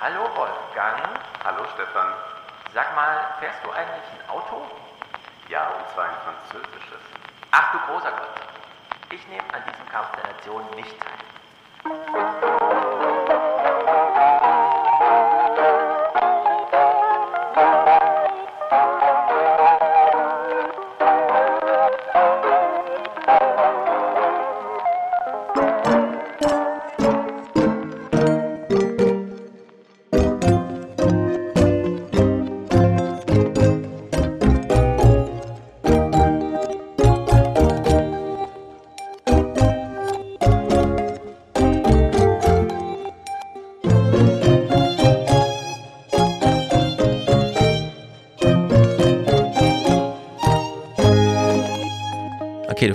Hallo Wolfgang. Hallo Stefan. Sag mal, fährst du eigentlich ein Auto? Ja, und zwar ein französisches. Ach du großer Gott. Ich nehme an diesem Kampf der Nation nicht teil.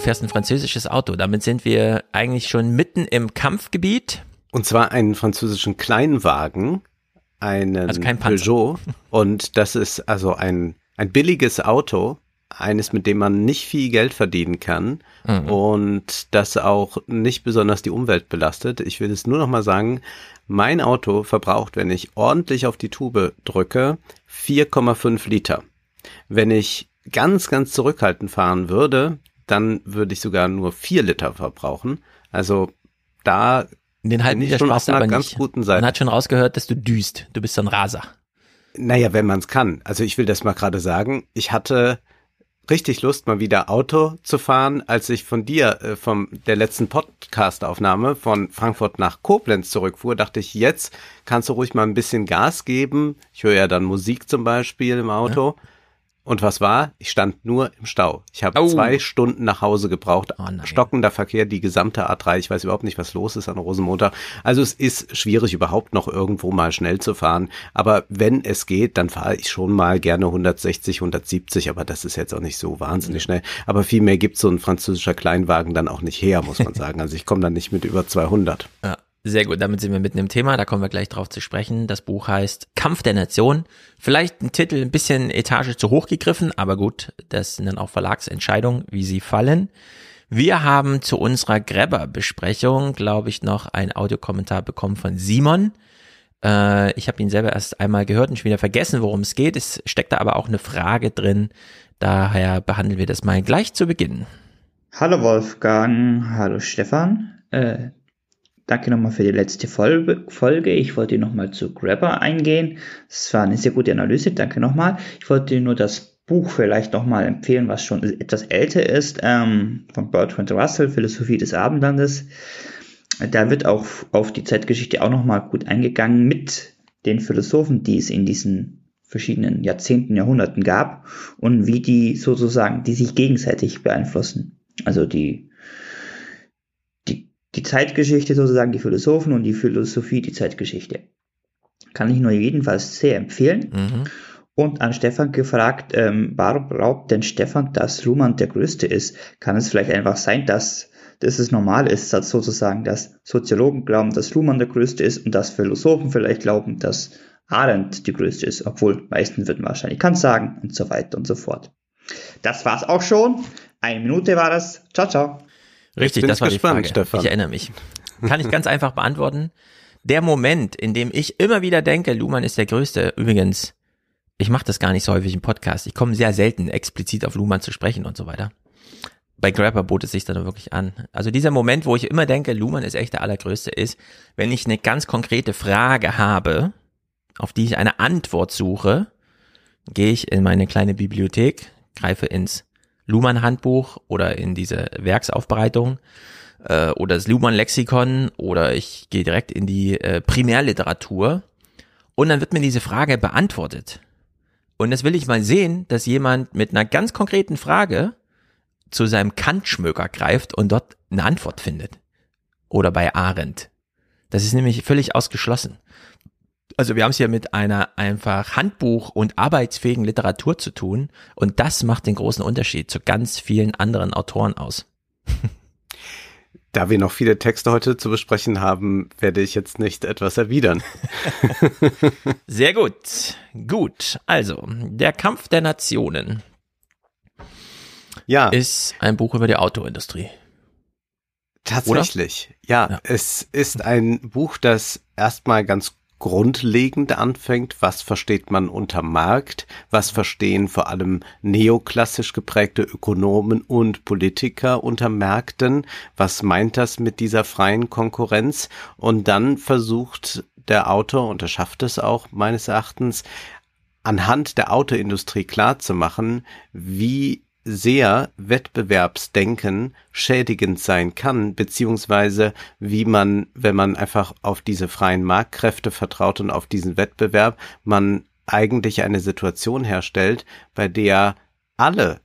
Fährst ein französisches Auto. Damit sind wir eigentlich schon mitten im Kampfgebiet. Und zwar einen französischen Kleinwagen, einen Also kein Panzer. Peugeot. Und das ist also ein, ein billiges Auto, eines, mit dem man nicht viel Geld verdienen kann Mhm. und das auch nicht besonders die Umwelt belastet. Ich will es nur noch mal sagen, mein Auto verbraucht, wenn ich ordentlich auf die Tube drücke, 4,5 Liter. Wenn ich ganz, ganz zurückhaltend fahren würde, dann würde ich sogar nur 4 Liter verbrauchen. Also da Den halben Liter schon sparst auf du einer aber ganz nicht. guten Seite. Man hat schon rausgehört, dass du düst. Du bist so ein Raser. Naja, wenn man es kann. Also ich will das mal gerade sagen. Ich hatte richtig Lust, mal wieder Auto zu fahren, als ich von dir, äh, vom der letzten Podcast-Aufnahme von Frankfurt nach Koblenz zurückfuhr, dachte ich, jetzt kannst du ruhig mal ein bisschen Gas geben. Ich höre ja dann Musik zum Beispiel im Auto. Und was war? Ich stand nur im Stau. Ich habe Au. zwei Stunden nach Hause gebraucht. Oh. Stockender Verkehr, die gesamte A3. Ich weiß überhaupt nicht, was los ist an Rosenmontag. Also es ist schwierig, überhaupt noch irgendwo mal schnell zu fahren. Aber wenn es geht, dann fahre ich schon mal gerne 160, 170. Aber das ist jetzt auch nicht so wahnsinnig schnell. Aber viel mehr gibt so ein französischer Kleinwagen dann auch nicht her, muss man sagen. Also ich komme dann nicht mit über 200. Ja, sehr gut. Damit sind wir mitten im Thema. Da kommen wir gleich drauf zu sprechen. Das Buch heißt Kampf der Nation. Vielleicht ein Titel ein bisschen Etage zu hoch gegriffen, aber gut, das sind dann auch Verlagsentscheidungen, wie sie fallen. Wir haben zu unserer Gräber-Besprechung, glaube ich, noch einen Audiokommentar bekommen von Simon. Äh, ich habe ihn selber erst einmal gehört und schon wieder vergessen, worum es geht. Es steckt da aber auch eine Frage drin. Daher behandeln wir das mal gleich zu Beginn. Hallo Wolfgang, hallo Stefan. Äh, danke nochmal für die letzte Folge. Ich wollte nochmal zu Grabber eingehen. Es war eine sehr gute Analyse, danke nochmal. Ich wollte nur das Buch vielleicht nochmal empfehlen, was schon etwas älter ist, ähm, von Bertrand Russell, Philosophie des Abendlandes. Da wird auch auf die Zeitgeschichte auch nochmal gut eingegangen mit den Philosophen, die es in diesen verschiedenen Jahrzehnten, Jahrhunderten gab und wie die sozusagen, die sich gegenseitig beeinflussen. Also die, die, Zeitgeschichte sozusagen, die Philosophen und die Philosophie, die Zeitgeschichte. Kann ich nur jedenfalls sehr empfehlen. Mhm. Und an Stefan gefragt, ähm, warum glaubt denn Stefan, dass Luhmann der Größte ist? Kann es vielleicht einfach sein, dass, dass es normal ist, dass sozusagen, dass Soziologen glauben, dass Luhmann der Größte ist und dass Philosophen vielleicht glauben, dass Arendt die Größte ist, obwohl meisten würden wahrscheinlich Kant sagen und so weiter und so fort. Das war's auch schon. Eine Minute war das. Ciao, ciao. Richtig, das ich war gespannt, die Frage. Stefan. Ich erinnere mich. Kann ich ganz einfach beantworten. Der Moment, in dem ich immer wieder denke, Luhmann ist der Größte, übrigens, ich mache das gar nicht so häufig im Podcast. Ich komme sehr selten explizit auf Luhmann zu sprechen und so weiter. Bei Grapper bot es sich dann wirklich an. Also dieser Moment, wo ich immer denke, Luhmann ist echt der Allergrößte, ist, wenn ich eine ganz konkrete Frage habe, auf die ich eine Antwort suche, gehe ich in meine kleine Bibliothek, greife ins Luhmann-Handbuch oder in diese Werksaufbereitung äh, oder das Luhmann-Lexikon oder ich gehe direkt in die äh, Primärliteratur und dann wird mir diese Frage beantwortet. Und das will ich mal sehen, dass jemand mit einer ganz konkreten Frage zu seinem Kantschmöker greift und dort eine Antwort findet. Oder bei Arendt. Das ist nämlich völlig ausgeschlossen. Also wir haben es hier mit einer einfach Handbuch- und arbeitsfähigen Literatur zu tun und das macht den großen Unterschied zu ganz vielen anderen Autoren aus. Da wir noch viele Texte heute zu besprechen haben, werde ich jetzt nicht etwas erwidern. Sehr gut. Gut. Also, der Kampf der Nationen Ja, ist ein Buch über die Autoindustrie. tatsächlich. Ja, Ja. es ist ein Buch, das erstmal ganz grundlegend anfängt. Was versteht man unter Markt? Was verstehen vor allem neoklassisch geprägte Ökonomen und Politiker unter Märkten? Was meint das mit dieser freien Konkurrenz? Und dann versucht der Autor, und er schafft es auch meines Erachtens, anhand der Autoindustrie klarzumachen, wie sehr Wettbewerbsdenken schädigend sein kann, beziehungsweise wie man, wenn man einfach auf diese freien Marktkräfte vertraut und auf diesen Wettbewerb, man eigentlich eine Situation herstellt, bei der alle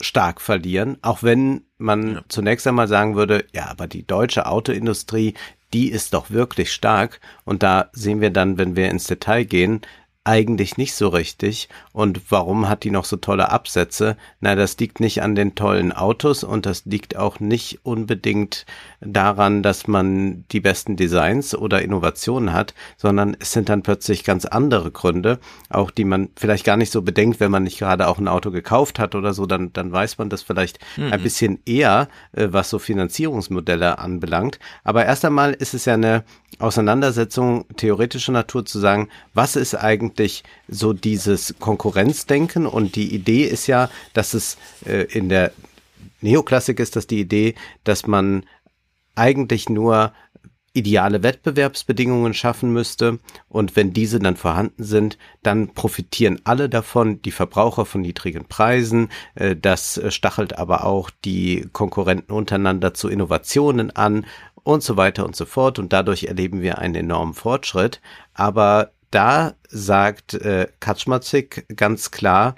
stark verlieren, auch wenn man ja. zunächst einmal sagen würde, ja, aber die deutsche Autoindustrie, die ist doch wirklich stark. Und da sehen wir dann, wenn wir ins Detail gehen, eigentlich nicht so richtig. Und warum hat die noch so tolle Absätze? Na, das liegt nicht an den tollen Autos und das liegt auch nicht unbedingt daran, dass man die besten Designs oder Innovationen hat, sondern es sind dann plötzlich ganz andere Gründe, auch die man vielleicht gar nicht so bedenkt, wenn man nicht gerade auch ein Auto gekauft hat oder so, dann, dann weiß man das vielleicht mhm. ein bisschen eher, äh, was so Finanzierungsmodelle anbelangt. Aber erst einmal ist es ja eine Auseinandersetzung theoretischer Natur zu sagen, was ist eigentlich so dieses Konkurrenzdenken? Und die Idee ist ja, dass es äh, in der Neoklassik ist das die Idee, dass man eigentlich nur ideale Wettbewerbsbedingungen schaffen müsste und wenn diese dann vorhanden sind, dann profitieren alle davon, die Verbraucher von niedrigen Preisen, äh, das stachelt aber auch die Konkurrenten untereinander zu Innovationen an und so weiter und so fort. Und dadurch erleben wir einen enormen Fortschritt. Aber da sagt äh, Kaczmarczyk ganz klar,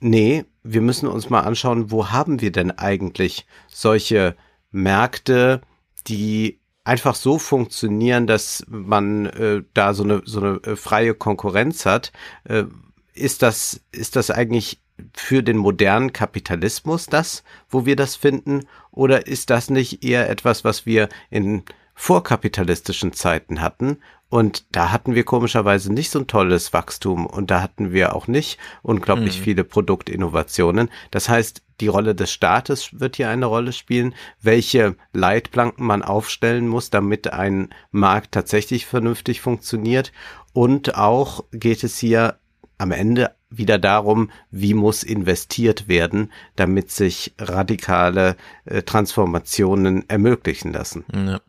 nee, wir müssen uns mal anschauen, wo haben wir denn eigentlich solche Märkte, die einfach so funktionieren, dass man äh, da so eine so eine äh, freie Konkurrenz hat. Äh, ist das ist das eigentlich für den modernen Kapitalismus das, wo wir das finden? Oder ist das nicht eher etwas, was wir in vorkapitalistischen Zeiten hatten? Und da hatten wir komischerweise nicht so ein tolles Wachstum und da hatten wir auch nicht unglaublich mhm. viele Produktinnovationen. Das heißt, die Rolle des Staates wird hier eine Rolle spielen, welche Leitplanken man aufstellen muss, damit ein Markt tatsächlich vernünftig funktioniert. Und auch geht es hier am Ende wieder darum, wie muss investiert werden, damit sich radikale äh, Transformationen ermöglichen lassen. Ja.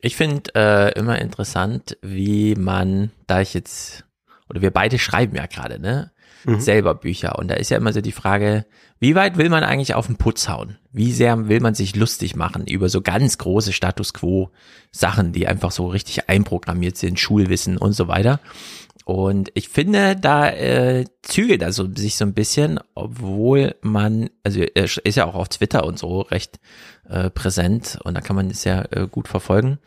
Ich finde äh, immer interessant, wie man, da ich jetzt, oder wir beide schreiben ja gerade, ne? Mhm. Selber Bücher. Und da ist ja immer so die Frage, wie weit will man eigentlich auf den Putz hauen? Wie sehr will man sich lustig machen über so ganz große Status Quo Sachen, die einfach so richtig einprogrammiert sind, Schulwissen und so weiter? Und ich finde, da äh, zügelt er so, sich so ein bisschen, obwohl man, also er ist ja auch auf Twitter und so recht äh, präsent und da kann man es ja äh, gut verfolgen.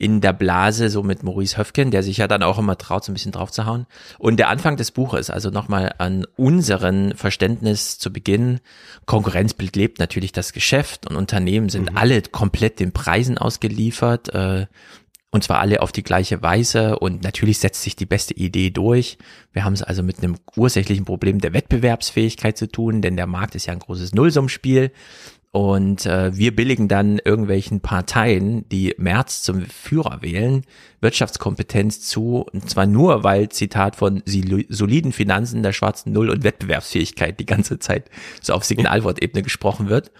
In der Blase, so mit Maurice Höfgen, der sich ja dann auch immer traut, so ein bisschen drauf zu hauen. Und der Anfang des Buches, also nochmal an unseren Verständnis zu Beginn. Konkurrenzbild lebt natürlich das Geschäft und Unternehmen sind mhm. alle komplett den Preisen ausgeliefert. Äh, und zwar alle auf die gleiche Weise und natürlich setzt sich die beste Idee durch. Wir haben es also mit einem ursächlichen Problem der Wettbewerbsfähigkeit zu tun, denn der Markt ist ja ein großes Nullsummspiel. Und äh, wir billigen dann irgendwelchen Parteien, die März zum Führer wählen, Wirtschaftskompetenz zu, und zwar nur, weil, Zitat, von soliden Finanzen, der schwarzen Null und Wettbewerbsfähigkeit die ganze Zeit so auf Signalwortebene gesprochen wird.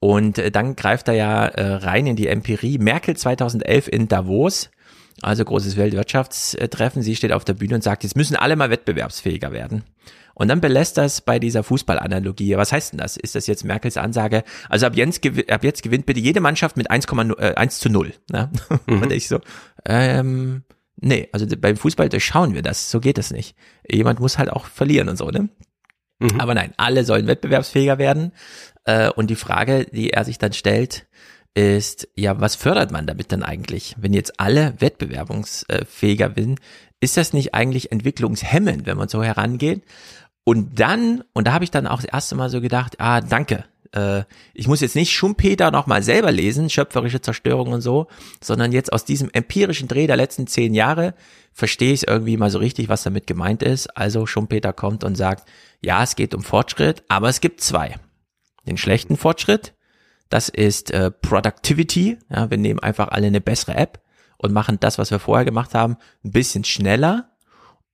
Und äh, dann greift er ja äh, rein in die Empirie. Merkel 2011 in Davos, also großes Weltwirtschaftstreffen. Sie steht auf der Bühne und sagt, jetzt müssen alle mal wettbewerbsfähiger werden. Und dann belässt das bei dieser Fußballanalogie. Was heißt denn das? Ist das jetzt Merkels Ansage? Also ab jetzt, ab jetzt gewinnt bitte jede Mannschaft mit 1, äh, 1 zu 0. Ne? Mhm. Und ich so, ähm, nee, also beim Fußball durchschauen wir das. So geht das nicht. Jemand muss halt auch verlieren und so, ne? Mhm. Aber nein, alle sollen wettbewerbsfähiger werden. Äh, und die Frage, die er sich dann stellt, ist, ja, was fördert man damit dann eigentlich? Wenn jetzt alle wettbewerbungsfähiger sind, ist das nicht eigentlich entwicklungshemmend, wenn man so herangeht? Und dann, und da habe ich dann auch das erste Mal so gedacht, ah, danke. Äh, ich muss jetzt nicht Schumpeter nochmal selber lesen, schöpferische Zerstörung und so, sondern jetzt aus diesem empirischen Dreh der letzten zehn Jahre verstehe ich irgendwie mal so richtig, was damit gemeint ist. Also Schumpeter kommt und sagt, ja, es geht um Fortschritt, aber es gibt zwei den schlechten Fortschritt. Das ist äh, Productivity. Ja, wir nehmen einfach alle eine bessere App und machen das, was wir vorher gemacht haben, ein bisschen schneller.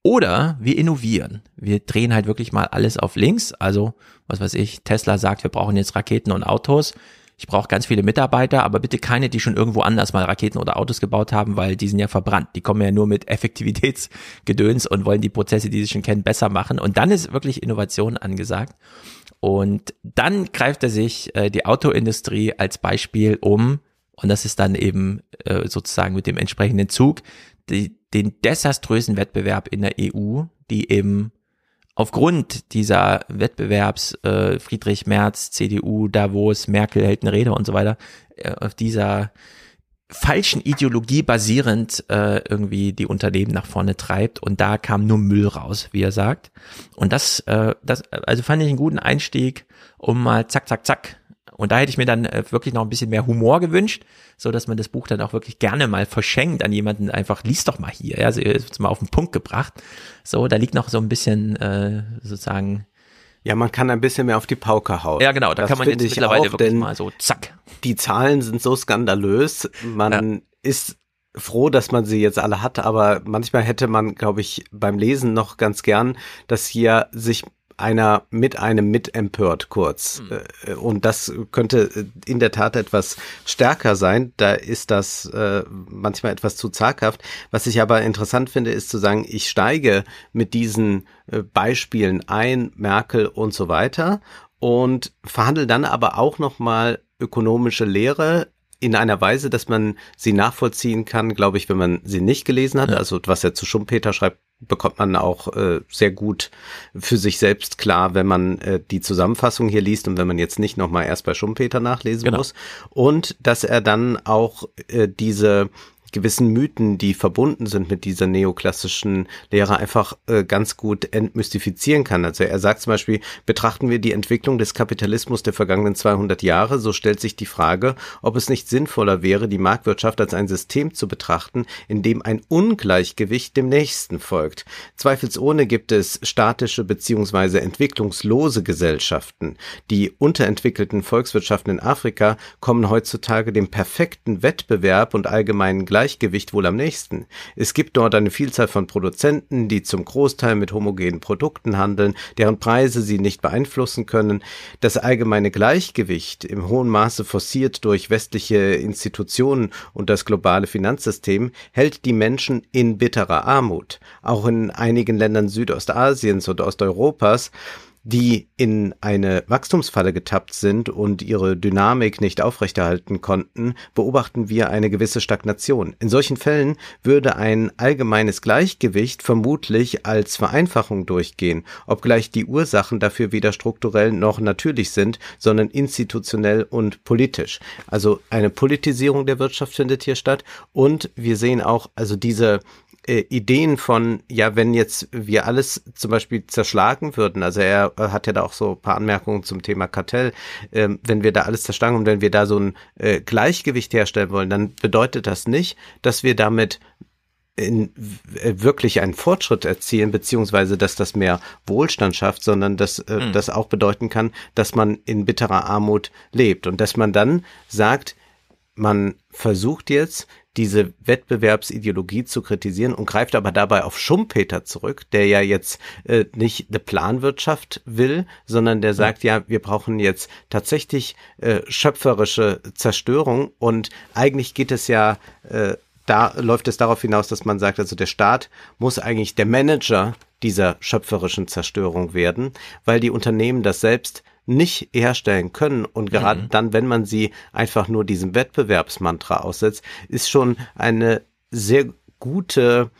Oder wir innovieren. Wir drehen halt wirklich mal alles auf links. Also, was weiß ich, Tesla sagt, wir brauchen jetzt Raketen und Autos. Ich brauche ganz viele Mitarbeiter, aber bitte keine, die schon irgendwo anders mal Raketen oder Autos gebaut haben, weil die sind ja verbrannt. Die kommen ja nur mit Effektivitätsgedöns und wollen die Prozesse, die sie schon kennen, besser machen. Und dann ist wirklich Innovation angesagt. Und dann greift er sich äh, die Autoindustrie als Beispiel um, und das ist dann eben äh, sozusagen mit dem entsprechenden Zug, die, den desaströsen Wettbewerb in der EU, die eben aufgrund dieser Wettbewerbs äh, Friedrich Merz, CDU, Davos, Merkel hält eine Rede und so weiter, äh, auf dieser falschen Ideologie basierend äh, irgendwie die Unternehmen nach vorne treibt und da kam nur Müll raus, wie er sagt. Und das, äh, das, also fand ich einen guten Einstieg, um mal zack, zack, zack. Und da hätte ich mir dann äh, wirklich noch ein bisschen mehr Humor gewünscht, so dass man das Buch dann auch wirklich gerne mal verschenkt an jemanden. Einfach liest doch mal hier, ja, also jetzt mal auf den Punkt gebracht. So, da liegt noch so ein bisschen äh, sozusagen ja, man kann ein bisschen mehr auf die Pauke hauen. Ja, genau, da das kann man jetzt mittlerweile auch, wirklich mal so zack. Die Zahlen sind so skandalös, man ja. ist froh, dass man sie jetzt alle hat, aber manchmal hätte man, glaube ich, beim Lesen noch ganz gern, dass hier sich einer mit einem mit empört kurz. Mhm. Und das könnte äh, in der Tat etwas stärker sein. Da ist das äh, manchmal etwas zu zaghaft. Was ich aber interessant finde, ist zu sagen, ich steige mit diesen äh, Beispielen ein, Merkel und so weiter und verhandle dann aber auch nochmal ökonomische Lehre in einer Weise, dass man sie nachvollziehen kann, glaube ich, wenn man sie nicht gelesen hat. Ja. Also was er zu Schumpeter schreibt, bekommt man auch äh, sehr gut für sich selbst klar, wenn man äh, die Zusammenfassung hier liest und wenn man jetzt nicht nochmal erst bei Schumpeter nachlesen genau. muss. Und dass er dann auch äh, diese gewissen Mythen, die verbunden sind mit dieser neoklassischen Lehre, einfach äh, ganz gut entmystifizieren kann. Also er sagt zum Beispiel, betrachten wir die Entwicklung des Kapitalismus der vergangenen 200 Jahre, so stellt sich die Frage, ob es nicht sinnvoller wäre, die Marktwirtschaft als ein System zu betrachten, in dem ein Ungleichgewicht dem nächsten folgt. Zweifelsohne gibt es statische beziehungsweise entwicklungslose Gesellschaften. Die unterentwickelten Volkswirtschaften in Afrika kommen heutzutage dem perfekten Wettbewerb und allgemeinen Gleichgewicht wohl am nächsten. Es gibt dort eine Vielzahl von Produzenten, die zum Großteil mit homogenen Produkten handeln, deren Preise sie nicht beeinflussen können. Das allgemeine Gleichgewicht, im hohen Maße forciert durch westliche Institutionen und das globale Finanzsystem, hält die Menschen in bitterer Armut. Auch in einigen Ländern Südostasiens und Osteuropas die in eine Wachstumsfalle getappt sind und ihre Dynamik nicht aufrechterhalten konnten, beobachten wir eine gewisse Stagnation. In solchen Fällen würde ein allgemeines Gleichgewicht vermutlich als Vereinfachung durchgehen, obgleich die Ursachen dafür weder strukturell noch natürlich sind, sondern institutionell und politisch. Also eine Politisierung der Wirtschaft findet hier statt und wir sehen auch also diese äh, Ideen von, ja, wenn jetzt wir alles zum Beispiel zerschlagen würden, also er hat ja da auch so ein paar Anmerkungen zum Thema Kartell, ähm, wenn wir da alles zerschlagen und wenn wir da so ein äh, Gleichgewicht herstellen wollen, dann bedeutet das nicht, dass wir damit in, äh, wirklich einen Fortschritt erzielen, beziehungsweise dass das mehr Wohlstand schafft, sondern dass äh, mhm. das auch bedeuten kann, dass man in bitterer Armut lebt und dass man dann sagt, man versucht jetzt diese Wettbewerbsideologie zu kritisieren und greift aber dabei auf Schumpeter zurück, der ja jetzt äh, nicht eine Planwirtschaft will, sondern der sagt ja, wir brauchen jetzt tatsächlich äh, schöpferische Zerstörung. Und eigentlich geht es ja äh, da läuft es darauf hinaus, dass man sagt, also der Staat muss eigentlich der Manager dieser schöpferischen Zerstörung werden, weil die Unternehmen das selbst nicht herstellen können und gerade mhm. dann, wenn man sie einfach nur diesem Wettbewerbsmantra aussetzt, ist schon eine sehr gute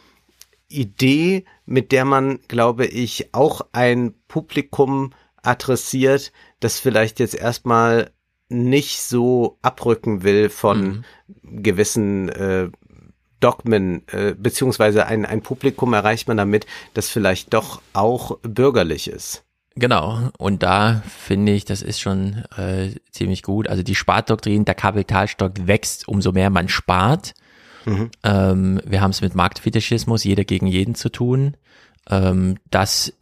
Idee, mit der man, glaube ich, auch ein Publikum adressiert, das vielleicht jetzt erstmal nicht so abrücken will von mhm. gewissen äh, Dogmen, äh, beziehungsweise ein, ein Publikum erreicht man damit, das vielleicht doch auch bürgerlich ist. Genau, und da finde ich, das ist schon äh, ziemlich gut. Also die Spardoktrin, der Kapitalstock wächst, umso mehr man spart. Mhm. Ähm, wir haben es mit Marktfetischismus, jeder gegen jeden zu tun. Ähm, das,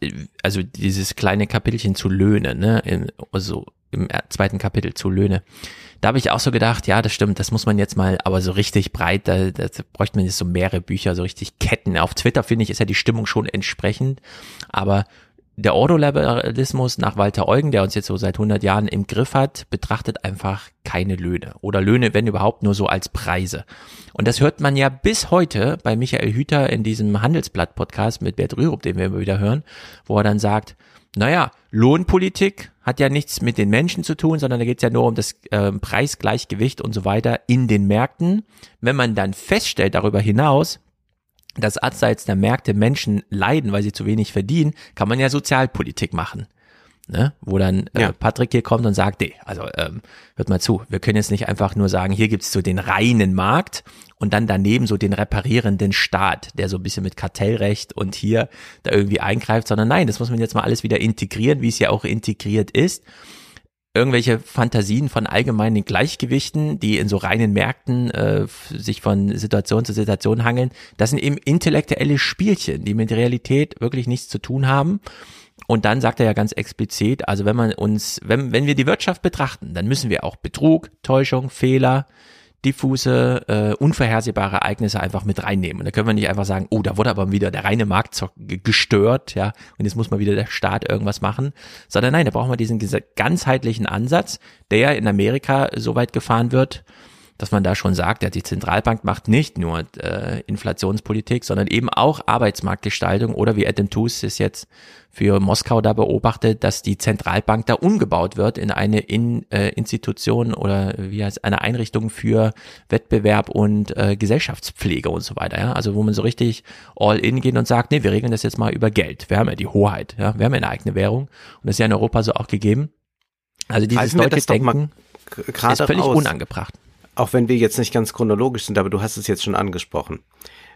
also dieses kleine Kapitelchen zu löhnen, ne? In, also im zweiten Kapitel zu Löhne. Da habe ich auch so gedacht, ja, das stimmt, das muss man jetzt mal, aber so richtig breit, da, da bräuchte man jetzt so mehrere Bücher, so richtig Ketten. Auf Twitter finde ich, ist ja die Stimmung schon entsprechend, aber der Ordoliberalismus nach Walter Eugen, der uns jetzt so seit 100 Jahren im Griff hat, betrachtet einfach keine Löhne oder Löhne, wenn überhaupt, nur so als Preise. Und das hört man ja bis heute bei Michael Hüter in diesem Handelsblatt-Podcast mit Bert Rürup, den wir immer wieder hören, wo er dann sagt, naja, Lohnpolitik hat ja nichts mit den Menschen zu tun, sondern da geht es ja nur um das äh, Preisgleichgewicht und so weiter in den Märkten. Wenn man dann feststellt darüber hinaus, dass abseits der Märkte Menschen leiden, weil sie zu wenig verdienen, kann man ja Sozialpolitik machen. Ne? Wo dann äh, ja. Patrick hier kommt und sagt, nee, also ähm, hört mal zu, wir können jetzt nicht einfach nur sagen, hier gibt's so den reinen Markt und dann daneben so den reparierenden Staat, der so ein bisschen mit Kartellrecht und hier da irgendwie eingreift, sondern nein, das muss man jetzt mal alles wieder integrieren, wie es ja auch integriert ist irgendwelche Fantasien von allgemeinen Gleichgewichten, die in so reinen Märkten äh, sich von Situation zu Situation hangeln, das sind eben intellektuelle Spielchen, die mit Realität wirklich nichts zu tun haben. Und dann sagt er ja ganz explizit, also wenn man uns, wenn, wenn wir die Wirtschaft betrachten, dann müssen wir auch Betrug, Täuschung, Fehler, diffuse, äh, unvorhersehbare Ereignisse einfach mit reinnehmen. Und da können wir nicht einfach sagen, oh, da wurde aber wieder der reine Markt gestört, ja, und jetzt muss mal wieder der Staat irgendwas machen, sondern nein, da brauchen wir diesen ganzheitlichen Ansatz, der ja in Amerika so weit gefahren wird, dass man da schon sagt, ja, die Zentralbank macht nicht nur äh, Inflationspolitik, sondern eben auch Arbeitsmarktgestaltung oder wie Adam Tooze es jetzt für Moskau da beobachtet, dass die Zentralbank da umgebaut wird in eine in, äh, Institution oder wie heißt eine Einrichtung für Wettbewerb und äh, Gesellschaftspflege und so weiter. Ja? Also wo man so richtig all in geht und sagt, nee, wir regeln das jetzt mal über Geld. Wir haben ja die Hoheit, ja, wir haben ja eine eigene Währung und das ist ja in Europa so auch gegeben. Also dieses deutsche Denken ist völlig aus. unangebracht auch wenn wir jetzt nicht ganz chronologisch sind, aber du hast es jetzt schon angesprochen.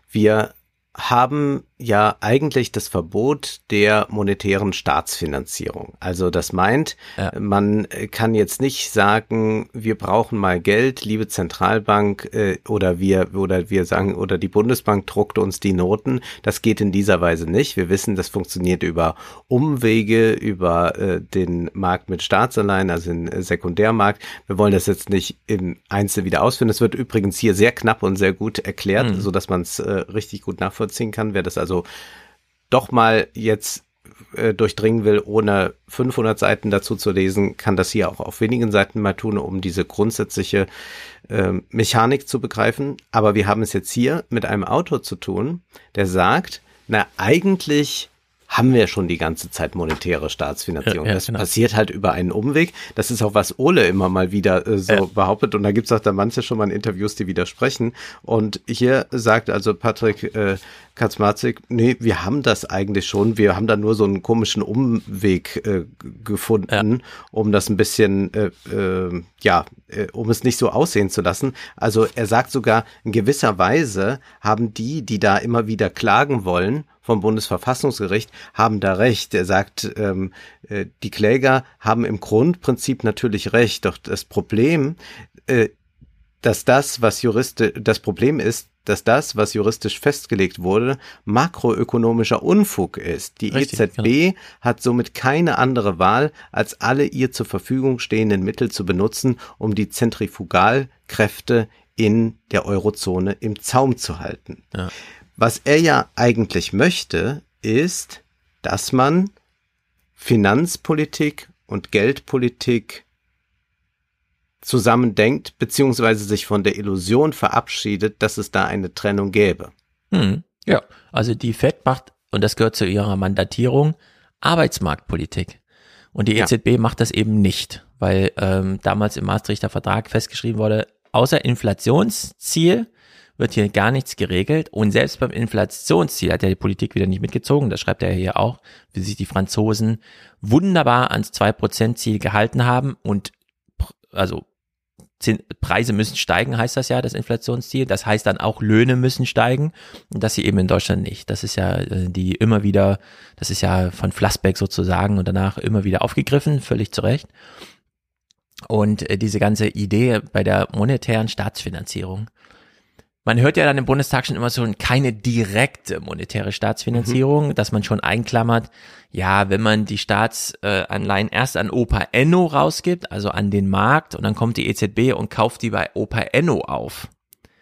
Wir haben ja eigentlich das Verbot der monetären Staatsfinanzierung. Also das meint, ja. man kann jetzt nicht sagen, wir brauchen mal Geld, liebe Zentralbank, äh, oder wir oder wir sagen oder die Bundesbank druckt uns die Noten. Das geht in dieser Weise nicht. Wir wissen, das funktioniert über Umwege, über äh, den Markt mit Staatsanleihen, also den Sekundärmarkt. Wir wollen das jetzt nicht im Einzel wieder ausführen. Es wird übrigens hier sehr knapp und sehr gut erklärt, mhm. so dass man es äh, richtig gut nachvollziehen kann. Wer das also also doch mal jetzt äh, durchdringen will, ohne 500 Seiten dazu zu lesen, kann das hier auch auf wenigen Seiten mal tun, um diese grundsätzliche äh, Mechanik zu begreifen. Aber wir haben es jetzt hier mit einem Autor zu tun, der sagt, na eigentlich haben wir schon die ganze Zeit monetäre Staatsfinanzierung. Ja, ja, das genau. passiert halt über einen Umweg. Das ist auch, was Ole immer mal wieder äh, so ja. behauptet. Und da gibt es auch da manche schon mal in Interviews, die widersprechen. Und hier sagt also Patrick äh, Katzmarzig, nee, wir haben das eigentlich schon. Wir haben da nur so einen komischen Umweg äh, gefunden, um das ein bisschen, äh, äh, ja, um es nicht so aussehen zu lassen. Also er sagt sogar, in gewisser Weise haben die, die da immer wieder klagen wollen, vom Bundesverfassungsgericht haben da recht. Er sagt, ähm, äh, die Kläger haben im Grundprinzip natürlich recht. Doch das Problem, äh, dass das, was Juriste, das Problem ist, dass das, was juristisch festgelegt wurde, makroökonomischer Unfug ist. Die Richtig, EZB genau. hat somit keine andere Wahl, als alle ihr zur Verfügung stehenden Mittel zu benutzen, um die Zentrifugalkräfte in der Eurozone im Zaum zu halten. Ja. Was er ja eigentlich möchte, ist, dass man Finanzpolitik und Geldpolitik zusammendenkt, beziehungsweise sich von der Illusion verabschiedet, dass es da eine Trennung gäbe. Hm, ja, also die FED macht, und das gehört zu ihrer Mandatierung, Arbeitsmarktpolitik. Und die EZB ja. macht das eben nicht, weil ähm, damals im Maastrichter Vertrag festgeschrieben wurde, außer Inflationsziel wird hier gar nichts geregelt. Und selbst beim Inflationsziel hat ja die Politik wieder nicht mitgezogen. Das schreibt er hier auch, wie sich die Franzosen wunderbar ans 2%-Ziel gehalten haben. Und also Preise müssen steigen, heißt das ja, das Inflationsziel. Das heißt dann auch Löhne müssen steigen. Und das hier eben in Deutschland nicht. Das ist ja äh, die immer wieder, das ist ja von Flassbeck sozusagen und danach immer wieder aufgegriffen, völlig zu Recht. Und äh, diese ganze Idee bei der monetären Staatsfinanzierung, man hört ja dann im Bundestag schon immer so keine direkte monetäre Staatsfinanzierung, mhm. dass man schon einklammert, ja, wenn man die Staatsanleihen erst an Opa Enno rausgibt, also an den Markt, und dann kommt die EZB und kauft die bei Opa Enno auf.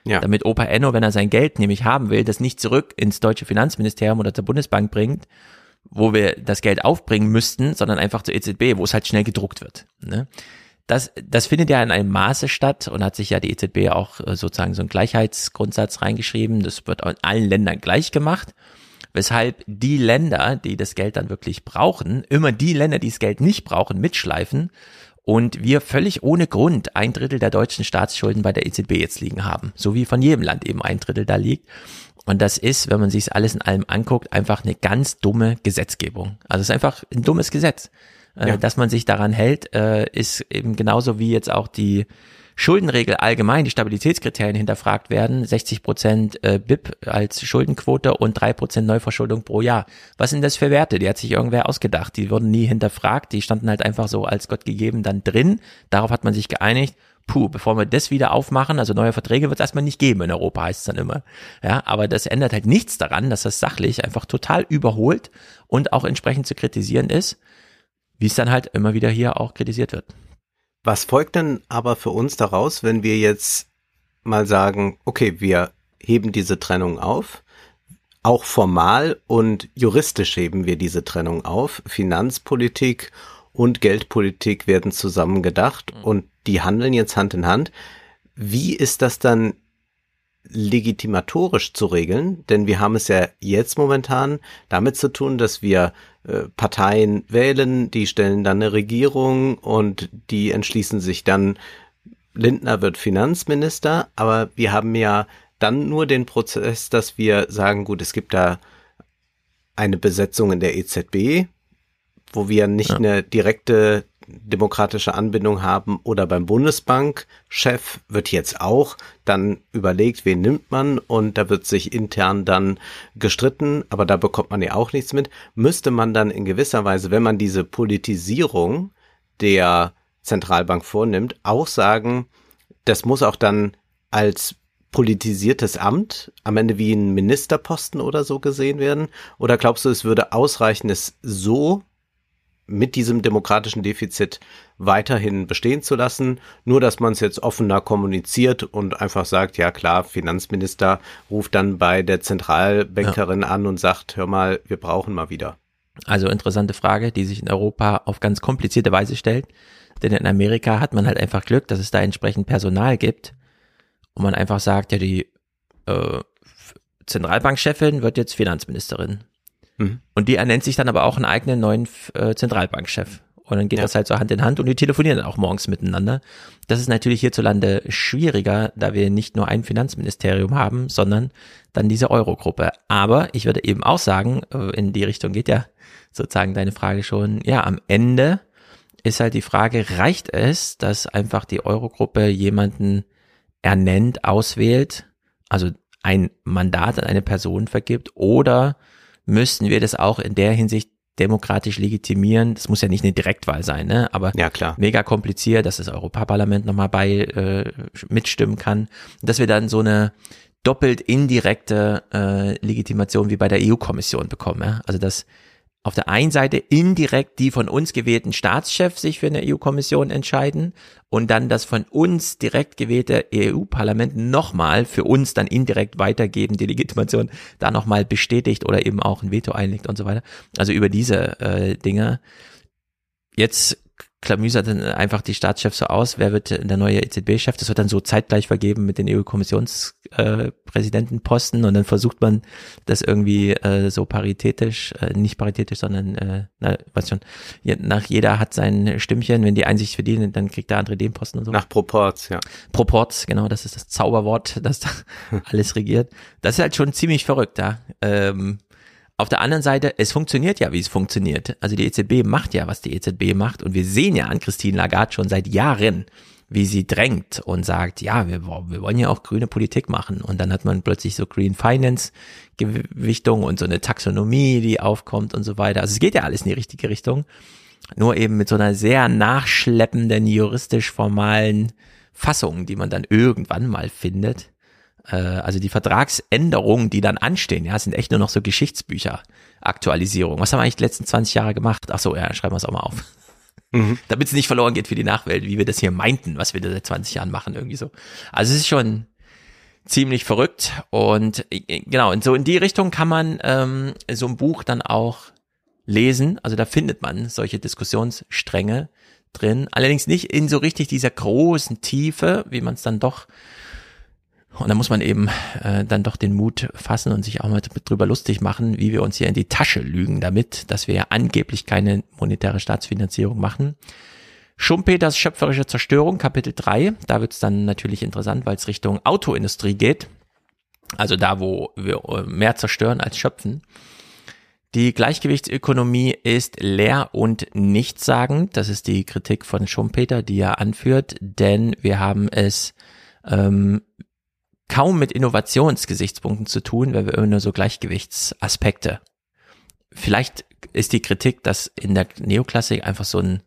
Ja. Damit Opa Enno, wenn er sein Geld nämlich haben will, das nicht zurück ins deutsche Finanzministerium oder zur Bundesbank bringt, wo wir das Geld aufbringen müssten, sondern einfach zur EZB, wo es halt schnell gedruckt wird. Ne? Das, das findet ja in einem Maße statt und hat sich ja die EZB auch äh, sozusagen so einen Gleichheitsgrundsatz reingeschrieben. Das wird in allen Ländern gleich gemacht. Weshalb die Länder, die das Geld dann wirklich brauchen, immer die Länder, die das Geld nicht brauchen, mitschleifen und wir völlig ohne Grund ein Drittel der deutschen Staatsschulden bei der EZB jetzt liegen haben. So wie von jedem Land eben ein Drittel da liegt. Und das ist, wenn man sich alles in allem anguckt, einfach eine ganz dumme Gesetzgebung. Also es ist einfach ein dummes Gesetz. Äh, ja. dass man sich daran hält, äh, ist eben genauso wie jetzt auch die Schuldenregel allgemein, die Stabilitätskriterien hinterfragt werden, 60 Prozent äh, BIP als Schuldenquote und drei Prozent Neuverschuldung pro Jahr. Was sind das für Werte? Die hat sich irgendwer ausgedacht. Die wurden nie hinterfragt, die standen halt einfach so als Gott gegeben dann drin. Darauf hat man sich geeinigt. Puh, bevor wir das wieder aufmachen, also neue Verträge wird es erstmal nicht geben in Europa, heißt es dann immer. Ja, aber das ändert halt nichts daran, dass das sachlich einfach total überholt und auch entsprechend zu kritisieren ist wie es dann halt immer wieder hier auch kritisiert wird. Was folgt denn aber für uns daraus, wenn wir jetzt mal sagen, okay, wir heben diese Trennung auf, auch formal und juristisch heben wir diese Trennung auf, Finanzpolitik und Geldpolitik werden zusammen gedacht mhm. und die handeln jetzt Hand in Hand. Wie ist das dann legitimatorisch zu regeln? Denn wir haben es ja jetzt momentan damit zu tun, dass wir Parteien wählen, die stellen dann eine Regierung und die entschließen sich dann, Lindner wird Finanzminister, aber wir haben ja dann nur den Prozess, dass wir sagen, gut, es gibt da eine Besetzung in der EZB, wo wir nicht ja. eine direkte demokratische Anbindung haben oder beim Bundesbankchef wird jetzt auch dann überlegt, wen nimmt man und da wird sich intern dann gestritten, aber da bekommt man ja auch nichts mit. Müsste man dann in gewisser Weise, wenn man diese Politisierung der Zentralbank vornimmt, auch sagen, das muss auch dann als politisiertes Amt am Ende wie ein Ministerposten oder so gesehen werden? Oder glaubst du, es würde ausreichen, es so mit diesem demokratischen Defizit weiterhin bestehen zu lassen, nur dass man es jetzt offener kommuniziert und einfach sagt, ja klar, Finanzminister ruft dann bei der Zentralbankerin ja. an und sagt, hör mal, wir brauchen mal wieder. Also interessante Frage, die sich in Europa auf ganz komplizierte Weise stellt, denn in Amerika hat man halt einfach Glück, dass es da entsprechend Personal gibt und man einfach sagt, ja die äh, Zentralbankchefin wird jetzt Finanzministerin Mhm. Und die ernennt sich dann aber auch einen eigenen neuen äh, Zentralbankchef. Und dann geht ja. das halt so Hand in Hand und die telefonieren dann auch morgens miteinander. Das ist natürlich hierzulande schwieriger, da wir nicht nur ein Finanzministerium haben, sondern dann diese Eurogruppe. Aber ich würde eben auch sagen, äh, in die Richtung geht ja sozusagen deine Frage schon, ja, am Ende ist halt die Frage, reicht es, dass einfach die Eurogruppe jemanden ernennt, auswählt, also ein Mandat an eine Person vergibt oder müssten wir das auch in der Hinsicht demokratisch legitimieren. Das muss ja nicht eine Direktwahl sein, ne? aber ja, klar. mega kompliziert, dass das Europaparlament nochmal bei äh, mitstimmen kann. Dass wir dann so eine doppelt indirekte äh, Legitimation wie bei der EU-Kommission bekommen. Ja? Also dass auf der einen Seite indirekt die von uns gewählten Staatschefs sich für eine EU-Kommission entscheiden und dann das von uns direkt gewählte EU-Parlament nochmal für uns dann indirekt weitergeben, die Legitimation da nochmal bestätigt oder eben auch ein Veto einlegt und so weiter. Also über diese äh, Dinge. Jetzt klamüsert dann einfach die Staatschefs so aus, wer wird der neue EZB-Chef, das wird dann so zeitgleich vergeben mit den EU-Kommissionspräsidentenposten äh, und dann versucht man das irgendwie äh, so paritätisch, äh, nicht paritätisch, sondern, äh, na, was schon, nach jeder hat sein Stimmchen, wenn die einen sich verdienen, dann kriegt der andere den Posten und so. Nach Proports, ja. Proports, genau, das ist das Zauberwort, das da alles regiert. Das ist halt schon ziemlich verrückt, ja. Ähm, auf der anderen Seite, es funktioniert ja, wie es funktioniert. Also die EZB macht ja, was die EZB macht. Und wir sehen ja an Christine Lagarde schon seit Jahren, wie sie drängt und sagt, ja, wir, wir wollen ja auch grüne Politik machen. Und dann hat man plötzlich so Green Finance Gewichtung und so eine Taxonomie, die aufkommt und so weiter. Also es geht ja alles in die richtige Richtung. Nur eben mit so einer sehr nachschleppenden, juristisch formalen Fassung, die man dann irgendwann mal findet. Äh, also die Vertragsänderungen, die dann anstehen, ja, sind echt nur noch so Geschichtsbücher. Aktualisierung. Was haben wir eigentlich die letzten 20 Jahre gemacht? Ach so, ja, schreiben wir es auch mal auf. Mhm. Damit es nicht verloren geht für die Nachwelt, wie wir das hier meinten, was wir da seit 20 Jahren machen, irgendwie so. Also es ist schon ziemlich verrückt und äh, genau, und so in die Richtung kann man ähm, so ein Buch dann auch lesen. Also da findet man solche Diskussionsstränge drin. Allerdings nicht in so richtig dieser großen Tiefe, wie man es dann doch und da muss man eben äh, dann doch den Mut fassen und sich auch mal drüber lustig machen, wie wir uns hier in die Tasche lügen damit, dass wir ja angeblich keine monetäre Staatsfinanzierung machen. Schumpeters schöpferische Zerstörung, Kapitel 3, da wird es dann natürlich interessant, weil es Richtung Autoindustrie geht. Also da, wo wir äh, mehr zerstören als schöpfen. Die Gleichgewichtsökonomie ist leer und nichtssagend. Das ist die Kritik von Schumpeter, die er anführt, denn wir haben es ähm, kaum mit Innovationsgesichtspunkten zu tun, weil wir immer nur so Gleichgewichtsaspekte. Vielleicht ist die Kritik, dass in der Neoklassik einfach so ein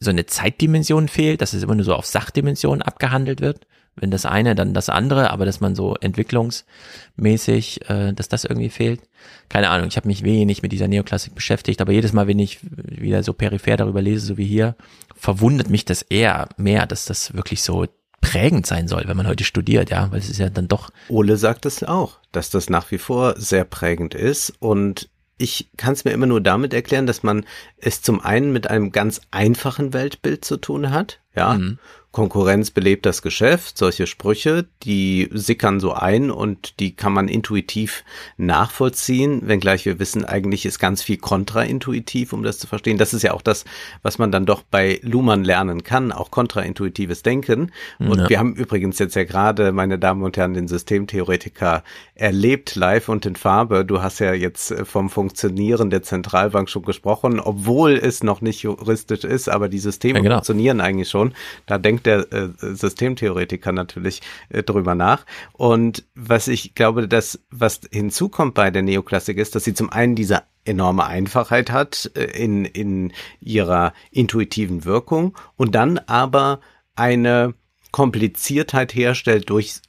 so eine Zeitdimension fehlt, dass es immer nur so auf Sachdimensionen abgehandelt wird. Wenn das eine, dann das andere, aber dass man so entwicklungsmäßig, äh, dass das irgendwie fehlt. Keine Ahnung, ich habe mich wenig mit dieser Neoklassik beschäftigt, aber jedes Mal, wenn ich wieder so peripher darüber lese, so wie hier, verwundert mich das eher mehr, dass das wirklich so prägend sein soll, wenn man heute studiert, ja, weil es ist ja dann doch. Ole sagt es auch, dass das nach wie vor sehr prägend ist und ich kann es mir immer nur damit erklären, dass man es zum einen mit einem ganz einfachen Weltbild zu tun hat, ja, mhm. Konkurrenz belebt das Geschäft, solche Sprüche, die sickern so ein und die kann man intuitiv nachvollziehen, wenngleich wir wissen, eigentlich ist ganz viel kontraintuitiv, um das zu verstehen. Das ist ja auch das, was man dann doch bei Luhmann lernen kann, auch kontraintuitives Denken. Und ja. wir haben übrigens jetzt ja gerade, meine Damen und Herren, den Systemtheoretiker erlebt, live und in Farbe. Du hast ja jetzt vom Funktionieren der Zentralbank schon gesprochen, obwohl es noch nicht juristisch ist, aber die Systeme ja, genau. funktionieren eigentlich schon. Da denkt denkt der äh, Systemtheoretiker natürlich äh, drüber nach. Und was ich glaube, dass was hinzukommt bei der Neoklassik ist, dass sie zum einen diese enorme Einfachheit hat äh, in, in ihrer intuitiven Wirkung und dann aber eine Kompliziertheit herstellt durch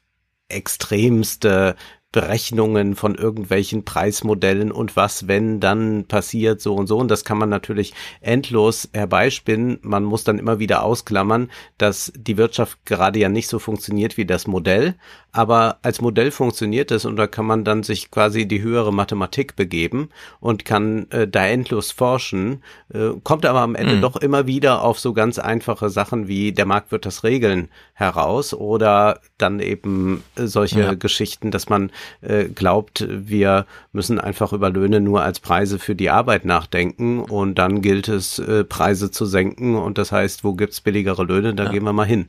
extremste Berechnungen von irgendwelchen Preismodellen und was, wenn dann passiert so und so. Und das kann man natürlich endlos herbeispinnen. Man muss dann immer wieder ausklammern, dass die Wirtschaft gerade ja nicht so funktioniert wie das Modell. Aber als Modell funktioniert es und da kann man dann sich quasi die höhere Mathematik begeben und kann äh, da endlos forschen, äh, kommt aber am Ende mhm. doch immer wieder auf so ganz einfache Sachen wie der Markt wird das regeln heraus oder dann eben äh, solche ja. Geschichten, dass man äh, glaubt, wir müssen einfach über Löhne nur als Preise für die Arbeit nachdenken und dann gilt es, äh, Preise zu senken und das heißt, wo gibt's billigere Löhne, da ja. gehen wir mal hin.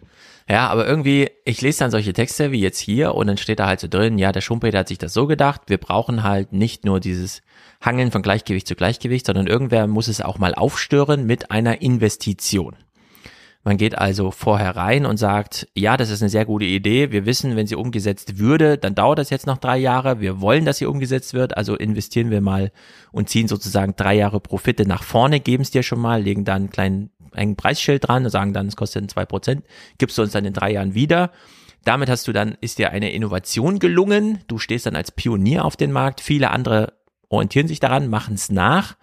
Ja, aber irgendwie, ich lese dann solche Texte wie jetzt hier und dann steht da halt so drin, ja, der Schumpeter hat sich das so gedacht, wir brauchen halt nicht nur dieses Hangeln von Gleichgewicht zu Gleichgewicht, sondern irgendwer muss es auch mal aufstören mit einer Investition. Man geht also vorher rein und sagt, ja, das ist eine sehr gute Idee. Wir wissen, wenn sie umgesetzt würde, dann dauert das jetzt noch drei Jahre. Wir wollen, dass sie umgesetzt wird. Also investieren wir mal und ziehen sozusagen drei Jahre Profite nach vorne, geben es dir schon mal, legen dann einen kleinen engen Preisschild dran und sagen dann, es kostet zwei Prozent, gibst du uns dann in drei Jahren wieder. Damit hast du dann, ist dir eine Innovation gelungen. Du stehst dann als Pionier auf den Markt. Viele andere orientieren sich daran, machen es nach.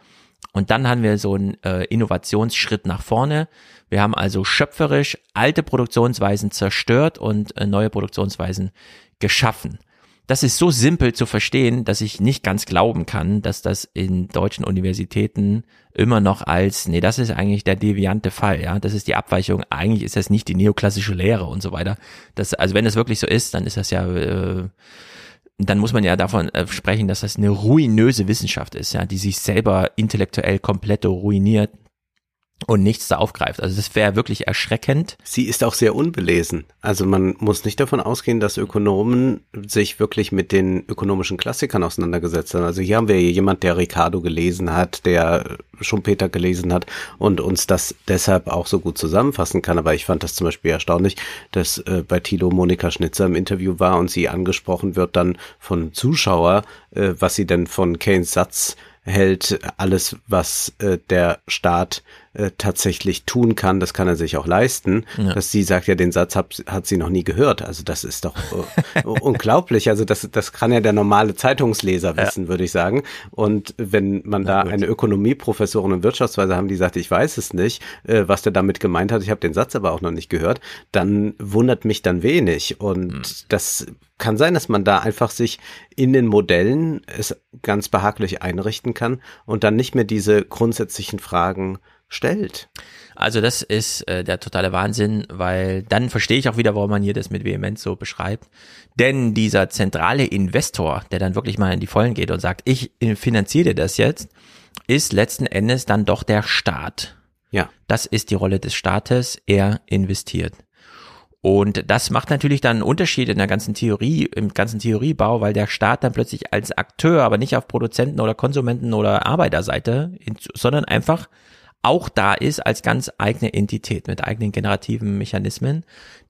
Und dann haben wir so einen äh, Innovationsschritt nach vorne. Wir haben also schöpferisch alte Produktionsweisen zerstört und äh, neue Produktionsweisen geschaffen. Das ist so simpel zu verstehen, dass ich nicht ganz glauben kann, dass das in deutschen Universitäten immer noch als, nee, das ist eigentlich der deviante Fall, ja, das ist die Abweichung, eigentlich ist das nicht die neoklassische Lehre und so weiter. Das, also wenn das wirklich so ist, dann ist das ja, äh, dann muss man ja davon äh, sprechen, dass das eine ruinöse Wissenschaft ist, ja, die sich selber intellektuell komplett ruiniert und nichts da aufgreift. Also das wäre wirklich erschreckend. Sie ist auch sehr unbelesen. Also man muss nicht davon ausgehen, dass Ökonomen sich wirklich mit den ökonomischen Klassikern auseinandergesetzt haben. Also hier haben wir jemand, der Ricardo gelesen hat, der Schumpeter gelesen hat und uns das deshalb auch so gut zusammenfassen kann. Aber ich fand das zum Beispiel erstaunlich, dass äh, bei Tilo Monika Schnitzer im Interview war und sie angesprochen wird dann von Zuschauer, äh, was sie denn von Keynes Satz hält, alles, was äh, der Staat äh, tatsächlich tun kann, das kann er sich auch leisten. Ja. Dass sie sagt, ja, den Satz hat, hat sie noch nie gehört. Also das ist doch äh, unglaublich. Also das, das kann ja der normale Zeitungsleser wissen, würde ich sagen. Und wenn man da gut. eine Ökonomieprofessorin und Wirtschaftsweise haben, die sagt, ich weiß es nicht, äh, was der damit gemeint hat, ich habe den Satz aber auch noch nicht gehört, dann wundert mich dann wenig. Und Hm. das kann sein, dass man da einfach sich in den Modellen es ganz behaglich einrichten kann und dann nicht mehr diese grundsätzlichen Fragen stellt. Also das ist äh, der totale Wahnsinn, weil dann verstehe ich auch wieder, warum man hier das mit Vehemenz so beschreibt. Denn dieser zentrale Investor, der dann wirklich mal in die Vollen geht und sagt, ich äh, finanziere das jetzt, ist letzten Endes dann doch der Staat. Ja. Das ist die Rolle des Staates. Er investiert. Und das macht natürlich dann einen Unterschied in der ganzen Theorie, im ganzen Theoriebau, weil der Staat dann plötzlich als Akteur, aber nicht auf Produzenten oder Konsumenten oder Arbeiterseite, sondern einfach auch da ist als ganz eigene Entität mit eigenen generativen Mechanismen,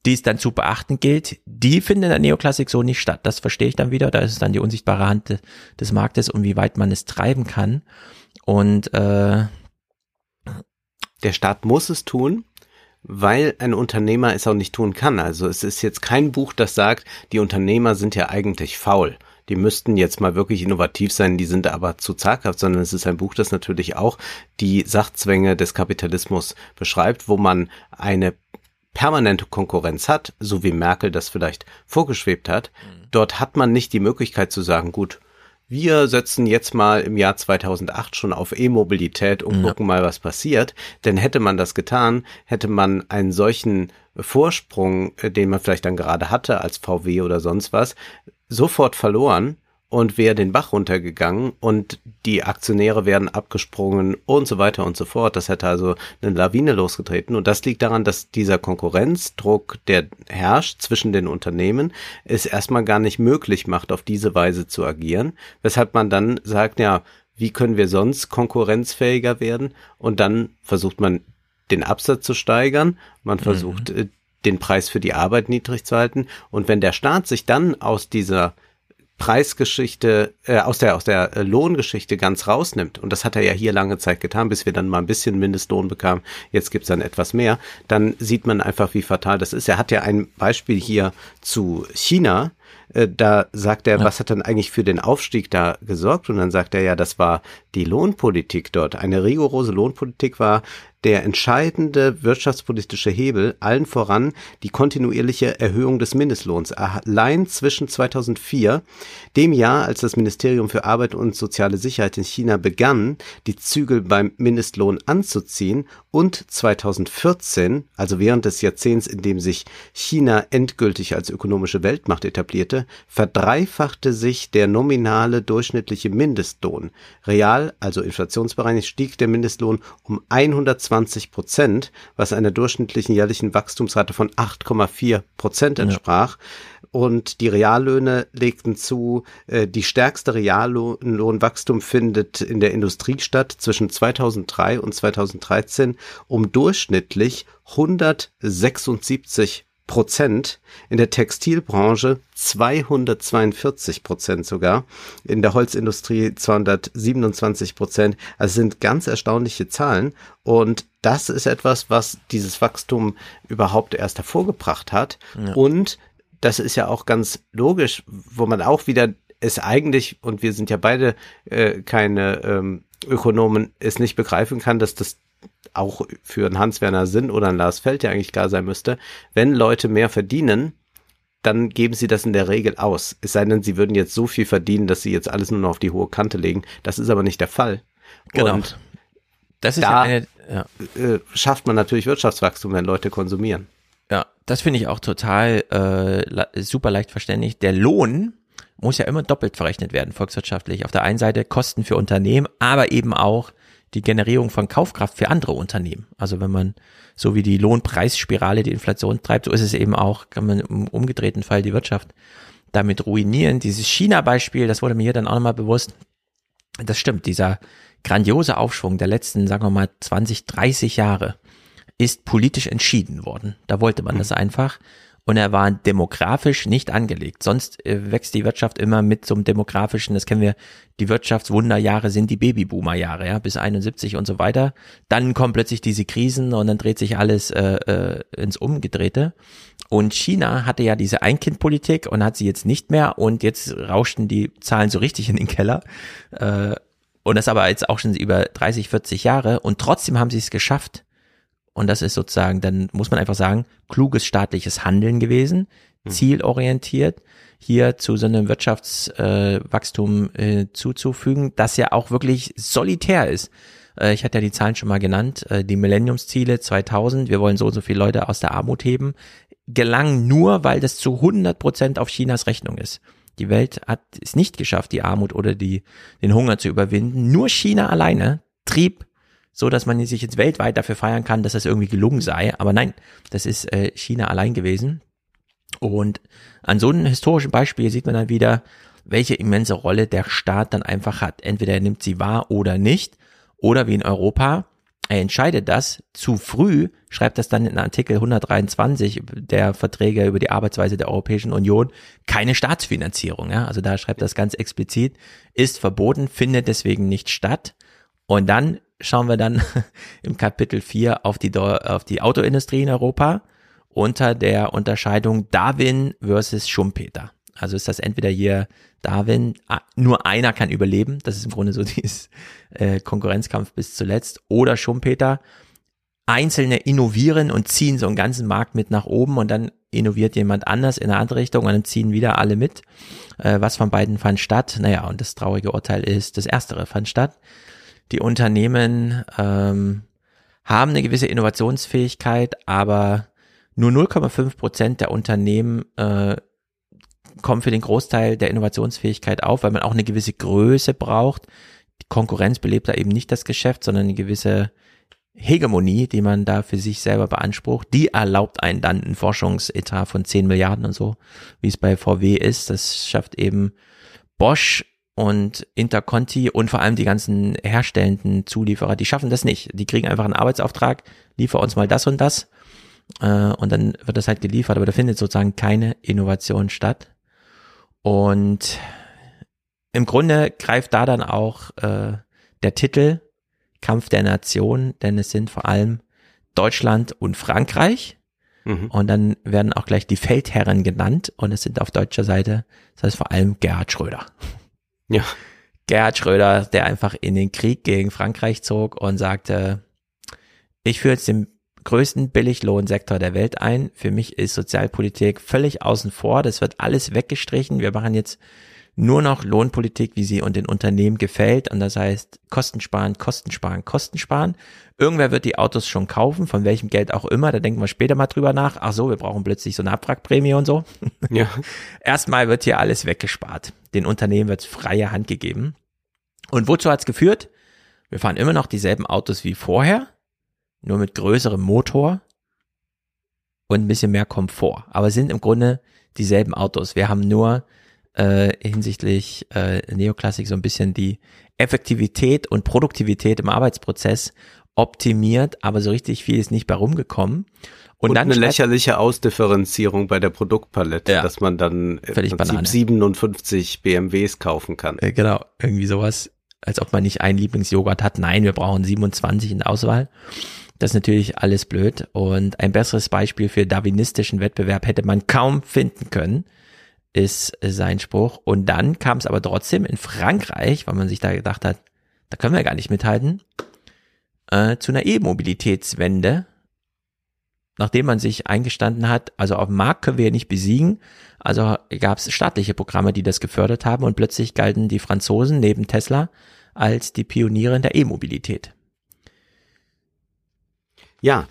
die es dann zu beachten gilt. Die finden in der Neoklassik so nicht statt. Das verstehe ich dann wieder. Da ist es dann die unsichtbare Hand de- des Marktes und wie weit man es treiben kann. Und äh, Der Staat muss es tun, weil ein Unternehmer es auch nicht tun kann. Also es ist jetzt kein Buch, das sagt, die Unternehmer sind ja eigentlich faul. Die müssten jetzt mal wirklich innovativ sein, die sind aber zu zaghaft, sondern es ist ein Buch, das natürlich auch die Sachzwänge des Kapitalismus beschreibt, wo man eine permanente Konkurrenz hat, so wie Merkel das vielleicht vorgeschwebt hat. Dort hat man nicht die Möglichkeit zu sagen, gut, wir setzen jetzt mal im Jahr 2008 schon auf E-Mobilität und gucken mal, was passiert. Denn hätte man das getan, hätte man einen solchen Vorsprung, äh, den man vielleicht dann gerade hatte als VW oder sonst was, sofort verloren und wäre den Bach runtergegangen und die Aktionäre wären abgesprungen und so weiter und so fort. Das hätte also eine Lawine losgetreten. Und das liegt daran, dass dieser Konkurrenzdruck, der herrscht zwischen den Unternehmen, es erstmal gar nicht möglich macht, auf diese Weise zu agieren. Weshalb man dann sagt, ja, wie können wir sonst konkurrenzfähiger werden? Und dann versucht man den Absatz zu steigern. Man versucht, äh, den Preis für die Arbeit niedrig zu halten. Und wenn der Staat sich dann aus dieser Preisgeschichte, äh, aus der, aus der äh, Lohngeschichte ganz rausnimmt, und das hat er ja hier lange Zeit getan, bis wir dann mal ein bisschen Mindestlohn bekamen, jetzt gibt's dann etwas mehr, dann sieht man einfach, wie fatal das ist. Er hat ja ein Beispiel hier zu China, äh, da sagt er, was hat denn eigentlich für den Aufstieg da gesorgt? Und dann sagt er ja, das war die Lohnpolitik dort. Eine rigorose Lohnpolitik war der entscheidende wirtschaftspolitische Hebel, allen voran die kontinuierliche Erhöhung des Mindestlohns. Allein zwischen 2004, dem Jahr, als das Ministerium für Arbeit und soziale Sicherheit in China begann, die Zügel beim Mindestlohn anzuziehen, und 2014, also während des Jahrzehnts, in dem sich China endgültig als ökonomische Weltmacht etablierte, verdreifachte sich der nominale durchschnittliche Mindestlohn. Real, also inflationsbereinigt, stieg der Mindestlohn um 120 Prozent, was einer durchschnittlichen jährlichen Wachstumsrate von 8,4 Prozent entsprach. Und die Reallöhne legten zu. Äh, Die stärkste Reallohnwachstum findet in der Industrie statt zwischen 2003 und 2013 um durchschnittlich 176 Prozent, in der Textilbranche 242 Prozent sogar, in der Holzindustrie 227 Prozent. Also sind ganz erstaunliche Zahlen. Und das ist etwas, was dieses Wachstum überhaupt erst hervorgebracht hat. Und das ist ja auch ganz logisch, wo man auch wieder es eigentlich, und wir sind ja beide äh, keine ähm, Ökonomen, es nicht begreifen kann, dass das auch für einen Hans-Werner Sinn oder einen Lars Feld ja eigentlich klar sein müsste, wenn Leute mehr verdienen, dann geben sie das in der Regel aus. Es sei denn, sie würden jetzt so viel verdienen, dass sie jetzt alles nur noch auf die hohe Kante legen. Das ist aber nicht der Fall. Genau. Und das ist Da- ja eine, ja. äh, schafft man natürlich Wirtschaftswachstum, wenn Leute konsumieren. Ja, das finde ich auch total äh, super leicht verständlich. Der Lohn muss ja immer doppelt verrechnet werden, volkswirtschaftlich. Auf der einen Seite Kosten für Unternehmen, aber eben auch die Generierung von Kaufkraft für andere Unternehmen. Also wenn man, so wie die Lohnpreisspirale die Inflation treibt, so ist es eben auch, kann man im umgedrehten Fall die Wirtschaft damit ruinieren. Dieses China-Beispiel, das wurde mir hier dann auch nochmal bewusst. Das stimmt, dieser grandiose Aufschwung der letzten, sagen wir mal, 20, 30 Jahre ist politisch entschieden worden. Da wollte man das einfach. Und er war demografisch nicht angelegt. Sonst äh, wächst die Wirtschaft immer mit einem demografischen, das kennen wir, die Wirtschaftswunderjahre sind die Babyboomer-Jahre, ja, bis 71 und so weiter. Dann kommen plötzlich diese Krisen und dann dreht sich alles äh, äh, ins Umgedrehte. Und China hatte ja diese Ein-Kind-Politik und hat sie jetzt nicht mehr und jetzt rauschten die Zahlen so richtig in den Keller. Äh, und das aber jetzt auch schon über 30, 40 Jahre und trotzdem haben sie es geschafft, und das ist sozusagen, dann muss man einfach sagen, kluges staatliches Handeln gewesen, mhm. zielorientiert, hier zu so einem Wirtschaftswachstum äh, äh, zuzufügen, das ja auch wirklich solitär ist. Äh, ich hatte ja die Zahlen schon mal genannt, äh, die Millenniumsziele 2000, wir wollen so und so viele Leute aus der Armut heben, gelang nur, weil das zu 100 Prozent auf Chinas Rechnung ist. Die Welt hat es nicht geschafft, die Armut oder die, den Hunger zu überwinden. Nur China alleine trieb so dass man sich jetzt weltweit dafür feiern kann, dass das irgendwie gelungen sei. Aber nein, das ist äh, China allein gewesen. Und an so einem historischen Beispiel sieht man dann wieder, welche immense Rolle der Staat dann einfach hat. Entweder er nimmt sie wahr oder nicht. Oder wie in Europa, er entscheidet das zu früh, schreibt das dann in Artikel 123 der Verträge über die Arbeitsweise der Europäischen Union, keine Staatsfinanzierung. Ja? Also da schreibt das ganz explizit, ist verboten, findet deswegen nicht statt. Und dann schauen wir dann im Kapitel 4 auf die, auf die Autoindustrie in Europa unter der Unterscheidung Darwin versus Schumpeter. Also ist das entweder hier Darwin, nur einer kann überleben, das ist im Grunde so dieses äh, Konkurrenzkampf bis zuletzt, oder Schumpeter, Einzelne innovieren und ziehen so einen ganzen Markt mit nach oben und dann innoviert jemand anders in eine andere Richtung und dann ziehen wieder alle mit. Äh, was von beiden fand statt? Naja, und das traurige Urteil ist, das erstere fand statt die Unternehmen ähm, haben eine gewisse Innovationsfähigkeit, aber nur 0,5 Prozent der Unternehmen äh, kommen für den Großteil der Innovationsfähigkeit auf, weil man auch eine gewisse Größe braucht. Die Konkurrenz belebt da eben nicht das Geschäft, sondern eine gewisse Hegemonie, die man da für sich selber beansprucht, die erlaubt einen dann einen Forschungsetat von 10 Milliarden und so, wie es bei VW ist. Das schafft eben Bosch und Interconti und vor allem die ganzen herstellenden Zulieferer, die schaffen das nicht. Die kriegen einfach einen Arbeitsauftrag, liefer uns mal das und das äh, und dann wird das halt geliefert, aber da findet sozusagen keine Innovation statt. Und im Grunde greift da dann auch äh, der Titel Kampf der Nation, denn es sind vor allem Deutschland und Frankreich. Mhm. Und dann werden auch gleich die Feldherren genannt und es sind auf deutscher Seite, das heißt vor allem Gerhard Schröder. Ja. Gerhard Schröder, der einfach in den Krieg gegen Frankreich zog und sagte, ich führe jetzt den größten Billiglohnsektor der Welt ein. Für mich ist Sozialpolitik völlig außen vor. Das wird alles weggestrichen. Wir machen jetzt nur noch Lohnpolitik, wie sie und den Unternehmen gefällt. Und das heißt, Kosten sparen, Kosten sparen, Kosten sparen. Irgendwer wird die Autos schon kaufen, von welchem Geld auch immer. Da denken wir später mal drüber nach. Ach so, wir brauchen plötzlich so eine Abwrackprämie und so. Ja. Erstmal wird hier alles weggespart. Den Unternehmen wird freie Hand gegeben. Und wozu hat's geführt? Wir fahren immer noch dieselben Autos wie vorher, nur mit größerem Motor und ein bisschen mehr Komfort. Aber sind im Grunde dieselben Autos. Wir haben nur äh, hinsichtlich äh, Neoklassik so ein bisschen die Effektivität und Produktivität im Arbeitsprozess optimiert, aber so richtig viel ist nicht bei rumgekommen. Und, und dann eine lächerliche Ausdifferenzierung bei der Produktpalette, ja, dass man dann im Prinzip Banane. 57 BMWs kaufen kann. Äh, genau, irgendwie sowas, als ob man nicht einen Lieblingsjoghurt hat. Nein, wir brauchen 27 in der Auswahl. Das ist natürlich alles blöd. Und ein besseres Beispiel für darwinistischen Wettbewerb hätte man kaum finden können ist sein Spruch. Und dann kam es aber trotzdem in Frankreich, weil man sich da gedacht hat, da können wir gar nicht mithalten, äh, zu einer E-Mobilitätswende, nachdem man sich eingestanden hat, also auf dem Markt können wir ja nicht besiegen, also gab es staatliche Programme, die das gefördert haben und plötzlich galten die Franzosen neben Tesla als die Pioniere in der E-Mobilität. Ja,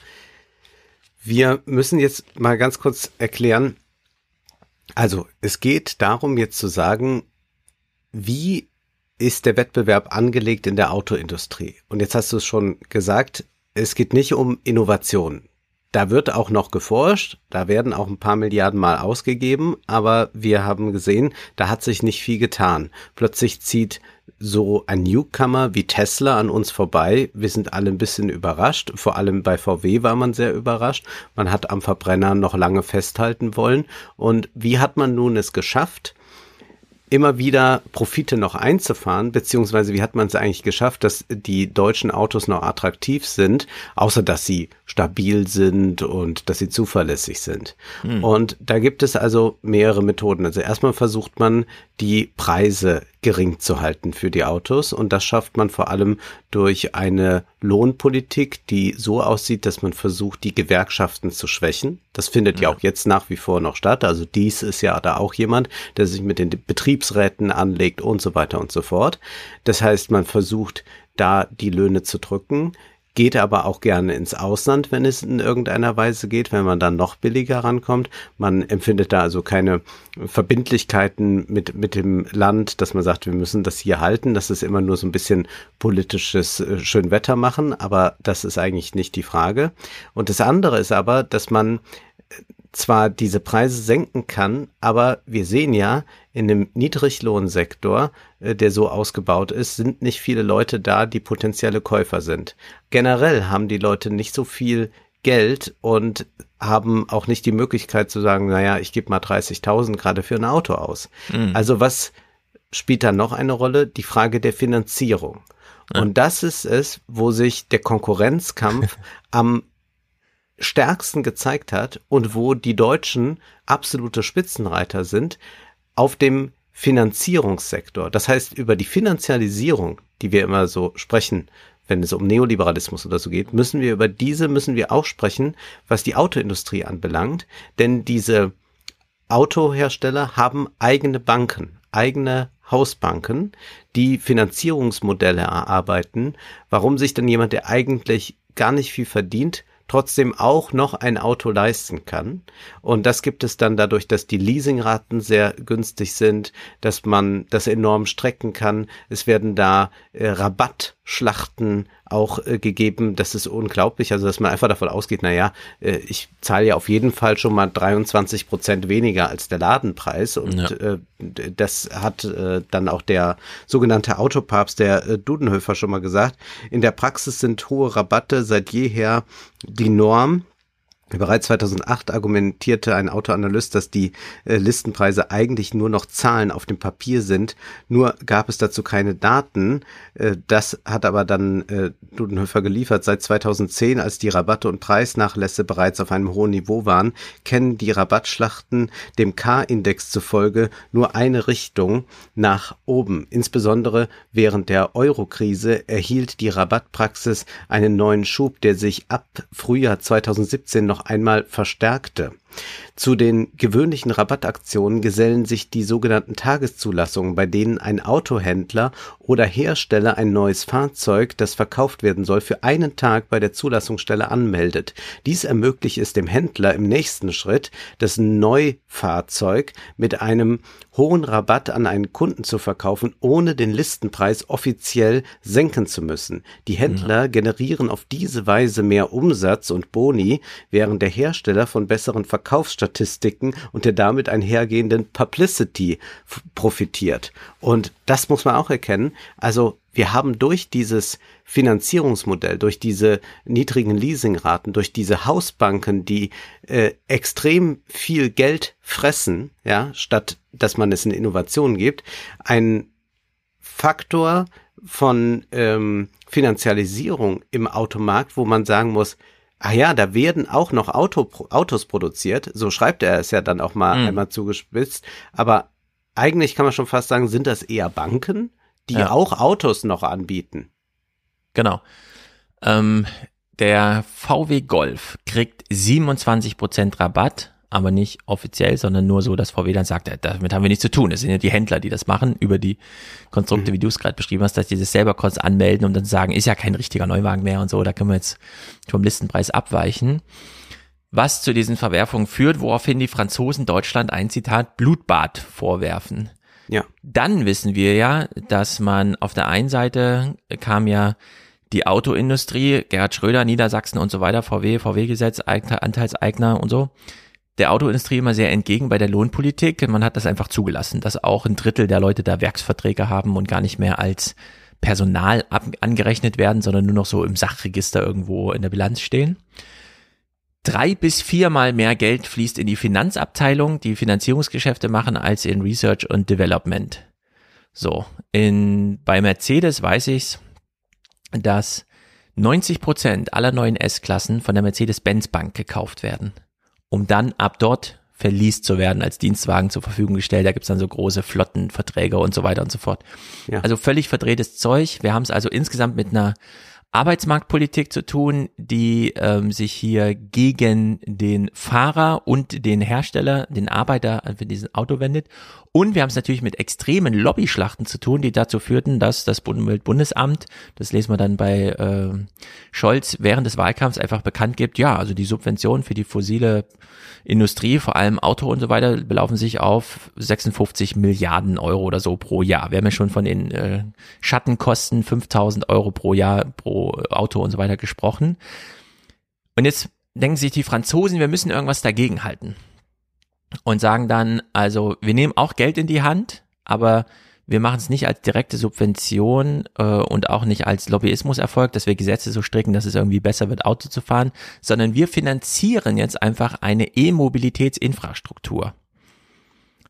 wir müssen jetzt mal ganz kurz erklären, also es geht darum jetzt zu sagen, wie ist der Wettbewerb angelegt in der Autoindustrie? Und jetzt hast du es schon gesagt, es geht nicht um Innovation. Da wird auch noch geforscht, da werden auch ein paar Milliarden Mal ausgegeben, aber wir haben gesehen, da hat sich nicht viel getan. Plötzlich zieht so ein Newcomer wie Tesla an uns vorbei. Wir sind alle ein bisschen überrascht. Vor allem bei VW war man sehr überrascht. Man hat am Verbrenner noch lange festhalten wollen. Und wie hat man nun es geschafft, immer wieder Profite noch einzufahren, beziehungsweise wie hat man es eigentlich geschafft, dass die deutschen Autos noch attraktiv sind, außer dass sie stabil sind und dass sie zuverlässig sind. Hm. Und da gibt es also mehrere Methoden. Also erstmal versucht man, die Preise gering zu halten für die Autos und das schafft man vor allem durch eine Lohnpolitik, die so aussieht, dass man versucht, die Gewerkschaften zu schwächen. Das findet ja, ja auch jetzt nach wie vor noch statt. Also dies ist ja da auch jemand, der sich mit den Betriebsräten anlegt und so weiter und so fort. Das heißt, man versucht, da die Löhne zu drücken geht aber auch gerne ins Ausland, wenn es in irgendeiner Weise geht, wenn man dann noch billiger rankommt. Man empfindet da also keine Verbindlichkeiten mit, mit dem Land, dass man sagt, wir müssen das hier halten. Das ist immer nur so ein bisschen politisches äh, Schönwetter machen, aber das ist eigentlich nicht die Frage. Und das andere ist aber, dass man zwar diese Preise senken kann, aber wir sehen ja, in dem Niedriglohnsektor, äh, der so ausgebaut ist, sind nicht viele Leute da, die potenzielle Käufer sind. Generell haben die Leute nicht so viel Geld und haben auch nicht die Möglichkeit zu sagen, naja, ich gebe mal 30.000 gerade für ein Auto aus. Mhm. Also was spielt da noch eine Rolle? Die Frage der Finanzierung. Ja. Und das ist es, wo sich der Konkurrenzkampf am stärksten gezeigt hat und wo die Deutschen absolute Spitzenreiter sind auf dem Finanzierungssektor. Das heißt, über die Finanzialisierung, die wir immer so sprechen, wenn es um Neoliberalismus oder so geht, müssen wir über diese, müssen wir auch sprechen, was die Autoindustrie anbelangt. Denn diese Autohersteller haben eigene Banken, eigene Hausbanken, die Finanzierungsmodelle erarbeiten. Warum sich denn jemand, der eigentlich gar nicht viel verdient, trotzdem auch noch ein Auto leisten kann. Und das gibt es dann dadurch, dass die Leasingraten sehr günstig sind, dass man das enorm strecken kann. Es werden da äh, Rabattschlachten auch äh, gegeben. Das ist unglaublich. Also, dass man einfach davon ausgeht, na ja, äh, ich zahle ja auf jeden Fall schon mal 23 Prozent weniger als der Ladenpreis. Und ja. äh, das hat äh, dann auch der sogenannte Autopapst, der äh, Dudenhöfer, schon mal gesagt. In der Praxis sind hohe Rabatte seit jeher die Norm. Bereits 2008 argumentierte ein Autoanalyst, dass die äh, Listenpreise eigentlich nur noch Zahlen auf dem Papier sind, nur gab es dazu keine Daten. Äh, das hat aber dann äh, Dudenhöfer geliefert. Seit 2010, als die Rabatte und Preisnachlässe bereits auf einem hohen Niveau waren, kennen die Rabattschlachten dem K-Index zufolge nur eine Richtung nach oben. Insbesondere während der Euro-Krise erhielt die Rabattpraxis einen neuen Schub, der sich ab Frühjahr 2017 noch noch einmal verstärkte. Zu den gewöhnlichen Rabattaktionen gesellen sich die sogenannten Tageszulassungen, bei denen ein Autohändler oder Hersteller ein neues Fahrzeug, das verkauft werden soll, für einen Tag bei der Zulassungsstelle anmeldet. Dies ermöglicht es dem Händler im nächsten Schritt, das Neufahrzeug mit einem hohen Rabatt an einen Kunden zu verkaufen, ohne den Listenpreis offiziell senken zu müssen. Die Händler ja. generieren auf diese Weise mehr Umsatz und Boni, während der Hersteller von besseren Verkaufsstatistiken und der damit einhergehenden Publicity profitiert. Und das muss man auch erkennen. Also wir haben durch dieses Finanzierungsmodell, durch diese niedrigen Leasingraten, durch diese Hausbanken, die äh, extrem viel Geld fressen, ja, statt dass man es in Innovationen gibt, ein Faktor von ähm, Finanzialisierung im Automarkt, wo man sagen muss, ah ja, da werden auch noch Auto, Autos produziert, so schreibt er es ja dann auch mal mhm. einmal zugespitzt, aber eigentlich kann man schon fast sagen, sind das eher Banken, die ja. auch Autos noch anbieten. Genau. Ähm, der VW Golf kriegt 27% Rabatt, aber nicht offiziell, sondern nur so, dass VW dann sagt, äh, damit haben wir nichts zu tun. Es sind ja die Händler, die das machen, über die Konstrukte, mhm. wie du es gerade beschrieben hast, dass die das selber kurz anmelden und dann sagen, ist ja kein richtiger Neuwagen mehr und so, da können wir jetzt vom Listenpreis abweichen was zu diesen Verwerfungen führt, woraufhin die Franzosen Deutschland ein Zitat Blutbad vorwerfen. Ja. Dann wissen wir ja, dass man auf der einen Seite kam ja die Autoindustrie, Gerhard Schröder, Niedersachsen und so weiter, VW, VW-Gesetz, Anteilseigner und so. Der Autoindustrie immer sehr entgegen bei der Lohnpolitik. Man hat das einfach zugelassen, dass auch ein Drittel der Leute da Werksverträge haben und gar nicht mehr als Personal angerechnet werden, sondern nur noch so im Sachregister irgendwo in der Bilanz stehen. Drei bis viermal mehr Geld fließt in die Finanzabteilung, die Finanzierungsgeschäfte machen, als in Research und Development. So, in, bei Mercedes weiß ich's, dass 90 Prozent aller neuen S-Klassen von der Mercedes-Benz Bank gekauft werden, um dann ab dort verliest zu werden, als Dienstwagen zur Verfügung gestellt. Da gibt's dann so große Flottenverträge und so weiter und so fort. Ja. Also völlig verdrehtes Zeug. Wir haben es also insgesamt mit einer Arbeitsmarktpolitik zu tun, die ähm, sich hier gegen den Fahrer und den Hersteller, den Arbeiter für diesen Auto wendet. Und wir haben es natürlich mit extremen Lobbyschlachten zu tun, die dazu führten, dass das Bundesumweltbundesamt, das lesen wir dann bei äh, Scholz, während des Wahlkampfs einfach bekannt gibt, ja, also die Subventionen für die fossile Industrie, vor allem Auto und so weiter, belaufen sich auf 56 Milliarden Euro oder so pro Jahr. Wir haben ja schon von den äh, Schattenkosten 5000 Euro pro Jahr pro Auto und so weiter gesprochen. Und jetzt denken sich die Franzosen, wir müssen irgendwas dagegen halten. Und sagen dann, also wir nehmen auch Geld in die Hand, aber wir machen es nicht als direkte Subvention äh, und auch nicht als Lobbyismuserfolg, dass wir Gesetze so stricken, dass es irgendwie besser wird, Auto zu fahren, sondern wir finanzieren jetzt einfach eine E-Mobilitätsinfrastruktur.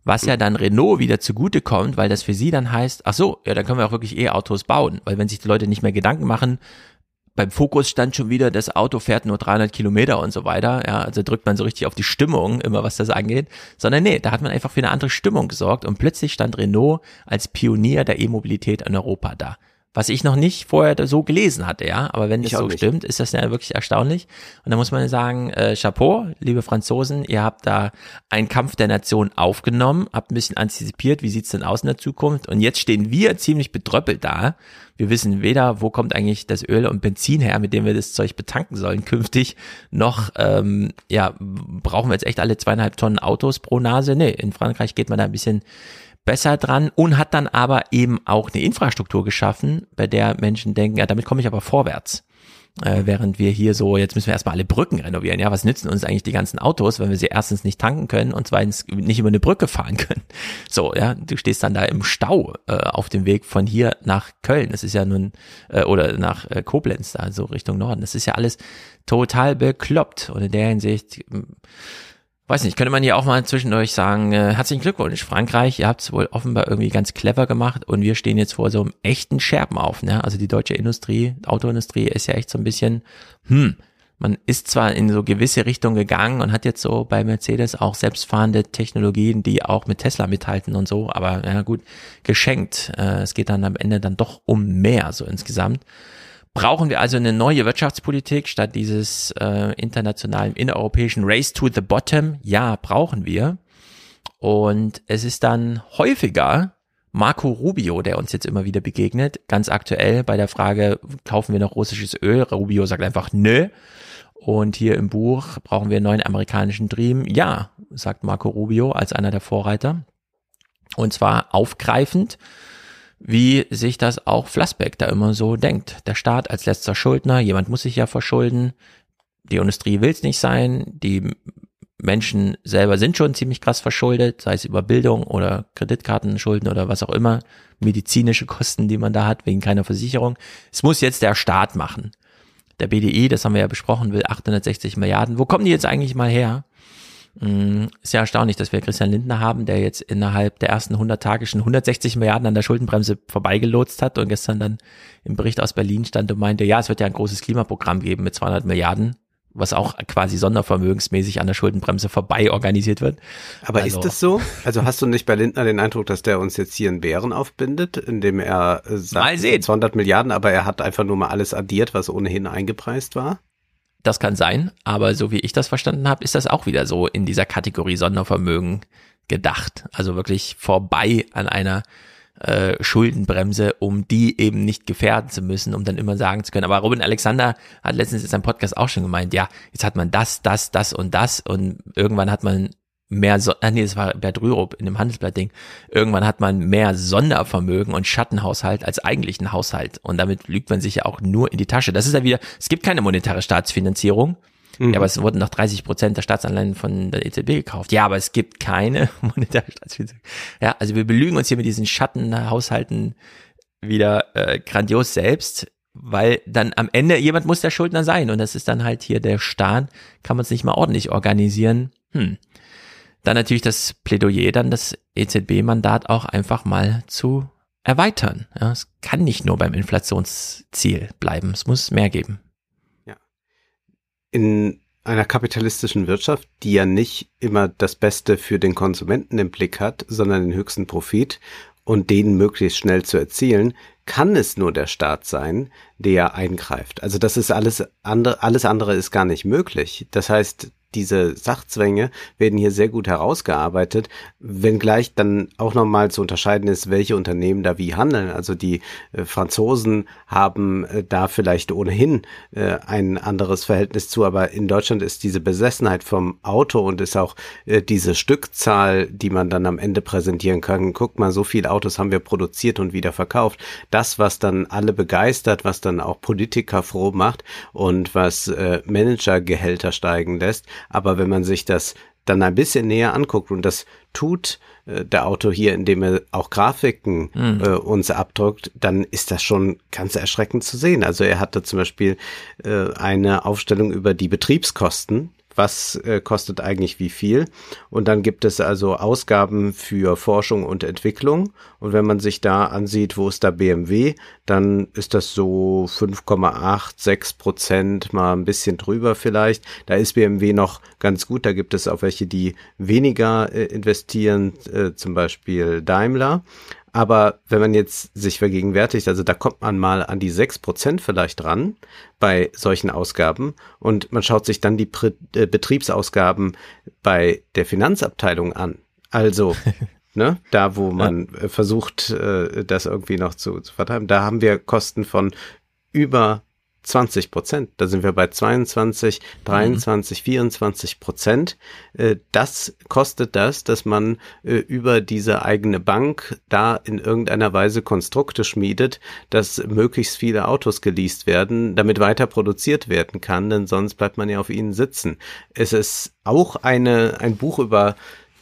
Was ja dann Renault wieder zugutekommt, weil das für sie dann heißt, ach so, ja, dann können wir auch wirklich E-Autos bauen, weil wenn sich die Leute nicht mehr Gedanken machen, beim Fokus stand schon wieder, das Auto fährt nur 300 Kilometer und so weiter. Ja, also drückt man so richtig auf die Stimmung, immer was das angeht. Sondern nee, da hat man einfach für eine andere Stimmung gesorgt und plötzlich stand Renault als Pionier der E-Mobilität in Europa da was ich noch nicht vorher so gelesen hatte, ja. Aber wenn das so nicht. stimmt, ist das ja wirklich erstaunlich. Und da muss man sagen, äh, Chapeau, liebe Franzosen, ihr habt da einen Kampf der Nation aufgenommen, habt ein bisschen antizipiert, wie sieht's denn aus in der Zukunft? Und jetzt stehen wir ziemlich bedröppelt da. Wir wissen weder, wo kommt eigentlich das Öl und Benzin her, mit dem wir das Zeug betanken sollen künftig, noch ähm, ja, brauchen wir jetzt echt alle zweieinhalb Tonnen Autos pro Nase. Nee, in Frankreich geht man da ein bisschen besser dran und hat dann aber eben auch eine Infrastruktur geschaffen, bei der Menschen denken, ja, damit komme ich aber vorwärts. Äh, während wir hier so, jetzt müssen wir erstmal alle Brücken renovieren. Ja, was nützen uns eigentlich die ganzen Autos, wenn wir sie erstens nicht tanken können und zweitens nicht über eine Brücke fahren können? So, ja, du stehst dann da im Stau äh, auf dem Weg von hier nach Köln. Das ist ja nun, äh, oder nach äh, Koblenz, da so Richtung Norden. Das ist ja alles total bekloppt. Und in der Hinsicht weiß nicht, könnte man hier auch mal zwischendurch sagen, äh, herzlichen Glückwunsch, Frankreich, ihr habt es wohl offenbar irgendwie ganz clever gemacht und wir stehen jetzt vor so einem echten Scherben auf, ne? Also die deutsche Industrie, Autoindustrie ist ja echt so ein bisschen, hm, man ist zwar in so gewisse Richtung gegangen und hat jetzt so bei Mercedes auch selbstfahrende Technologien, die auch mit Tesla mithalten und so, aber ja gut, geschenkt. Äh, es geht dann am Ende dann doch um mehr so insgesamt. Brauchen wir also eine neue Wirtschaftspolitik statt dieses äh, internationalen innereuropäischen Race to the Bottom? Ja, brauchen wir. Und es ist dann häufiger Marco Rubio, der uns jetzt immer wieder begegnet, ganz aktuell bei der Frage, kaufen wir noch russisches Öl? Rubio sagt einfach nö. Und hier im Buch brauchen wir einen neuen amerikanischen Dream. Ja, sagt Marco Rubio als einer der Vorreiter. Und zwar aufgreifend wie sich das auch Flassbeck da immer so denkt. Der Staat als letzter Schuldner, jemand muss sich ja verschulden, die Industrie will es nicht sein, die Menschen selber sind schon ziemlich krass verschuldet, sei es über Bildung oder Kreditkartenschulden oder was auch immer, medizinische Kosten, die man da hat, wegen keiner Versicherung. Es muss jetzt der Staat machen. Der BDI, das haben wir ja besprochen, will 860 Milliarden. Wo kommen die jetzt eigentlich mal her? Mm, ist ja erstaunlich, dass wir Christian Lindner haben, der jetzt innerhalb der ersten 100 Tage schon 160 Milliarden an der Schuldenbremse vorbeigelotst hat und gestern dann im Bericht aus Berlin stand und meinte, ja, es wird ja ein großes Klimaprogramm geben mit 200 Milliarden, was auch quasi sondervermögensmäßig an der Schuldenbremse vorbei organisiert wird. Aber also, ist das so? Also hast du nicht bei Lindner den Eindruck, dass der uns jetzt hier einen Bären aufbindet, indem er sagt, mal sehen. 200 Milliarden, aber er hat einfach nur mal alles addiert, was ohnehin eingepreist war? Das kann sein, aber so wie ich das verstanden habe, ist das auch wieder so in dieser Kategorie Sondervermögen gedacht. Also wirklich vorbei an einer äh, Schuldenbremse, um die eben nicht gefährden zu müssen, um dann immer sagen zu können. Aber Robin Alexander hat letztens in seinem Podcast auch schon gemeint, ja, jetzt hat man das, das, das und das und irgendwann hat man mehr, so ah nee, das war Bert Rürup in dem Handelsblatt-Ding. Irgendwann hat man mehr Sondervermögen und Schattenhaushalt als eigentlichen Haushalt. Und damit lügt man sich ja auch nur in die Tasche. Das ist ja wieder, es gibt keine monetäre Staatsfinanzierung. Mhm. Ja, aber es wurden noch 30 Prozent der Staatsanleihen von der EZB gekauft. Ja, aber es gibt keine monetäre Staatsfinanzierung. Ja, also wir belügen uns hier mit diesen Schattenhaushalten wieder äh, grandios selbst, weil dann am Ende jemand muss der Schuldner sein und das ist dann halt hier der Staat, kann man es nicht mal ordentlich organisieren. Hm. Dann natürlich das Plädoyer, dann das EZB-Mandat auch einfach mal zu erweitern. Ja, es kann nicht nur beim Inflationsziel bleiben, es muss mehr geben. Ja. In einer kapitalistischen Wirtschaft, die ja nicht immer das Beste für den Konsumenten im Blick hat, sondern den höchsten Profit und den möglichst schnell zu erzielen, kann es nur der Staat sein, der eingreift. Also das ist alles andere, alles andere ist gar nicht möglich. Das heißt, diese Sachzwänge werden hier sehr gut herausgearbeitet, wenngleich dann auch nochmal zu unterscheiden ist, welche Unternehmen da wie handeln. Also die äh, Franzosen haben äh, da vielleicht ohnehin äh, ein anderes Verhältnis zu, aber in Deutschland ist diese Besessenheit vom Auto und ist auch äh, diese Stückzahl, die man dann am Ende präsentieren kann. Guck mal, so viele Autos haben wir produziert und wieder verkauft. Das, was dann alle begeistert, was dann auch Politiker froh macht und was äh, Managergehälter steigen lässt, aber wenn man sich das dann ein bisschen näher anguckt und das tut äh, der Autor hier, indem er auch Grafiken mhm. äh, uns abdruckt, dann ist das schon ganz erschreckend zu sehen. Also er hatte zum Beispiel äh, eine Aufstellung über die Betriebskosten was äh, kostet eigentlich wie viel. Und dann gibt es also Ausgaben für Forschung und Entwicklung. Und wenn man sich da ansieht, wo ist da BMW, dann ist das so 5,8, 6 Prozent, mal ein bisschen drüber vielleicht. Da ist BMW noch ganz gut. Da gibt es auch welche, die weniger äh, investieren, äh, zum Beispiel Daimler. Aber wenn man jetzt sich vergegenwärtigt, also da kommt man mal an die sechs Prozent vielleicht ran bei solchen Ausgaben und man schaut sich dann die Pri äh, Betriebsausgaben bei der Finanzabteilung an. Also, ne, da wo man ja. versucht, äh, das irgendwie noch zu, zu vertreiben, da haben wir Kosten von über 20 Prozent. Da sind wir bei 22, 23, mhm. 24 Prozent. Äh, das kostet das, dass man äh, über diese eigene Bank da in irgendeiner Weise Konstrukte schmiedet, dass möglichst viele Autos geleast werden, damit weiter produziert werden kann, denn sonst bleibt man ja auf ihnen sitzen. Es ist auch eine, ein Buch über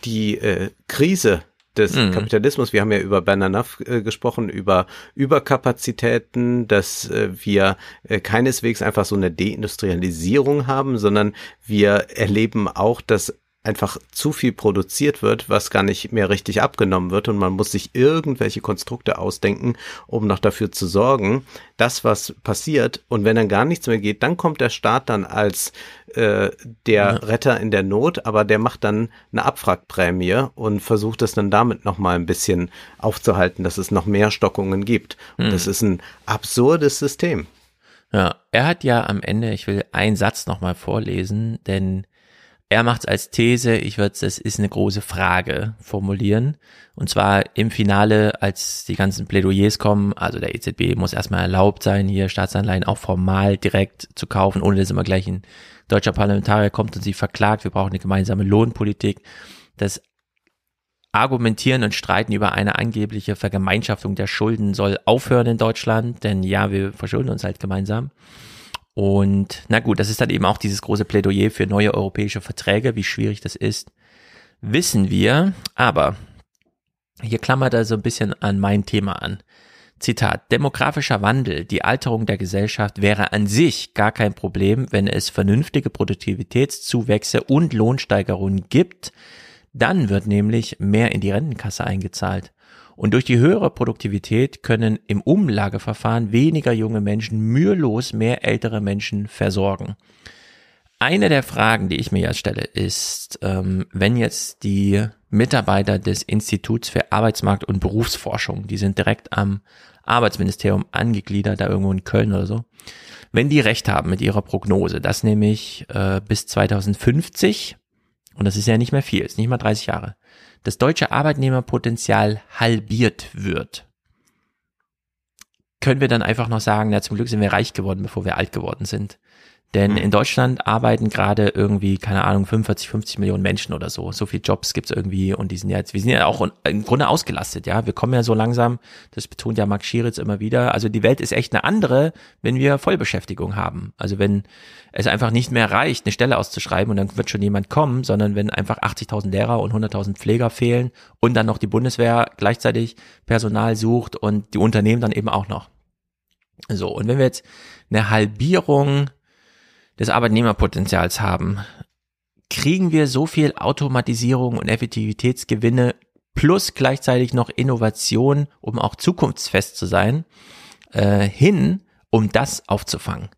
die äh, Krise des mhm. Kapitalismus. Wir haben ja über Bernanaf äh, gesprochen, über Überkapazitäten, dass äh, wir äh, keineswegs einfach so eine Deindustrialisierung haben, sondern wir erleben auch, dass einfach zu viel produziert wird, was gar nicht mehr richtig abgenommen wird und man muss sich irgendwelche Konstrukte ausdenken, um noch dafür zu sorgen, dass was passiert und wenn dann gar nichts mehr geht, dann kommt der Staat dann als äh, der ja. Retter in der Not, aber der macht dann eine Abwrackprämie und versucht es dann damit nochmal ein bisschen aufzuhalten, dass es noch mehr Stockungen gibt. Und hm. das ist ein absurdes System. Ja, er hat ja am Ende, ich will einen Satz nochmal vorlesen, denn er macht es als These, ich würde es ist eine große Frage formulieren. Und zwar im Finale, als die ganzen Plädoyers kommen, also der EZB muss erstmal erlaubt sein, hier Staatsanleihen auch formal direkt zu kaufen, ohne dass immer gleich ein deutscher Parlamentarier kommt und sie verklagt. Wir brauchen eine gemeinsame Lohnpolitik. Das Argumentieren und Streiten über eine angebliche Vergemeinschaftung der Schulden soll aufhören in Deutschland, denn ja, wir verschulden uns halt gemeinsam. Und na gut, das ist dann eben auch dieses große Plädoyer für neue europäische Verträge, wie schwierig das ist, wissen wir. Aber hier klammert er so ein bisschen an mein Thema an. Zitat, demografischer Wandel, die Alterung der Gesellschaft wäre an sich gar kein Problem, wenn es vernünftige Produktivitätszuwächse und Lohnsteigerungen gibt. Dann wird nämlich mehr in die Rentenkasse eingezahlt. Und durch die höhere Produktivität können im Umlageverfahren weniger junge Menschen mühelos mehr ältere Menschen versorgen. Eine der Fragen, die ich mir jetzt stelle, ist, ähm, wenn jetzt die Mitarbeiter des Instituts für Arbeitsmarkt und Berufsforschung, die sind direkt am Arbeitsministerium angegliedert, da irgendwo in Köln oder so, wenn die recht haben mit ihrer Prognose, dass nämlich äh, bis 2050, und das ist ja nicht mehr viel, ist nicht mal 30 Jahre, das deutsche Arbeitnehmerpotenzial halbiert wird, können wir dann einfach noch sagen, na zum Glück sind wir reich geworden, bevor wir alt geworden sind. Denn Mhm. in Deutschland arbeiten gerade irgendwie, keine Ahnung, 45, 50 Millionen Menschen oder so. So viele Jobs gibt's irgendwie und die sind ja jetzt, wir sind ja auch im Grunde ausgelastet, ja. Wir kommen ja so langsam, das betont ja Max Schieritz immer wieder. Also die Welt ist echt eine andere, wenn wir Vollbeschäftigung haben. Also wenn es einfach nicht mehr reicht, eine Stelle auszuschreiben und dann wird schon jemand kommen, sondern wenn einfach 80.000 Lehrer und 100.000 Pfleger fehlen und dann noch die Bundeswehr gleichzeitig Personal sucht und die Unternehmen dann eben auch noch. So, und wenn wir jetzt eine Halbierung des Arbeitnehmerpotenzials haben, kriegen wir so viel Automatisierung und Effektivitätsgewinne plus gleichzeitig noch Innovation, um auch zukunftsfest zu sein, äh, hin, um das aufzufangen.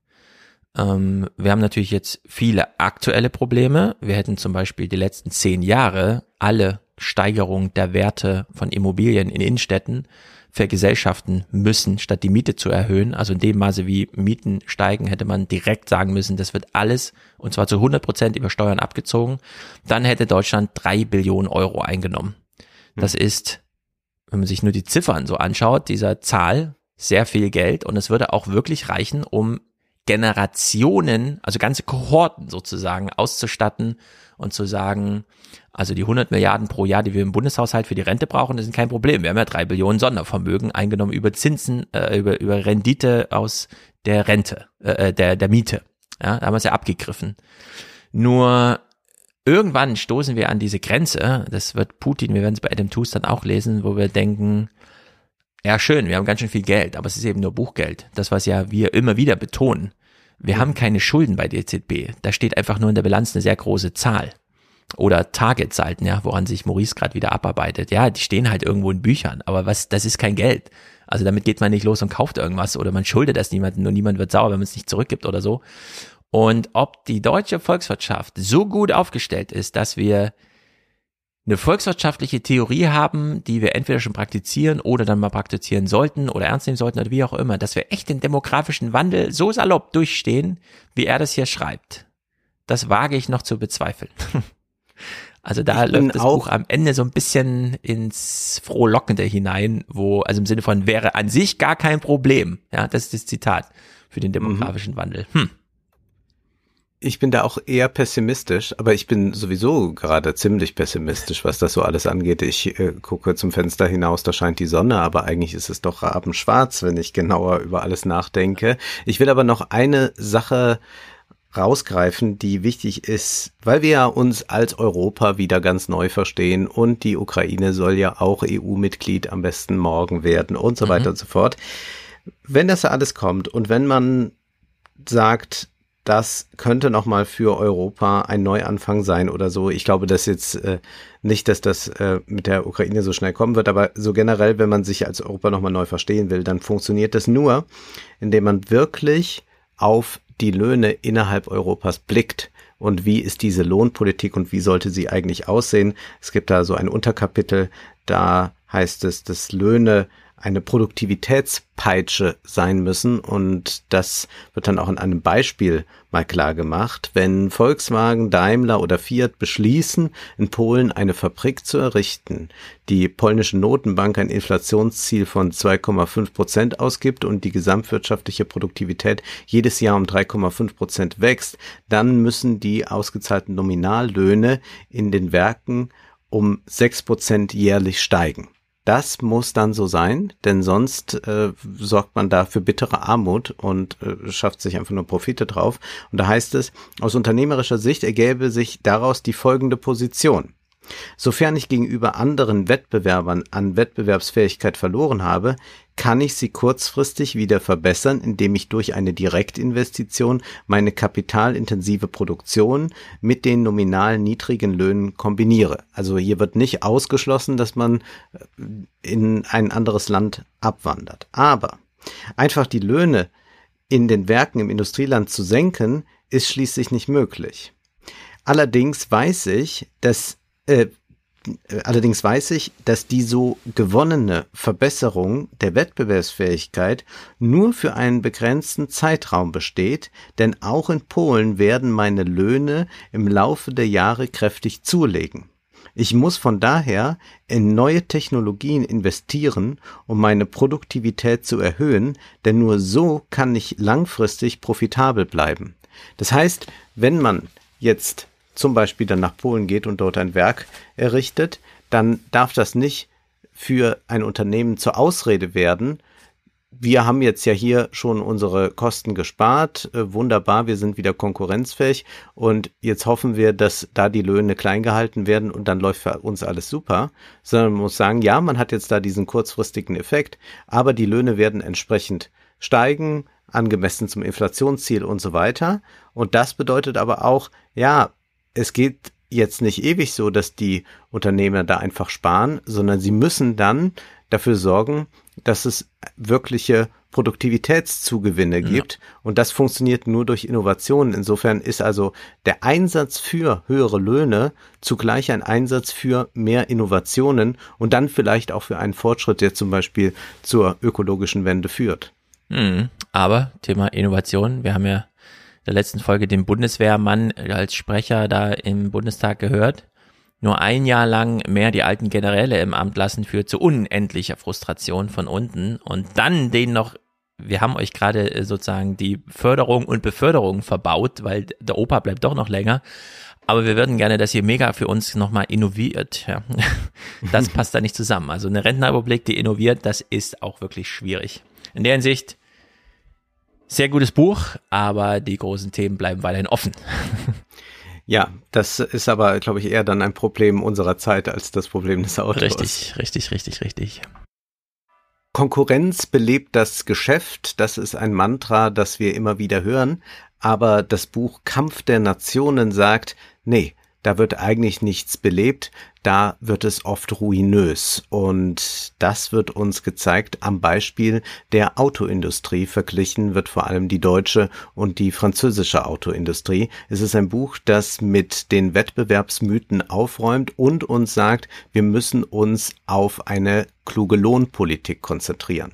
Ähm, wir haben natürlich jetzt viele aktuelle Probleme. Wir hätten zum Beispiel die letzten zehn Jahre alle Steigerung der Werte von Immobilien in Innenstädten vergesellschaften müssen, statt die Miete zu erhöhen. Also in dem Maße, wie Mieten steigen, hätte man direkt sagen müssen, das wird alles, und zwar zu 100 Prozent über Steuern abgezogen. Dann hätte Deutschland drei Billionen Euro eingenommen. Das ist, wenn man sich nur die Ziffern so anschaut, dieser Zahl sehr viel Geld und es würde auch wirklich reichen, um Generationen, also ganze Kohorten sozusagen auszustatten und zu sagen, also die 100 Milliarden pro Jahr, die wir im Bundeshaushalt für die Rente brauchen, das sind kein Problem. Wir haben ja drei Billionen Sondervermögen eingenommen über Zinsen, äh, über, über Rendite aus der Rente, äh, der, der Miete. Ja, da haben wir es ja abgegriffen. Nur irgendwann stoßen wir an diese Grenze, das wird Putin, wir werden es bei Adam Tooze dann auch lesen, wo wir denken, ja schön, wir haben ganz schön viel Geld, aber es ist eben nur Buchgeld. Das, was ja wir immer wieder betonen. Wir haben keine Schulden bei der EZB. Da steht einfach nur in der Bilanz eine sehr große Zahl. Oder Targetsalten, ja, woran sich Maurice gerade wieder abarbeitet. Ja, die stehen halt irgendwo in Büchern, aber was, das ist kein Geld. Also damit geht man nicht los und kauft irgendwas oder man schuldet das niemandem und niemand wird sauer, wenn man es nicht zurückgibt oder so. Und ob die deutsche Volkswirtschaft so gut aufgestellt ist, dass wir eine volkswirtschaftliche Theorie haben, die wir entweder schon praktizieren oder dann mal praktizieren sollten oder ernst nehmen sollten oder wie auch immer, dass wir echt den demografischen Wandel so salopp durchstehen, wie er das hier schreibt. Das wage ich noch zu bezweifeln. Also da Ich läuft das auch- Buch am Ende so ein bisschen ins Frohlockende hinein, wo, also im Sinne von wäre an sich gar kein Problem. Ja, das ist das Zitat für den demografischen Wandel. Hm. Ich bin da auch eher pessimistisch, aber ich bin sowieso gerade ziemlich pessimistisch, was das so alles angeht. Ich äh, gucke zum Fenster hinaus, da scheint die Sonne, aber eigentlich ist es doch rabenschwarz, wenn ich genauer über alles nachdenke. Ich will aber noch eine Sache rausgreifen, die wichtig ist, weil wir ja uns als Europa wieder ganz neu verstehen und die Ukraine soll ja auch EU-Mitglied am besten morgen werden und so weiter und so fort. Wenn das alles kommt und wenn man sagt, das könnte nochmal für Europa ein Neuanfang sein oder so. Ich glaube, dass jetzt äh, nicht, dass das äh, mit der Ukraine so schnell kommen wird, aber so generell, wenn man sich als Europa nochmal neu verstehen will, dann funktioniert das nur, indem man wirklich auf die Löhne innerhalb Europas blickt. Und wie ist diese Lohnpolitik und wie sollte sie eigentlich aussehen? Es gibt da so ein Unterkapitel, da heißt es, dass Löhne eine Produktivitätspeitsche sein müssen und das wird dann auch in einem Beispiel mal klar gemacht. Wenn Volkswagen, Daimler oder Fiat beschließen, in Polen eine Fabrik zu errichten, die polnische Notenbank ein Inflationsziel von 2,5 Prozent ausgibt und die gesamtwirtschaftliche Produktivität jedes Jahr um 3,5 Prozent wächst, dann müssen die ausgezahlten Nominallöhne in den Werken um 6 Prozent jährlich steigen. Das muss dann so sein, denn sonst äh, sorgt man da für bittere Armut und äh, schafft sich einfach nur Profite drauf. Und da heißt es, aus unternehmerischer Sicht ergäbe sich daraus die folgende Position. Sofern ich gegenüber anderen Wettbewerbern an Wettbewerbsfähigkeit verloren habe, kann ich sie kurzfristig wieder verbessern, indem ich durch eine Direktinvestition meine kapitalintensive Produktion mit den nominal niedrigen Löhnen kombiniere. Also hier wird nicht ausgeschlossen, dass man äh, in ein anderes Land abwandert. Aber einfach die Löhne in den Werken im Industrieland zu senken, ist schließlich nicht möglich. Allerdings weiß ich, dass äh, Allerdings weiß ich, dass die so gewonnene Verbesserung der Wettbewerbsfähigkeit nur für einen begrenzten Zeitraum besteht, denn auch in Polen werden meine Löhne im Laufe der Jahre kräftig zulegen. Ich muss von daher in neue Technologien investieren, um meine Produktivität zu erhöhen, denn nur so kann ich langfristig profitabel bleiben. Das heißt, wenn man jetzt zum Beispiel dann nach Polen geht und dort ein Werk errichtet, dann darf das nicht für ein Unternehmen zur Ausrede werden, wir haben jetzt ja hier schon unsere Kosten gespart. Äh, wunderbar, wir sind wieder konkurrenzfähig und jetzt hoffen wir, dass da die Löhne klein gehalten werden und dann läuft für uns alles super. Sondern man muss sagen, ja, man hat jetzt da diesen kurzfristigen Effekt, aber die Löhne werden entsprechend steigen, angemessen zum Inflationsziel und so weiter. Und das bedeutet aber auch, ja, es geht jetzt nicht ewig so, dass die Unternehmer da einfach sparen, sondern sie müssen dann dafür sorgen, dass es wirkliche Produktivitätszugewinne gibt. Ja. Und das funktioniert nur durch Innovationen. Insofern ist also der Einsatz für höhere Löhne zugleich ein Einsatz für mehr Innovationen und dann vielleicht auch für einen Fortschritt, der zum Beispiel zur ökologischen Wende führt. Mhm. Aber Thema Innovation, wir haben ja der letzten Folge den Bundeswehrmann als Sprecher da im Bundestag gehört nur ein Jahr lang mehr die alten Generäle im Amt lassen führt zu unendlicher Frustration von unten und dann den noch wir haben euch gerade äh, sozusagen die Förderung und Beförderung verbaut, weil der Opa bleibt doch noch länger. Aber wir würden gerne, dass ihr mega für uns nochmal innoviert. Ja. Das passt da nicht zusammen. Also eine Rentenrepublik, die innoviert, das ist auch wirklich schwierig. In der Hinsicht, sehr gutes Buch, aber die großen Themen bleiben weiterhin offen. Ja, das ist aber, glaube ich, eher dann ein Problem unserer Zeit als das Problem des Autors. Richtig, richtig, richtig, richtig. Konkurrenz belebt das Geschäft, das ist ein Mantra, das wir immer wieder hören, aber das Buch Kampf der Nationen sagt, nee, da wird eigentlich nichts belebt, da wird es oft ruinös. Und das wird uns gezeigt am Beispiel der Autoindustrie. Verglichen wird vor allem die deutsche und die französische Autoindustrie. Es ist ein Buch, das mit den Wettbewerbsmythen aufräumt und uns sagt, wir müssen uns auf eine kluge Lohnpolitik konzentrieren.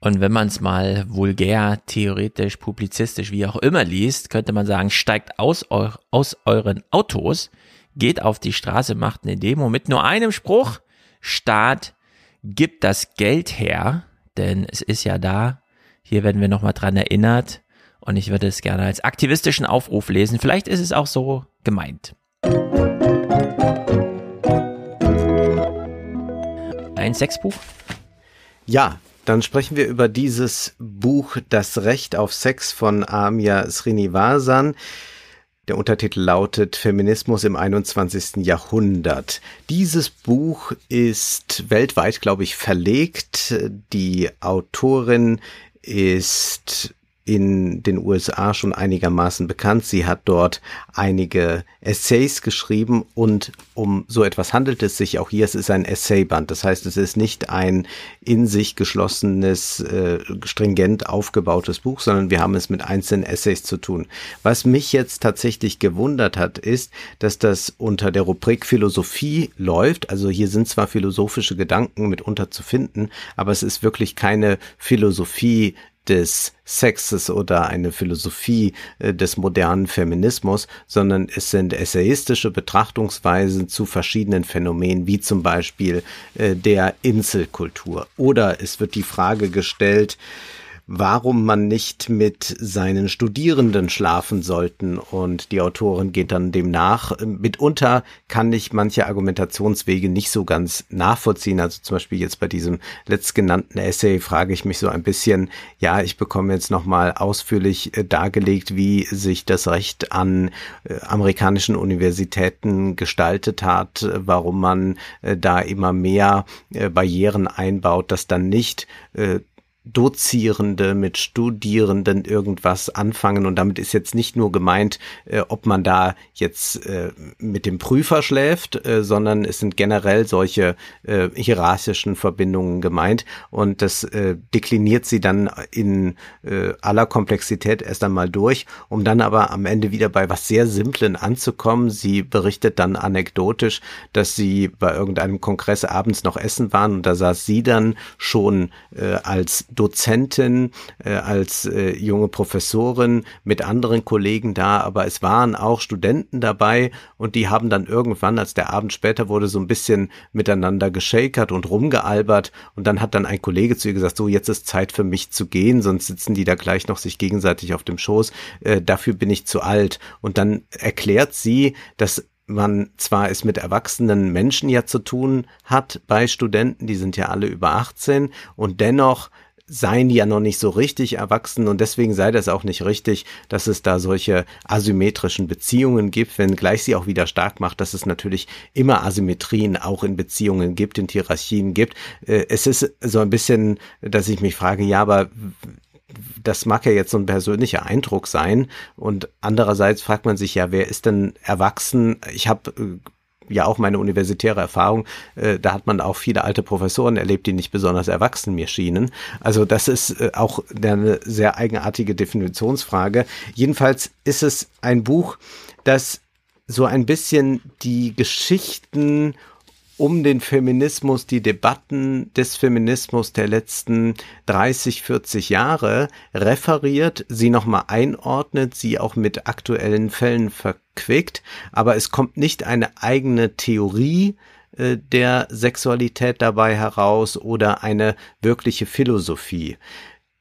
Und wenn man es mal vulgär, theoretisch, publizistisch, wie auch immer liest, könnte man sagen, steigt aus, eu aus euren Autos, geht auf die Straße, macht eine Demo mit nur einem Spruch, Staat, gibt das Geld her, denn es ist ja da. Hier werden wir nochmal dran erinnert und ich würde es gerne als aktivistischen Aufruf lesen. Vielleicht ist es auch so gemeint. Ein Sexbuch? Ja, dann sprechen wir über dieses Buch Das Recht auf Sex von Amia Srinivasan. Der Untertitel lautet Feminismus im 21. Jahrhundert. Dieses Buch ist weltweit, glaube ich, verlegt. Die Autorin ist in den USA schon einigermaßen bekannt. Sie hat dort einige Essays geschrieben und um so etwas handelt es sich auch hier. Es ist ein Essayband. Das heißt, es ist nicht ein in sich geschlossenes, äh, stringent aufgebautes Buch, sondern wir haben es mit einzelnen Essays zu tun. Was mich jetzt tatsächlich gewundert hat, ist, dass das unter der Rubrik Philosophie läuft. Also hier sind zwar philosophische Gedanken mitunter zu finden, aber es ist wirklich keine Philosophie des Sexes oder eine Philosophie äh, des modernen Feminismus, sondern es sind essayistische Betrachtungsweisen zu verschiedenen Phänomenen, wie zum Beispiel äh, der Inselkultur. Oder es wird die Frage gestellt, warum man nicht mit seinen Studierenden schlafen sollten. Und die Autorin geht dann dem nach. Mitunter kann ich manche Argumentationswege nicht so ganz nachvollziehen. Also zum Beispiel jetzt bei diesem letztgenannten Essay frage ich mich so ein bisschen, ja, ich bekomme jetzt nochmal ausführlich äh, dargelegt, wie sich das Recht an äh, amerikanischen Universitäten gestaltet hat, warum man äh, da immer mehr Barrieren einbaut, dass dann nicht Dozierende, mit Studierenden irgendwas anfangen. Und damit ist jetzt nicht nur gemeint, äh, ob man da jetzt äh, mit dem Prüfer schläft, äh, sondern es sind generell solche äh, hierarchischen Verbindungen gemeint. Und das äh, dekliniert sie dann in äh, aller Komplexität erst einmal durch, um dann aber am Ende wieder bei was sehr Simplen anzukommen. Sie berichtet dann anekdotisch, dass sie bei irgendeinem Kongress abends noch essen waren und da saß sie dann schon als Dozentin, äh, als äh, junge Professorin mit anderen Kollegen da, aber es waren auch Studenten dabei und die haben dann irgendwann, als der Abend später wurde, so ein bisschen miteinander geschakert und rumgealbert und dann hat dann ein Kollege zu ihr gesagt, so jetzt ist Zeit für mich zu gehen, sonst sitzen die da gleich noch sich gegenseitig auf dem Schoß, äh, dafür bin ich zu alt. Und dann erklärt sie, dass man zwar es mit erwachsenen Menschen ja zu tun hat bei Studenten, die sind ja alle über 18 und dennoch seien die ja noch nicht so richtig erwachsen und deswegen sei das auch nicht richtig, dass es da solche asymmetrischen Beziehungen gibt, wenn gleich sie auch wieder stark macht, dass es natürlich immer Asymmetrien auch in Beziehungen gibt, in Hierarchien gibt. Äh, es ist so ein bisschen, dass ich mich frage, ja, aber das mag ja jetzt so ein persönlicher Eindruck sein. Und andererseits fragt man sich ja, wer ist denn erwachsen? Ich habe äh, ja auch meine universitäre Erfahrung, äh, da hat man auch viele alte Professoren erlebt, die nicht besonders erwachsen mir schienen. Also das ist äh, auch eine sehr eigenartige Definitionsfrage. Jedenfalls ist es ein Buch, das so ein bisschen die Geschichten um den Feminismus, die Debatten des Feminismus der letzten 30, 40 Jahre referiert, sie nochmal einordnet, sie auch mit aktuellen Fällen verquickt, aber es kommt nicht eine eigene Theorie äh, der Sexualität dabei heraus oder eine wirkliche Philosophie.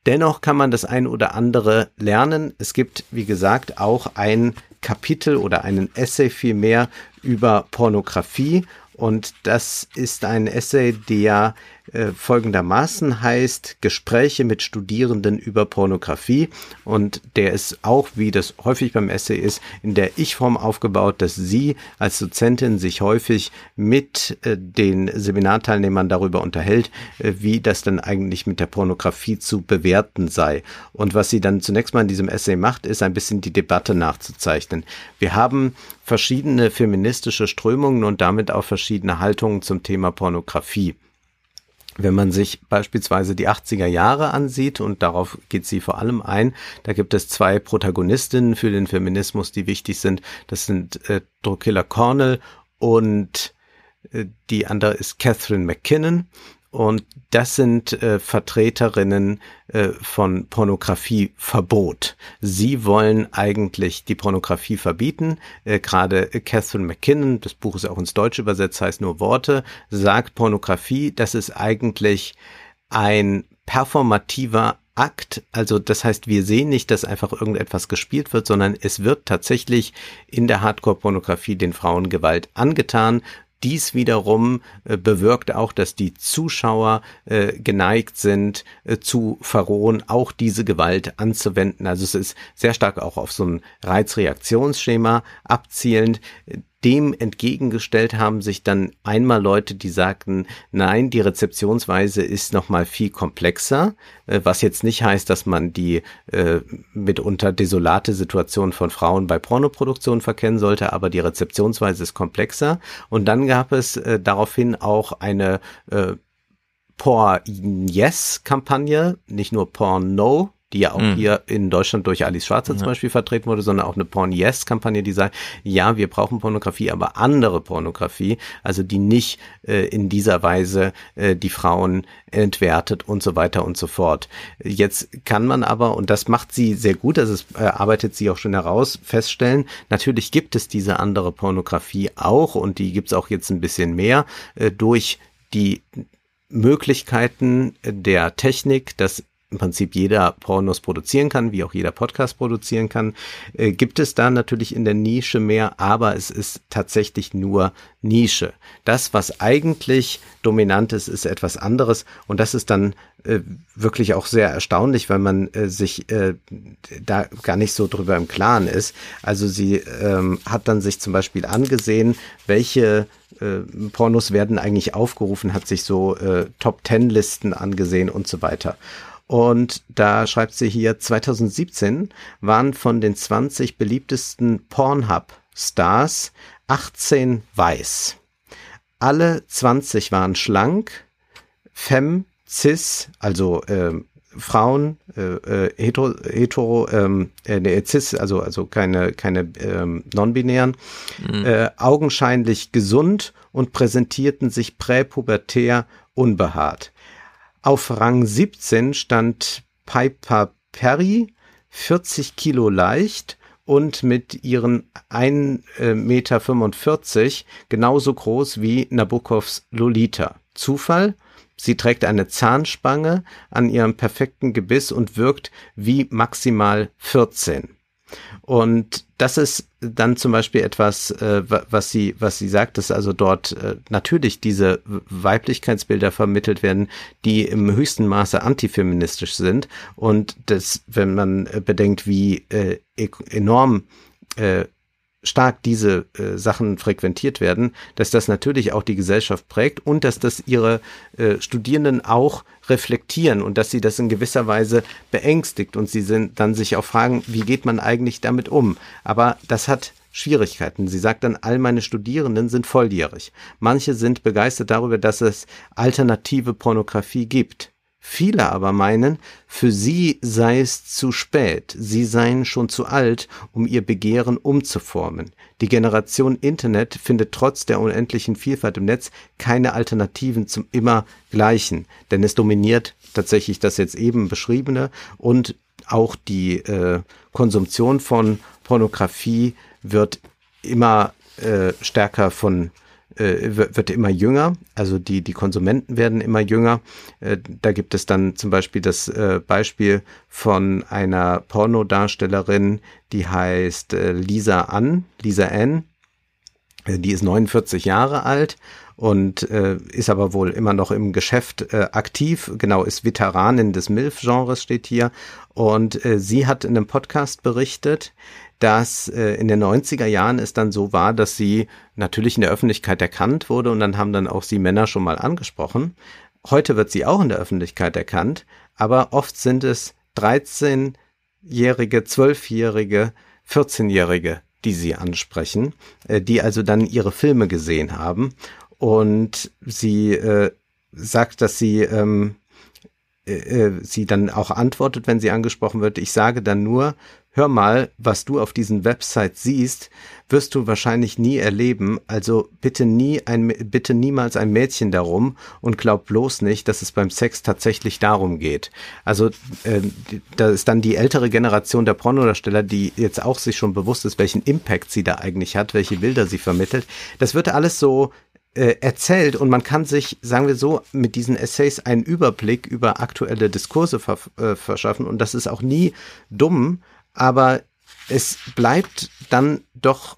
Dennoch kann man das ein oder andere lernen. Es gibt, wie gesagt, auch ein Kapitel oder einen Essay vielmehr über Pornografie und das ist ein Essay, der äh, folgendermaßen heißt Gespräche mit Studierenden über Pornografie und der ist auch, wie das häufig beim Essay ist, in der Ich-Form aufgebaut, dass sie als Dozentin sich häufig mit äh, den Seminarteilnehmern darüber unterhält, äh, wie das dann eigentlich mit der Pornografie zu bewerten sei. Und was sie dann zunächst mal in diesem Essay macht, ist ein bisschen die Debatte nachzuzeichnen. Wir haben verschiedene feministische Strömungen und damit auch verschiedene Haltungen zum Thema Pornografie. Wenn man sich beispielsweise die 80er Jahre ansieht, und darauf geht sie vor allem ein, da gibt es zwei Protagonistinnen für den Feminismus, die wichtig sind. Das sind äh, Drukilla Cornell und äh, die andere ist Catherine McKinnon. Und das sind äh, Vertreterinnen äh, von Pornografieverbot. Sie wollen eigentlich die Pornografie verbieten. Äh, Gerade Catherine McKinnon, das Buch ist auch ins Deutsche übersetzt, heißt nur Worte, sagt Pornografie, das ist eigentlich ein performativer Akt, also das heißt, wir sehen nicht, dass einfach irgendetwas gespielt wird, sondern es wird tatsächlich in der Hardcore-Pornografie den Frauen Gewalt angetan dies wiederum äh, bewirkt auch, dass die Zuschauer äh, geneigt sind, äh, zu verrohen, auch diese Gewalt anzuwenden. Also es ist sehr stark auch auf so ein Reizreaktionsschema abzielend dem entgegengestellt haben sich dann einmal Leute, die sagten, nein, die Rezeptionsweise ist noch mal viel komplexer, äh, was jetzt nicht heißt, dass man die äh, mitunter desolate Situation von Frauen bei Pornoproduktion verkennen sollte, aber die Rezeptionsweise ist komplexer. Und dann gab es äh, daraufhin auch eine äh, Porn Yes Kampagne, nicht nur Porn No, die ja auch mhm. hier in Deutschland durch Alice Schwarzer ja. zum Beispiel vertreten wurde, sondern auch eine Porn-Yes-Kampagne, die sagt, ja, wir brauchen Pornografie, aber andere Pornografie, also die nicht äh, in dieser Weise äh, die Frauen entwertet und so weiter und so fort. Jetzt kann man aber, und das macht sie sehr gut, also es äh, arbeitet sie auch schon heraus, feststellen, natürlich gibt es diese andere Pornografie auch und die gibt es auch jetzt ein bisschen mehr äh, durch die Möglichkeiten der Technik, dass im Prinzip jeder Pornos produzieren kann, wie auch jeder Podcast produzieren kann, äh, gibt es da natürlich in der Nische mehr, aber es ist tatsächlich nur Nische. Das, was eigentlich dominant ist, ist etwas anderes und das ist dann äh, wirklich auch sehr erstaunlich, weil man äh, sich äh, da gar nicht so drüber im Klaren ist. Also sie ähm, hat dann sich zum Beispiel angesehen, welche äh, Pornos werden eigentlich aufgerufen, hat sich so äh, Top-Ten-Listen angesehen und so weiter. Und da schreibt sie hier, 2017 waren von den 20 beliebtesten Pornhub-Stars 18 weiß. Alle 20 waren schlank, fem, cis, also äh, Frauen, äh, äh, hetero, hetero ähm, äh, cis, also also keine keine ähm, non-binären, mhm. äh, augenscheinlich gesund und präsentierten sich präpubertär unbehaart. Auf Rang 17 stand Piper Perry, 40 Kilo leicht und mit ihren 1,45 Meter genauso groß wie Nabokovs Lolita. Zufall? Sie trägt eine Zahnspange an ihrem perfekten Gebiss und wirkt wie maximal 14. Und das ist dann zum Beispiel etwas, äh, was sie, was sie sagt, dass also dort äh, natürlich diese Weiblichkeitsbilder vermittelt werden, die im höchsten Maße antifeministisch sind. Und das, wenn man äh, bedenkt, wie äh, e-, enorm äh, stark diese äh, Sachen frequentiert werden, dass das natürlich auch die Gesellschaft prägt und dass das ihre äh, Studierenden auch reflektieren und dass sie das in gewisser Weise beängstigt und sie sind dann sich auch fragen, wie geht man eigentlich damit um? Aber das hat Schwierigkeiten. Sie sagt dann, all meine Studierenden sind volljährig. Manche sind begeistert darüber, dass es alternative Pornografie gibt. Viele aber meinen, für sie sei es zu spät, sie seien schon zu alt, um ihr Begehren umzuformen. Die Generation Internet findet trotz der unendlichen Vielfalt im Netz keine Alternativen zum immer Gleichen, denn es dominiert tatsächlich das jetzt eben beschriebene und auch die äh, Konsumtion von Pornografie wird immer äh, stärker von äh, wird immer jünger, also die, die Konsumenten werden immer jünger. Äh, da gibt es dann zum Beispiel das äh, Beispiel von einer Pornodarstellerin, die heißt Lisa Ann, Lisa Ann. Die ist 49 Jahre alt und äh, ist aber wohl immer noch im Geschäft äh, aktiv. Genau, ist Veteranin des MILF-Genres, steht hier. Und äh, sie hat in einem Podcast berichtet, dass äh, in den 90er Jahren es dann so war, dass sie natürlich in der Öffentlichkeit erkannt wurde und dann haben dann auch sie Männer schon mal angesprochen. Heute wird sie auch in der Öffentlichkeit erkannt, aber oft sind es 13-jährige, 12-jährige, 14-jährige, die sie ansprechen, äh, die also dann ihre Filme gesehen haben und sie äh, sagt, dass sie ähm, äh, äh sie dann auch antwortet, wenn sie angesprochen wird. Ich sage dann nur, hör mal, was du auf diesen Websites siehst, wirst du wahrscheinlich nie erleben. Also bitte nie ein, bitte niemals ein Mädchen darum und glaub bloß nicht, dass es beim Sex tatsächlich darum geht. Also äh, da ist dann die ältere Generation der Pornodarsteller, die jetzt auch sich schon bewusst ist, welchen Impact sie da eigentlich hat, welche Bilder sie vermittelt. Das wird alles so äh, erzählt und man kann sich, sagen wir so, mit diesen Essays einen Überblick über aktuelle Diskurse ver äh, verschaffen und das ist auch nie dumm, aber es bleibt dann doch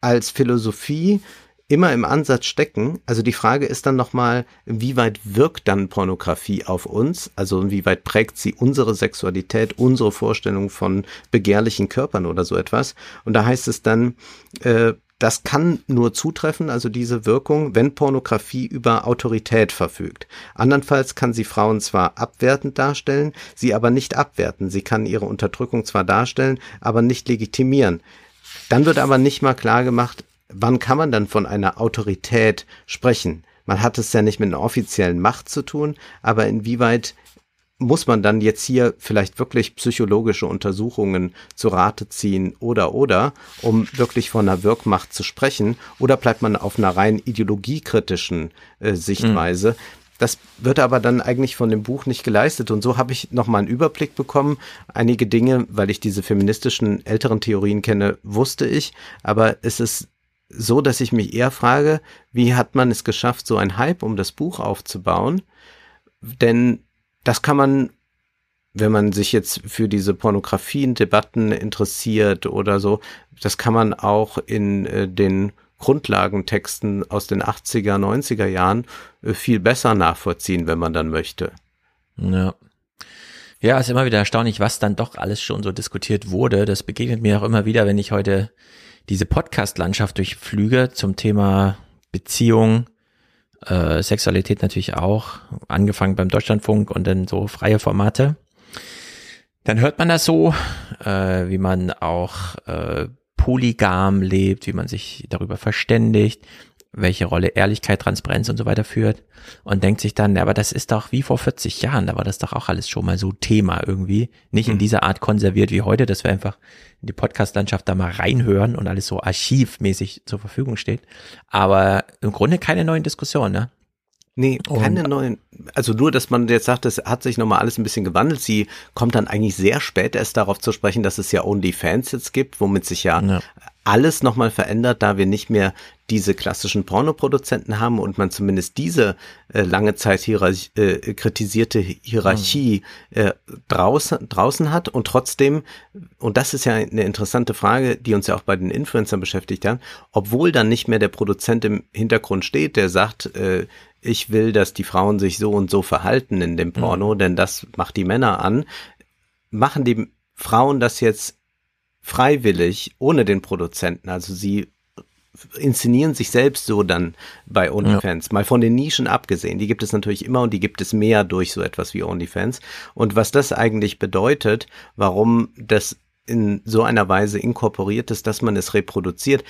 als Philosophie immer im Ansatz stecken. Also die Frage ist dann nochmal, wie weit wirkt dann Pornografie auf uns? Also wie weit prägt sie unsere Sexualität, unsere Vorstellung von begehrlichen Körpern oder so etwas? Und da heißt es dann, äh, das kann nur zutreffen, also diese Wirkung, wenn Pornografie über Autorität verfügt. Andernfalls kann sie Frauen zwar abwertend darstellen, sie aber nicht abwerten. Sie kann ihre Unterdrückung zwar darstellen, aber nicht legitimieren. Dann wird aber nicht mal klar gemacht, wann kann man dann von einer Autorität sprechen. Man hat es ja nicht mit einer offiziellen Macht zu tun, aber inwieweit muss man dann jetzt hier vielleicht wirklich psychologische Untersuchungen zu Rate ziehen oder oder, um wirklich von einer Wirkmacht zu sprechen? Oder bleibt man auf einer rein ideologiekritischen äh, Sichtweise? Mhm. Das wird aber dann eigentlich von dem Buch nicht geleistet. Und so habe ich nochmal einen Überblick bekommen. Einige Dinge, weil ich diese feministischen älteren Theorien kenne, wusste ich. Aber es ist so, dass ich mich eher frage, wie hat man es geschafft, so ein Hype um das Buch aufzubauen? Denn das kann man, wenn man sich jetzt für diese Pornografien-Debatten interessiert oder so, das kann man auch in äh, den Grundlagentexten aus den 80er, 90er Jahren äh, viel besser nachvollziehen, wenn man dann möchte. Ja. Ja, ist immer wieder erstaunlich, was dann doch alles schon so diskutiert wurde. Das begegnet mir auch immer wieder, wenn ich heute diese Podcast-Landschaft durchflüge zum Thema Beziehung, äh, Sexualität natürlich auch, angefangen beim Deutschlandfunk und dann so freie Formate. Dann hört man das so, äh, wie man auch äh, polygam lebt, wie man sich darüber verständigt, welche Rolle Ehrlichkeit, Transparenz und so weiter führt und denkt sich dann, aber das ist doch wie vor 40 Jahren, da war das doch auch alles schon mal so Thema irgendwie, nicht in mhm. dieser Art konserviert wie heute, dass wir einfach in die Podcast-Landschaft da mal reinhören und alles so archivmäßig zur Verfügung steht, aber im Grunde keine neuen Diskussionen, ne? Nee, keine Und- neuen. Also nur, dass man jetzt sagt, es hat sich nochmal alles ein bisschen gewandelt. Sie kommt dann eigentlich sehr spät erst darauf zu sprechen, dass es ja OnlyFans jetzt gibt, womit sich ja, Ja. alles nochmal verändert, da wir nicht mehr diese klassischen Pornoproduzenten haben und man zumindest diese äh, lange Zeit hierarch äh, kritisierte Hierarchie äh, draußen, draußen hat und trotzdem, und das ist ja eine interessante Frage, die uns ja auch bei den Influencern beschäftigt hat, obwohl dann nicht mehr der Produzent im Hintergrund steht, der sagt, äh, ich will, dass die Frauen sich so und so verhalten in dem Porno, denn das macht die Männer an, machen die Frauen das jetzt freiwillig ohne den Produzenten. Also sie inszenieren sich selbst so dann bei OnlyFans. Mal von den Nischen abgesehen. Die gibt es natürlich immer und die gibt es mehr durch so etwas wie OnlyFans. Und was das eigentlich bedeutet, warum das in so einer Weise inkorporiert ist, dass man es reproduziert,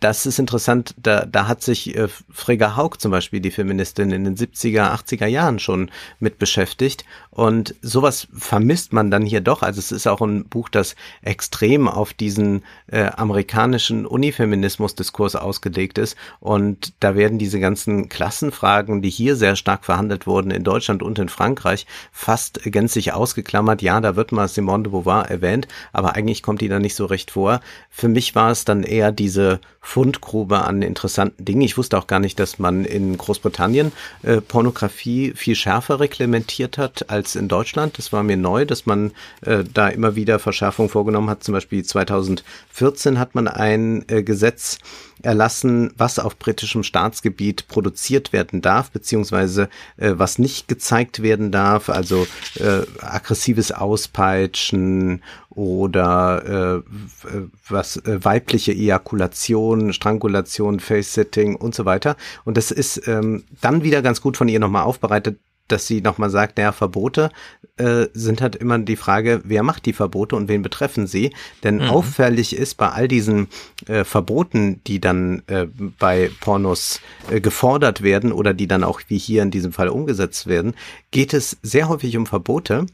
das ist interessant, da, da hat sich äh, Frigga Haug zum Beispiel, die Feministin, in den 70er, 80er Jahren schon mit beschäftigt. Und sowas vermisst man dann hier doch. Also es ist auch ein Buch, das extrem auf diesen äh, amerikanischen Unifeminismus-Diskurs ausgelegt ist. Und da werden diese ganzen Klassenfragen, die hier sehr stark verhandelt wurden, in Deutschland und in Frankreich, fast gänzlich ausgeklammert. Ja, da wird mal Simone de Beauvoir erwähnt, aber eigentlich kommt die da nicht so recht vor. Für mich war es dann eher diese Fundgrube an interessanten Dingen. Ich wusste auch gar nicht, dass man in Großbritannien äh, Pornografie viel schärfer reglementiert hat als in Deutschland. Das war mir neu, dass man äh, da immer wieder Verschärfungen vorgenommen hat. Zum Beispiel 2014 hat man ein äh, Gesetz erlassen, was auf britischem Staatsgebiet produziert werden darf, beziehungsweise äh, was nicht gezeigt werden darf, also äh, aggressives Auspeitschen oder äh, was äh, weibliche Ejakulation, Strangulation, Face-Sitting und so weiter. Und das ist ähm, dann wieder ganz gut von ihr nochmal aufbereitet, dass sie nochmal sagt, naja, Verbote äh, sind halt immer die Frage, wer macht die Verbote und wen betreffen sie? Denn auffällig ist bei all diesen äh, Verboten, die dann äh, bei Pornos äh, gefordert werden oder die dann auch wie hier in diesem Fall umgesetzt werden, geht es sehr häufig um Verbote,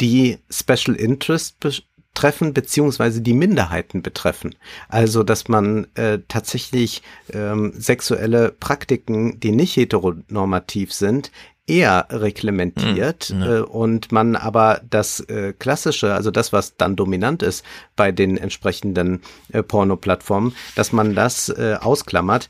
die Special Interest betreffen beziehungsweise die Minderheiten betreffen. Also dass man äh, tatsächlich ähm, sexuelle Praktiken, die nicht heteronormativ sind, eher reglementiert Hm, ja. äh, und man aber das äh, klassische, also das, was dann dominant ist bei den entsprechenden äh, Porno-Plattformen, dass man das äh, ausklammert.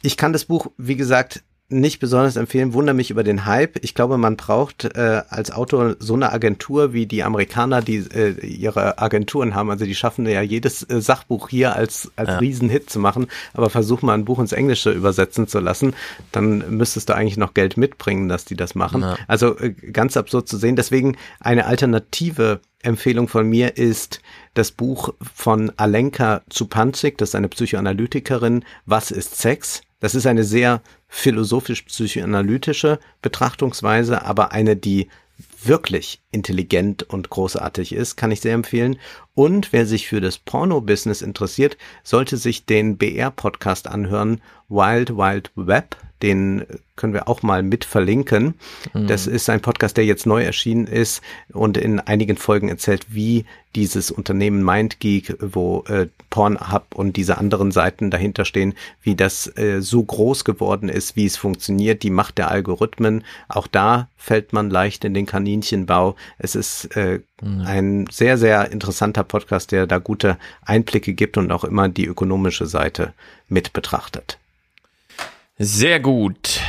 Ich kann das Buch, wie gesagt, nicht besonders empfehlen, wundere mich über den Hype. Ich glaube, man braucht äh, als Autor so eine Agentur wie die Amerikaner, die äh, ihre Agenturen haben. Also die schaffen ja jedes äh, Sachbuch hier als, als Ja. Riesenhit zu machen. Aber versuch mal ein Buch ins Englische übersetzen zu lassen, dann müsstest du eigentlich noch Geld mitbringen, dass die das machen. Ja. Also äh, ganz absurd zu sehen. Deswegen eine alternative Empfehlung von mir ist das Buch von Alenka Zupanzik, das ist eine Psychoanalytikerin, Was ist Sex? Das ist eine sehr philosophisch-psychoanalytische Betrachtungsweise, aber eine, die wirklich intelligent und großartig ist, kann ich sehr empfehlen. Und wer sich für das Porno-Business interessiert, sollte sich den BR-Podcast anhören, Wild Wild Web. Den können wir auch mal mit verlinken. Das ist ein Podcast, der jetzt neu erschienen ist und in einigen Folgen erzählt, wie dieses Unternehmen MindGeek, wo äh, Pornhub und diese anderen Seiten dahinter stehen, wie das äh, so groß geworden ist, wie es funktioniert, die Macht der Algorithmen. Auch da fällt man leicht in den Kaninchenbau. Es ist äh, ein sehr, sehr interessanter Podcast, der da gute Einblicke gibt und auch immer die ökonomische Seite mit betrachtet. Sehr gut.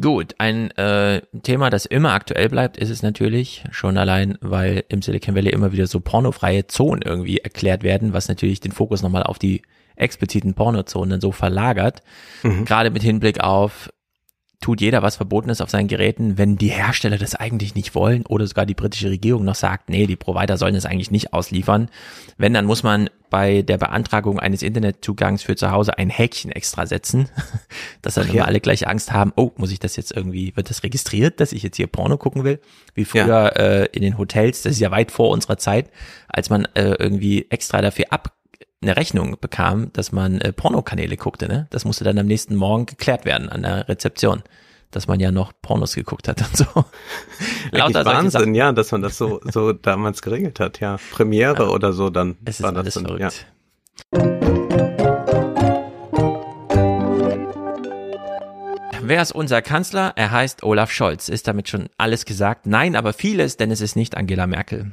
Gut, ein äh, Thema, das immer aktuell bleibt, ist es natürlich schon allein, weil im Silicon Valley immer wieder so pornofreie Zonen irgendwie erklärt werden, was natürlich den Fokus nochmal auf die expliziten Pornozonen so verlagert. Gerade mit Hinblick auf, tut jeder was Verbotenes auf seinen Geräten, wenn die Hersteller das eigentlich nicht wollen oder sogar die britische Regierung noch sagt, nee, die Provider sollen es eigentlich nicht ausliefern. Wenn, dann muss man bei der Beantragung eines Internetzugangs für zu Hause ein Häkchen extra setzen, dass dann Ach immer ja. alle gleich Angst haben, oh, muss ich das jetzt irgendwie, wird das registriert, dass ich jetzt hier Porno gucken will? Wie früher äh, in den Hotels, das ist ja weit vor unserer Zeit, als man äh, irgendwie extra dafür ab eine Rechnung bekam, dass man äh, Pornokanäle guckte, ne? Das musste dann am nächsten Morgen geklärt werden an der Rezeption, dass man ja noch Pornos geguckt hat und so. Sachen. Wahnsinn, ja, dass man das so, so damals geregelt hat, ja. Premiere oder so, dann Es ist war das alles dann, verrückt. ja. wer ist unser Kanzler? Er heißt Olaf Scholz. Ist damit schon alles gesagt? Nein, aber vieles, denn es ist nicht Angela Merkel.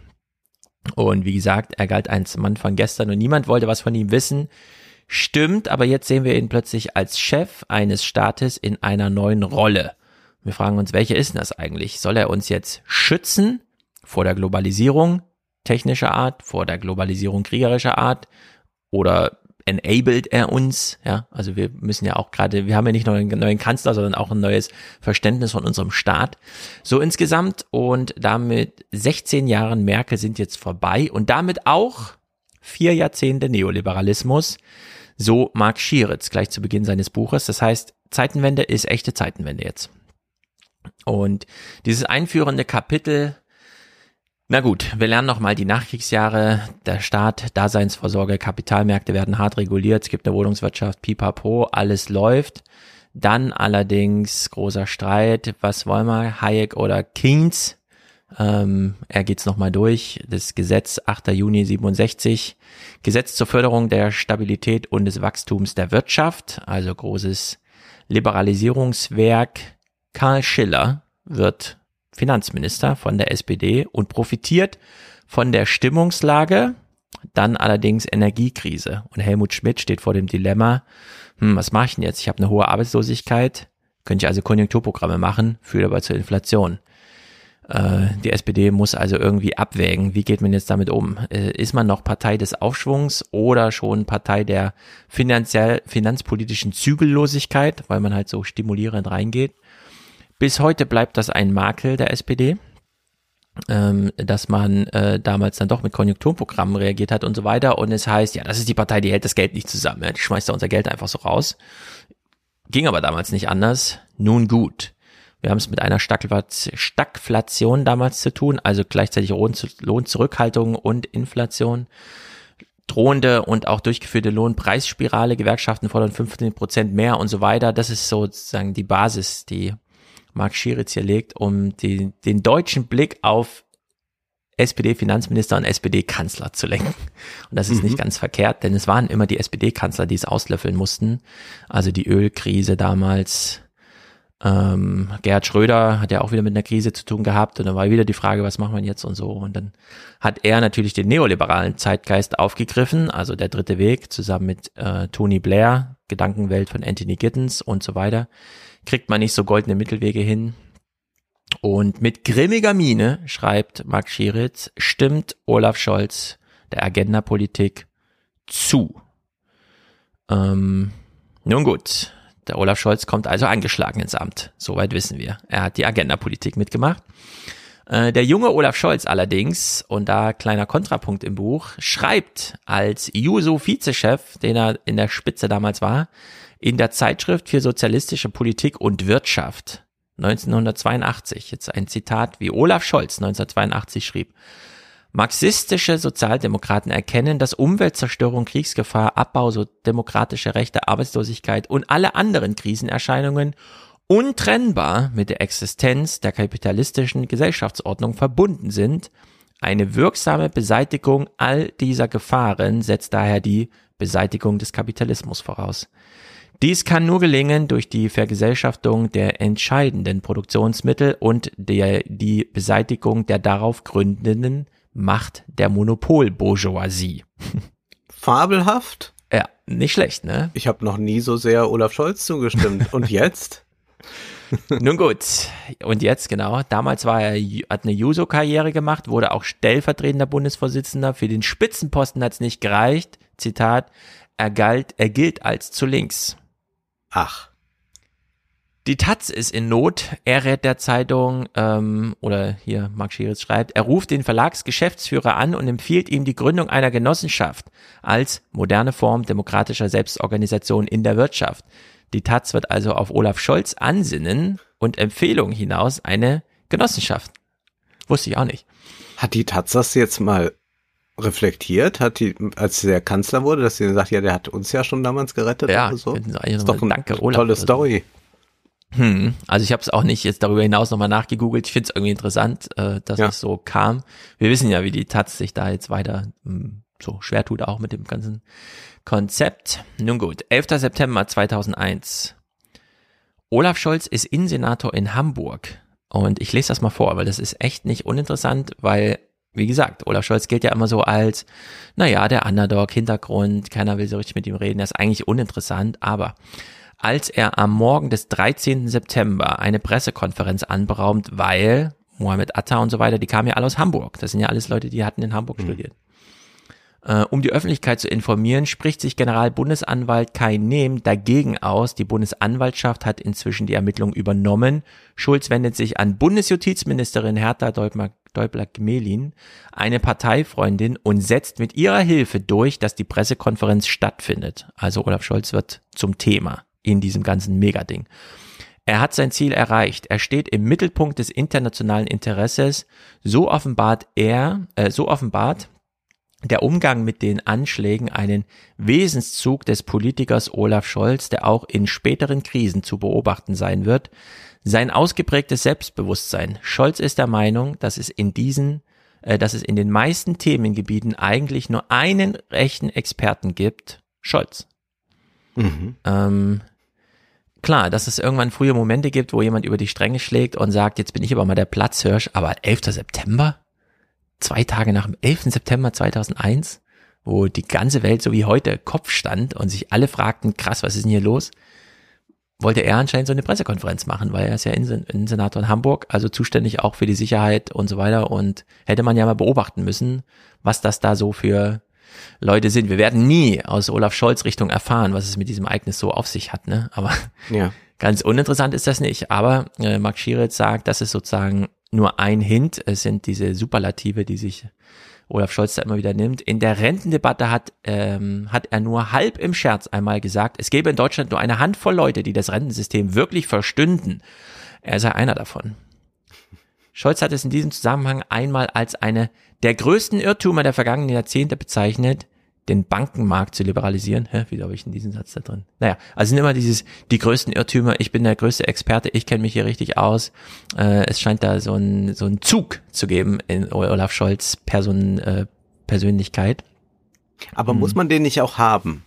Und wie gesagt, er galt als Mann von gestern und niemand wollte was von ihm wissen. Stimmt, aber jetzt sehen wir ihn plötzlich als Chef eines Staates in einer neuen Rolle. Wir fragen uns, welche ist denn das eigentlich? Soll er uns jetzt schützen vor der Globalisierung technischer Art, vor der Globalisierung kriegerischer Art oder enabled er uns, ja, also wir müssen ja auch gerade, wir haben ja nicht nur einen neuen Kanzler, sondern auch ein neues Verständnis von unserem Staat. So insgesamt und damit 16 Jahren Merkel sind jetzt vorbei und damit auch vier Jahrzehnte Neoliberalismus. So Mark Schieritz gleich zu Beginn seines Buches. Das heißt, Zeitenwende ist echte Zeitenwende jetzt. Und dieses einführende Kapitel na gut, wir lernen nochmal die Nachkriegsjahre. Der Staat, Daseinsvorsorge, Kapitalmärkte werden hart reguliert. Es gibt eine Wohnungswirtschaft, pipapo, alles läuft. Dann allerdings großer Streit. Was wollen wir? Hayek oder Keynes? Ähm, er geht's nochmal durch. Das Gesetz 8. Juni 67. Gesetz zur Förderung der Stabilität und des Wachstums der Wirtschaft. Also großes Liberalisierungswerk. Karl Schiller wird Finanzminister von der SPD und profitiert von der Stimmungslage, dann allerdings Energiekrise. Und Helmut Schmidt steht vor dem Dilemma, hm, was mache ich denn jetzt? Ich habe eine hohe Arbeitslosigkeit, könnte ich also Konjunkturprogramme machen, führt aber zur Inflation. Äh, die SPD muss also irgendwie abwägen, wie geht man jetzt damit um? Äh, ist man noch Partei des Aufschwungs oder schon Partei der finanziell, finanzpolitischen Zügellosigkeit, weil man halt so stimulierend reingeht? Bis heute bleibt das ein Makel der SPD, ähm, dass man äh, damals dann doch mit Konjunkturprogrammen reagiert hat und so weiter. Und es heißt, ja, das ist die Partei, die hält das Geld nicht zusammen. Die schmeißt da unser Geld einfach so raus. Ging aber damals nicht anders. Nun gut. Wir haben es mit einer Stagflation damals zu tun, also gleichzeitig Lohnzurückhaltung und Inflation. Drohende und auch durchgeführte Lohnpreisspirale, Gewerkschaften fordern 15 Prozent mehr und so weiter. Das ist sozusagen die Basis, die Marc Schieritz hier legt, um die, den deutschen Blick auf SPD-Finanzminister und SPD-Kanzler zu lenken. Und das ist mhm. nicht ganz verkehrt, denn es waren immer die SPD-Kanzler, die es auslöffeln mussten. Also die Ölkrise damals. Ähm, Gerhard Schröder hat ja auch wieder mit einer Krise zu tun gehabt und dann war wieder die Frage, was machen wir jetzt und so. Und dann hat er natürlich den neoliberalen Zeitgeist aufgegriffen, also der dritte Weg, zusammen mit äh, Tony Blair, Gedankenwelt von Anthony Giddens und so weiter kriegt man nicht so goldene Mittelwege hin. Und mit grimmiger Miene, schreibt Marc Schieritz, stimmt Olaf Scholz der Agenda-Politik zu. Ähm, nun gut, der Olaf Scholz kommt also angeschlagen ins Amt. Soweit wissen wir. Er hat die Agenda-Politik mitgemacht. Äh, der junge Olaf Scholz allerdings, und da kleiner Kontrapunkt im Buch, schreibt als Juso-Vizechef, den er in der Spitze damals war, in der Zeitschrift für sozialistische Politik und Wirtschaft 1982, jetzt ein Zitat, wie Olaf Scholz 1982 schrieb, Marxistische Sozialdemokraten erkennen, dass Umweltzerstörung, Kriegsgefahr, Abbau so demokratische Rechte, Arbeitslosigkeit und alle anderen Krisenerscheinungen untrennbar mit der Existenz der kapitalistischen Gesellschaftsordnung verbunden sind. Eine wirksame Beseitigung all dieser Gefahren setzt daher die Beseitigung des Kapitalismus voraus. Dies kann nur gelingen durch die Vergesellschaftung der entscheidenden Produktionsmittel und der, die Beseitigung der darauf gründenden Macht der Monopolbourgeoisie. Fabelhaft? Ja, nicht schlecht, ne? Ich habe noch nie so sehr Olaf Scholz zugestimmt. Und jetzt? Nun gut. Und jetzt, genau. Damals war er, hat eine Juso-Karriere gemacht, wurde auch stellvertretender Bundesvorsitzender. Für den Spitzenposten hat es nicht gereicht. Zitat. Er galt, er gilt als zu links. Ach. Die Taz ist in Not. Er rät der Zeitung, ähm, oder hier Mark Schieritz schreibt, er ruft den Verlagsgeschäftsführer an und empfiehlt ihm die Gründung einer Genossenschaft als moderne Form demokratischer Selbstorganisation in der Wirtschaft. Die Taz wird also auf Olaf Scholz ansinnen und Empfehlung hinaus eine Genossenschaft. Wusste ich auch nicht. Hat die Taz das jetzt mal reflektiert? Hat die, als der Kanzler wurde, dass sie sagt, ja, der hat uns ja schon damals gerettet ja, oder so? Ist doch ein Danke, Olaf, tolle Story. Hm, also ich habe es auch nicht jetzt darüber hinaus nochmal nachgegoogelt. Ich finde es irgendwie interessant, äh, dass ja. es so kam. Wir wissen ja, wie die Taz sich da jetzt weiter mh, hm, so schwer tut, auch mit dem ganzen Konzept. Nun gut, 11. September 2001. Olaf Scholz ist Innensenator in Hamburg. Und ich lese das mal vor, weil das ist echt nicht uninteressant, weil, wie gesagt, Olaf Scholz gilt ja immer so als, naja, der Underdog, Hintergrund, keiner will so richtig mit ihm reden, er ist eigentlich uninteressant, aber als er am Morgen des 13. September eine Pressekonferenz anberaumt, weil Mohammed Atta und so weiter, die kamen ja alle aus Hamburg. Das sind ja alles Leute, die hatten in Hamburg mhm. studiert. Äh, um die Öffentlichkeit zu informieren, spricht sich Generalbundesanwalt Kai Nehm dagegen aus. Die Bundesanwaltschaft hat inzwischen die Ermittlung übernommen. Schulz wendet sich an Bundesjustizministerin Hertha Däubler-Gmelin, eine Parteifreundin, und setzt mit ihrer Hilfe durch, dass die Pressekonferenz stattfindet. Also Olaf Scholz wird zum Thema in diesem ganzen Megading. Er hat sein Ziel erreicht. Er steht im Mittelpunkt des internationalen Interesses. So offenbart er, äh, so offenbart der Umgang mit den Anschlägen einen Wesenszug des Politikers Olaf Scholz, der auch in späteren Krisen zu beobachten sein wird. Sein ausgeprägtes Selbstbewusstsein. Scholz ist der Meinung, dass es in diesen, äh, dass es in den meisten Themengebieten eigentlich nur einen rechten Experten gibt. Scholz. Mhm. Ähm, klar, dass es irgendwann frühe Momente gibt, wo jemand über die Stränge schlägt und sagt, jetzt bin ich aber mal der Platzhirsch, aber 11. September? Zwei Tage nach dem 11. September 2001, wo die ganze Welt so wie heute Kopf stand und sich alle fragten, krass, was ist denn hier los? Wollte er anscheinend so eine Pressekonferenz machen, weil er ist ja Innensenator in Hamburg, also zuständig auch für die Sicherheit und so weiter und hätte man ja mal beobachten müssen, was das da so für Leute sind. Wir werden nie aus Olaf Scholz Richtung erfahren, was es mit diesem Ereignis so auf sich hat, ne? Aber ja. ganz uninteressant ist das nicht. Aber äh, Marc Schieritz sagt, das ist sozusagen nur ein Hint. Es sind diese Superlative, die sich Olaf Scholz da immer wieder nimmt. In der Rentendebatte hat, ähm, hat er nur halb im Scherz einmal gesagt, es gäbe in Deutschland nur eine Handvoll Leute, die das Rentensystem wirklich verstünden. Er sei einer davon. Scholz hat es in diesem Zusammenhang einmal als eine der größten Irrtümer der vergangenen Jahrzehnte bezeichnet, den Bankenmarkt zu liberalisieren. Hä, wie habe ich in diesen Satz da drin? Naja, also sind immer dieses, die größten Irrtümer, ich bin der größte Experte, ich kenne mich hier richtig aus. Äh, es scheint da so ein so ein Zug zu geben in Olaf Scholz Person, äh, Persönlichkeit. Aber hm. muss man den nicht auch haben?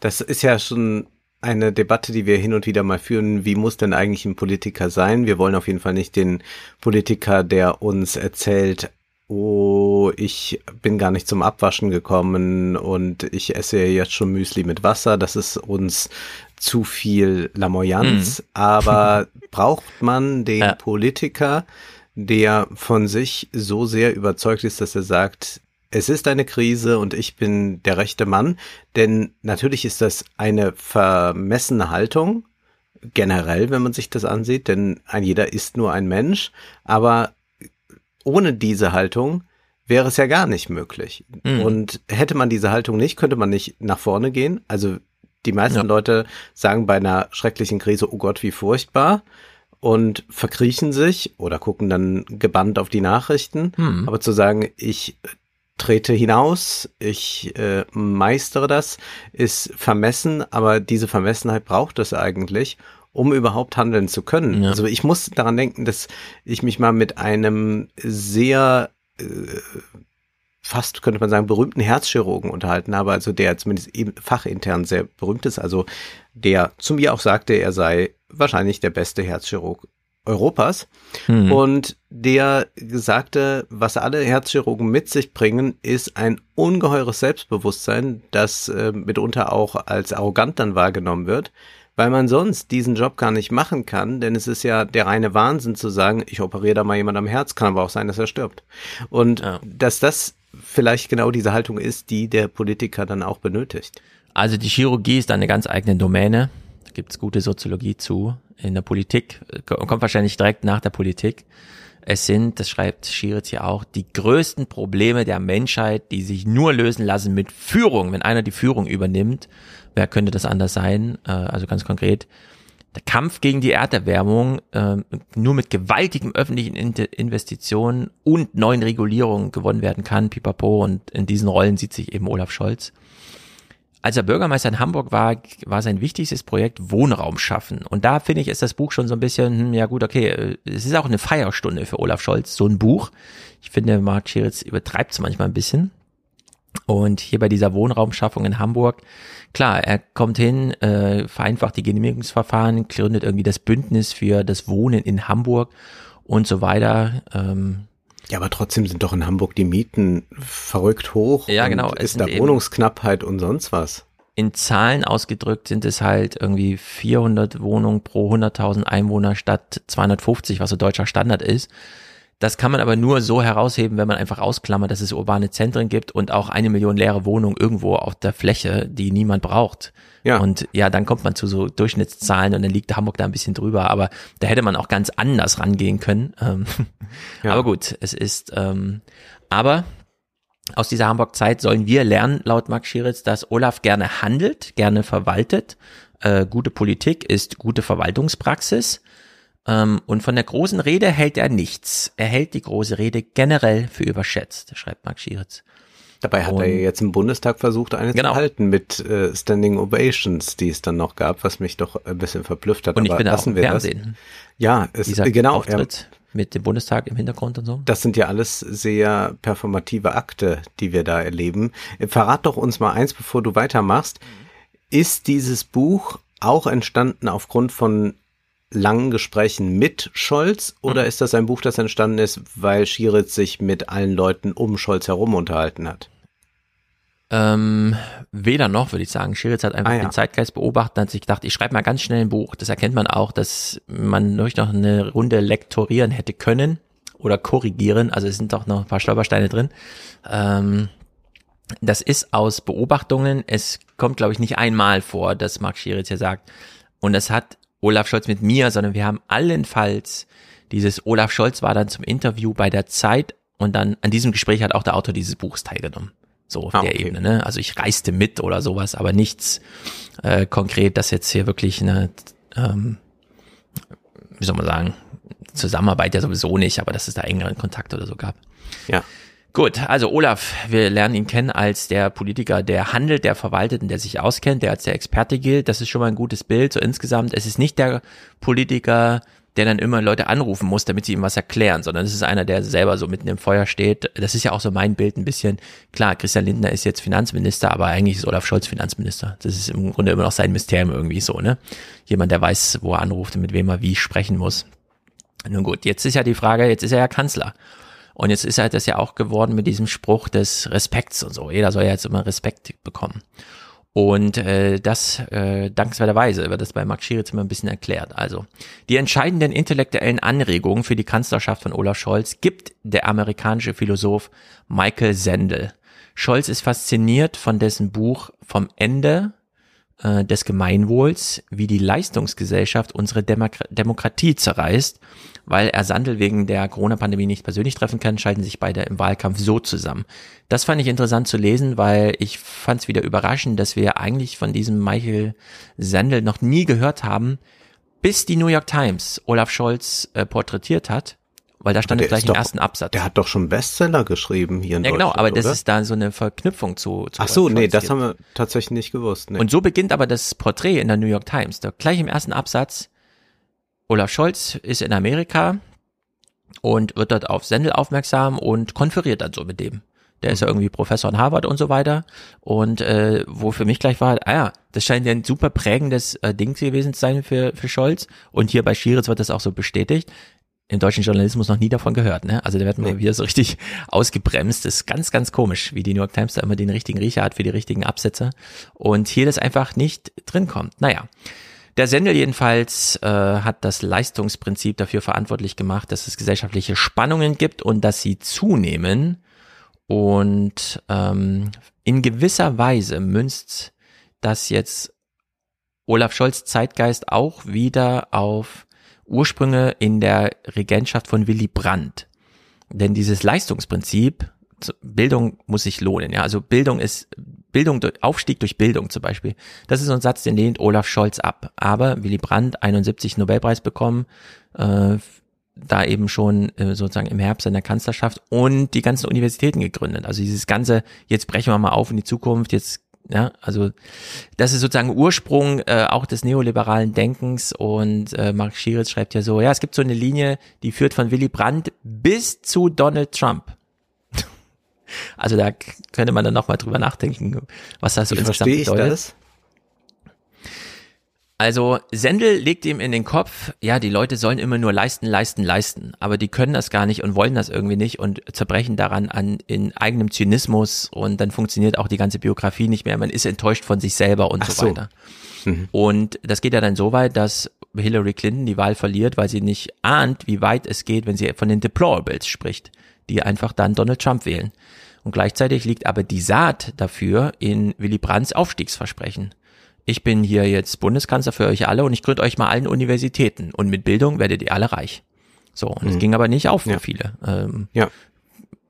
Das ist ja schon eine Debatte, die wir hin und wieder mal führen. Wie muss denn eigentlich ein Politiker sein? Wir wollen auf jeden Fall nicht den Politiker, der uns erzählt, oh, ich bin gar nicht zum Abwaschen gekommen und ich esse jetzt schon Müsli mit Wasser. Das ist uns zu viel Lamoyanz. Mhm. Aber braucht man den ja. Politiker, der von sich so sehr überzeugt ist, dass er sagt, es ist eine Krise und ich bin der rechte Mann, denn natürlich ist das eine vermessene Haltung, generell, wenn man sich das ansieht, denn ein jeder ist nur ein Mensch, aber ohne diese Haltung wäre es ja gar nicht möglich. Mhm. Und hätte man diese Haltung nicht, könnte man nicht nach vorne gehen. Also die meisten ja. Leute sagen bei einer schrecklichen Krise, oh Gott, wie furchtbar und verkriechen sich oder gucken dann gebannt auf die Nachrichten. Mhm. Aber zu sagen, ich trete hinaus, ich äh, meistere das, ist vermessen, aber diese Vermessenheit braucht es eigentlich, um überhaupt handeln zu können. Ja. Also ich muss daran denken, dass ich mich mal mit einem sehr äh, fast könnte man sagen berühmten Herzchirurgen unterhalten habe, also der zumindest eben fachintern sehr berühmt ist, also der zu mir auch sagte, er sei wahrscheinlich der beste Herzchirurg Europas. Mhm. Und der sagte, was alle Herzchirurgen mit sich bringen, ist ein ungeheures Selbstbewusstsein, das äh, mitunter auch als arrogant dann wahrgenommen wird, weil man sonst diesen Job gar nicht machen kann, denn es ist ja der reine Wahnsinn zu sagen, ich operiere da mal jemand am Herz, kann aber auch sein, dass er stirbt. Und ja. dass das vielleicht genau diese Haltung ist, die der Politiker dann auch benötigt. Also die Chirurgie ist eine ganz eigene Domäne. Da gibt es gute Soziologie zu in der Politik, kommt wahrscheinlich direkt nach der Politik. Es sind, das schreibt Schiritz hier auch, die größten Probleme der Menschheit, die sich nur lösen lassen mit Führung. Wenn einer die Führung übernimmt, wer könnte das anders sein? Äh, also ganz konkret, der Kampf gegen die Erderwärmung äh, nur mit gewaltigen öffentlichen Investitionen und neuen Regulierungen gewonnen werden kann, pipapo, und in diesen Rollen sieht sich eben Olaf Scholz. Als er Bürgermeister in Hamburg war, war sein wichtigstes Projekt Wohnraum schaffen. Und da finde ich, ist das Buch schon so ein bisschen, hm, ja gut, okay, äh, es ist auch eine Feierstunde für Olaf Scholz, so ein Buch. Ich finde, Mark Scheritz übertreibt es manchmal ein bisschen. Und hier bei dieser Wohnraumschaffung in Hamburg, klar, er kommt hin, äh, vereinfacht die Genehmigungsverfahren, gründet irgendwie das Bündnis für das Wohnen in Hamburg und so weiter. Ähm, ja, aber trotzdem sind doch in Hamburg die Mieten verrückt hoch. Ja, genau. Ist da Wohnungsknappheit und sonst was? In Zahlen ausgedrückt sind es halt irgendwie 400 Wohnungen pro 100.000 Einwohner statt 250, was so deutscher Standard ist. Das kann man aber nur so herausheben, wenn man einfach ausklammert, dass es urbane Zentren gibt und auch eine Million leere Wohnungen irgendwo auf der Fläche, die niemand braucht. Ja. Und ja, dann kommt man zu so Durchschnittszahlen und dann liegt Hamburg da ein bisschen drüber, aber da hätte man auch ganz anders rangehen können. Ähm, ja. Aber gut, es ist, ähm, aber aus dieser Hamburg-Zeit sollen wir lernen, laut Max Schieritz, dass Olaf gerne handelt, gerne verwaltet. Äh, gute Politik ist gute Verwaltungspraxis. Ähm, und von der großen Rede hält er nichts. Er hält die große Rede generell für überschätzt, schreibt Mark Schieritz. Dabei hat und, er jetzt im Bundestag versucht, eine genau. zu halten mit äh, Standing Ovations, die es dann noch gab, was mich doch ein bisschen verblüfft hat. Und ich bin lassen auch im wir Fernsehen. Das. Ja, es, Dieser genau. Auftritt ja, mit dem Bundestag im Hintergrund und so. Das sind ja alles sehr performative Akte, die wir da erleben. Verrat doch uns mal eins, bevor du weitermachst. Ist dieses Buch auch entstanden aufgrund von langen Gesprächen mit Scholz oder mhm. ist das ein Buch, das entstanden ist, weil Schieritz sich mit allen Leuten um Scholz herum unterhalten hat? Ähm, weder noch, würde ich sagen. Schieritz hat einfach ah, ja. den Zeitgeist beobachtet und hat sich gedacht, ich schreibe mal ganz schnell ein Buch. Das erkennt man auch, dass man durch noch eine Runde lektorieren hätte können oder korrigieren. Also es sind doch noch ein paar Stolpersteine drin. Ähm, das ist aus Beobachtungen. Es kommt, glaube ich, nicht einmal vor, dass Marc Schieritz ja sagt. Und es hat Olaf Scholz mit mir, sondern wir haben allenfalls dieses Olaf Scholz war dann zum Interview bei der Zeit und dann an diesem Gespräch hat auch der Autor dieses Buchs teilgenommen. So auf ah, der okay. Ebene, ne? Also ich reiste mit oder sowas, aber nichts äh, konkret, dass jetzt hier wirklich eine, ähm, wie soll man sagen, Zusammenarbeit ja sowieso nicht, aber dass es da engeren Kontakt oder so gab. Ja. Gut, also Olaf, wir lernen ihn kennen als der Politiker, der handelt, der verwaltet und der sich auskennt, der als der Experte gilt. Das ist schon mal ein gutes Bild. So insgesamt, es ist nicht der Politiker, der dann immer Leute anrufen muss, damit sie ihm was erklären, sondern es ist einer, der selber so mitten im Feuer steht. Das ist ja auch so mein Bild ein bisschen. Klar, Christian Lindner ist jetzt Finanzminister, aber eigentlich ist Olaf Scholz Finanzminister. Das ist im Grunde immer noch sein Mysterium irgendwie so, ne? Jemand, der weiß, wo er anruft und mit wem er wie sprechen muss. Nun gut, jetzt ist ja die Frage, jetzt ist er ja Kanzler. Und jetzt ist halt das ja auch geworden mit diesem Spruch des Respekts und so. Jeder soll ja jetzt immer Respekt bekommen. Und äh, das äh, dankenswerterweise wird das bei Max Schieritz immer ein bisschen erklärt. Also, die entscheidenden intellektuellen Anregungen für die Kanzlerschaft von Olaf Scholz gibt der amerikanische Philosoph Michael Sendel. Scholz ist fasziniert von dessen Buch Vom Ende äh, des Gemeinwohls, wie die Leistungsgesellschaft unsere Demok Demokratie zerreißt weil er Sandel wegen der Corona-Pandemie nicht persönlich treffen kann, schalten sich beide im Wahlkampf so zusammen. Das fand ich interessant zu lesen, weil ich fand es wieder überraschend, dass wir eigentlich von diesem Michael Sandel noch nie gehört haben, bis die New York Times Olaf Scholz äh, porträtiert hat weil da stand es gleich im ersten Absatz. Der hat doch schon Bestseller geschrieben hier in ja, genau, Deutschland. genau, aber oder? das ist da so eine Verknüpfung zu. zu Ach so, nee, das haben wir tatsächlich nicht gewusst. Nee. Und so beginnt aber das Porträt in der New York Times. Da gleich im ersten Absatz Olaf Scholz ist in Amerika und wird dort auf Sendel aufmerksam und konferiert dann so mit dem. Der ist ja irgendwie Professor in Harvard und so weiter. Und äh, wo für mich gleich war, ah ja, das scheint ja ein super prägendes äh, Ding gewesen zu sein für, für Scholz. Und hier bei Schieritz wird das auch so bestätigt. Im deutschen Journalismus noch nie davon gehört, ne? Also da wird mal nee. wieder so richtig ausgebremst. Das ist ganz, ganz komisch, wie die New York Times da immer den richtigen Riecher hat für die richtigen Absätze. Und hier das einfach nicht drin kommt. Naja. Der Sendel jedenfalls äh, hat das Leistungsprinzip dafür verantwortlich gemacht, dass es gesellschaftliche Spannungen gibt und dass sie zunehmen. Und ähm, in gewisser Weise münzt das jetzt Olaf Scholz Zeitgeist auch wieder auf Ursprünge in der Regentschaft von Willy Brandt. Denn dieses Leistungsprinzip, Bildung muss sich lohnen. Ja, also Bildung ist Bildung, Aufstieg durch Bildung zum Beispiel. Das ist so ein Satz, den lehnt Olaf Scholz ab. Aber Willy Brandt 71 Nobelpreis bekommen, äh, da eben schon äh, sozusagen im Herbst seiner Kanzlerschaft und die ganzen Universitäten gegründet. Also dieses ganze, jetzt brechen wir mal auf in die Zukunft, jetzt ja, also das ist sozusagen Ursprung äh, auch des neoliberalen Denkens und äh, Mark Schieritz schreibt ja so, ja, es gibt so eine Linie, die führt von Willy Brandt bis zu Donald Trump. Also da könnte man dann nochmal drüber nachdenken, was das so Wie insgesamt verstehe ich bedeutet. das? Also Sendel legt ihm in den Kopf, ja, die Leute sollen immer nur leisten, leisten, leisten, aber die können das gar nicht und wollen das irgendwie nicht und zerbrechen daran an in eigenem Zynismus und dann funktioniert auch die ganze Biografie nicht mehr, man ist enttäuscht von sich selber und so so. weiter. Und das geht ja dann so weit, dass Hillary Clinton die Wahl verliert, weil sie nicht ahnt, wie weit es geht, wenn sie von den Deplorables spricht, die einfach dann Donald Trump wählen. Und gleichzeitig liegt aber die Saat dafür in Willy Brandts Aufstiegsversprechen. Ich bin hier jetzt Bundeskanzler für euch alle und ich gründe euch mal allen Universitäten und mit Bildung werdet ihr alle reich. So, und es ging aber nicht auf für Ja. viele. Ähm, Ja.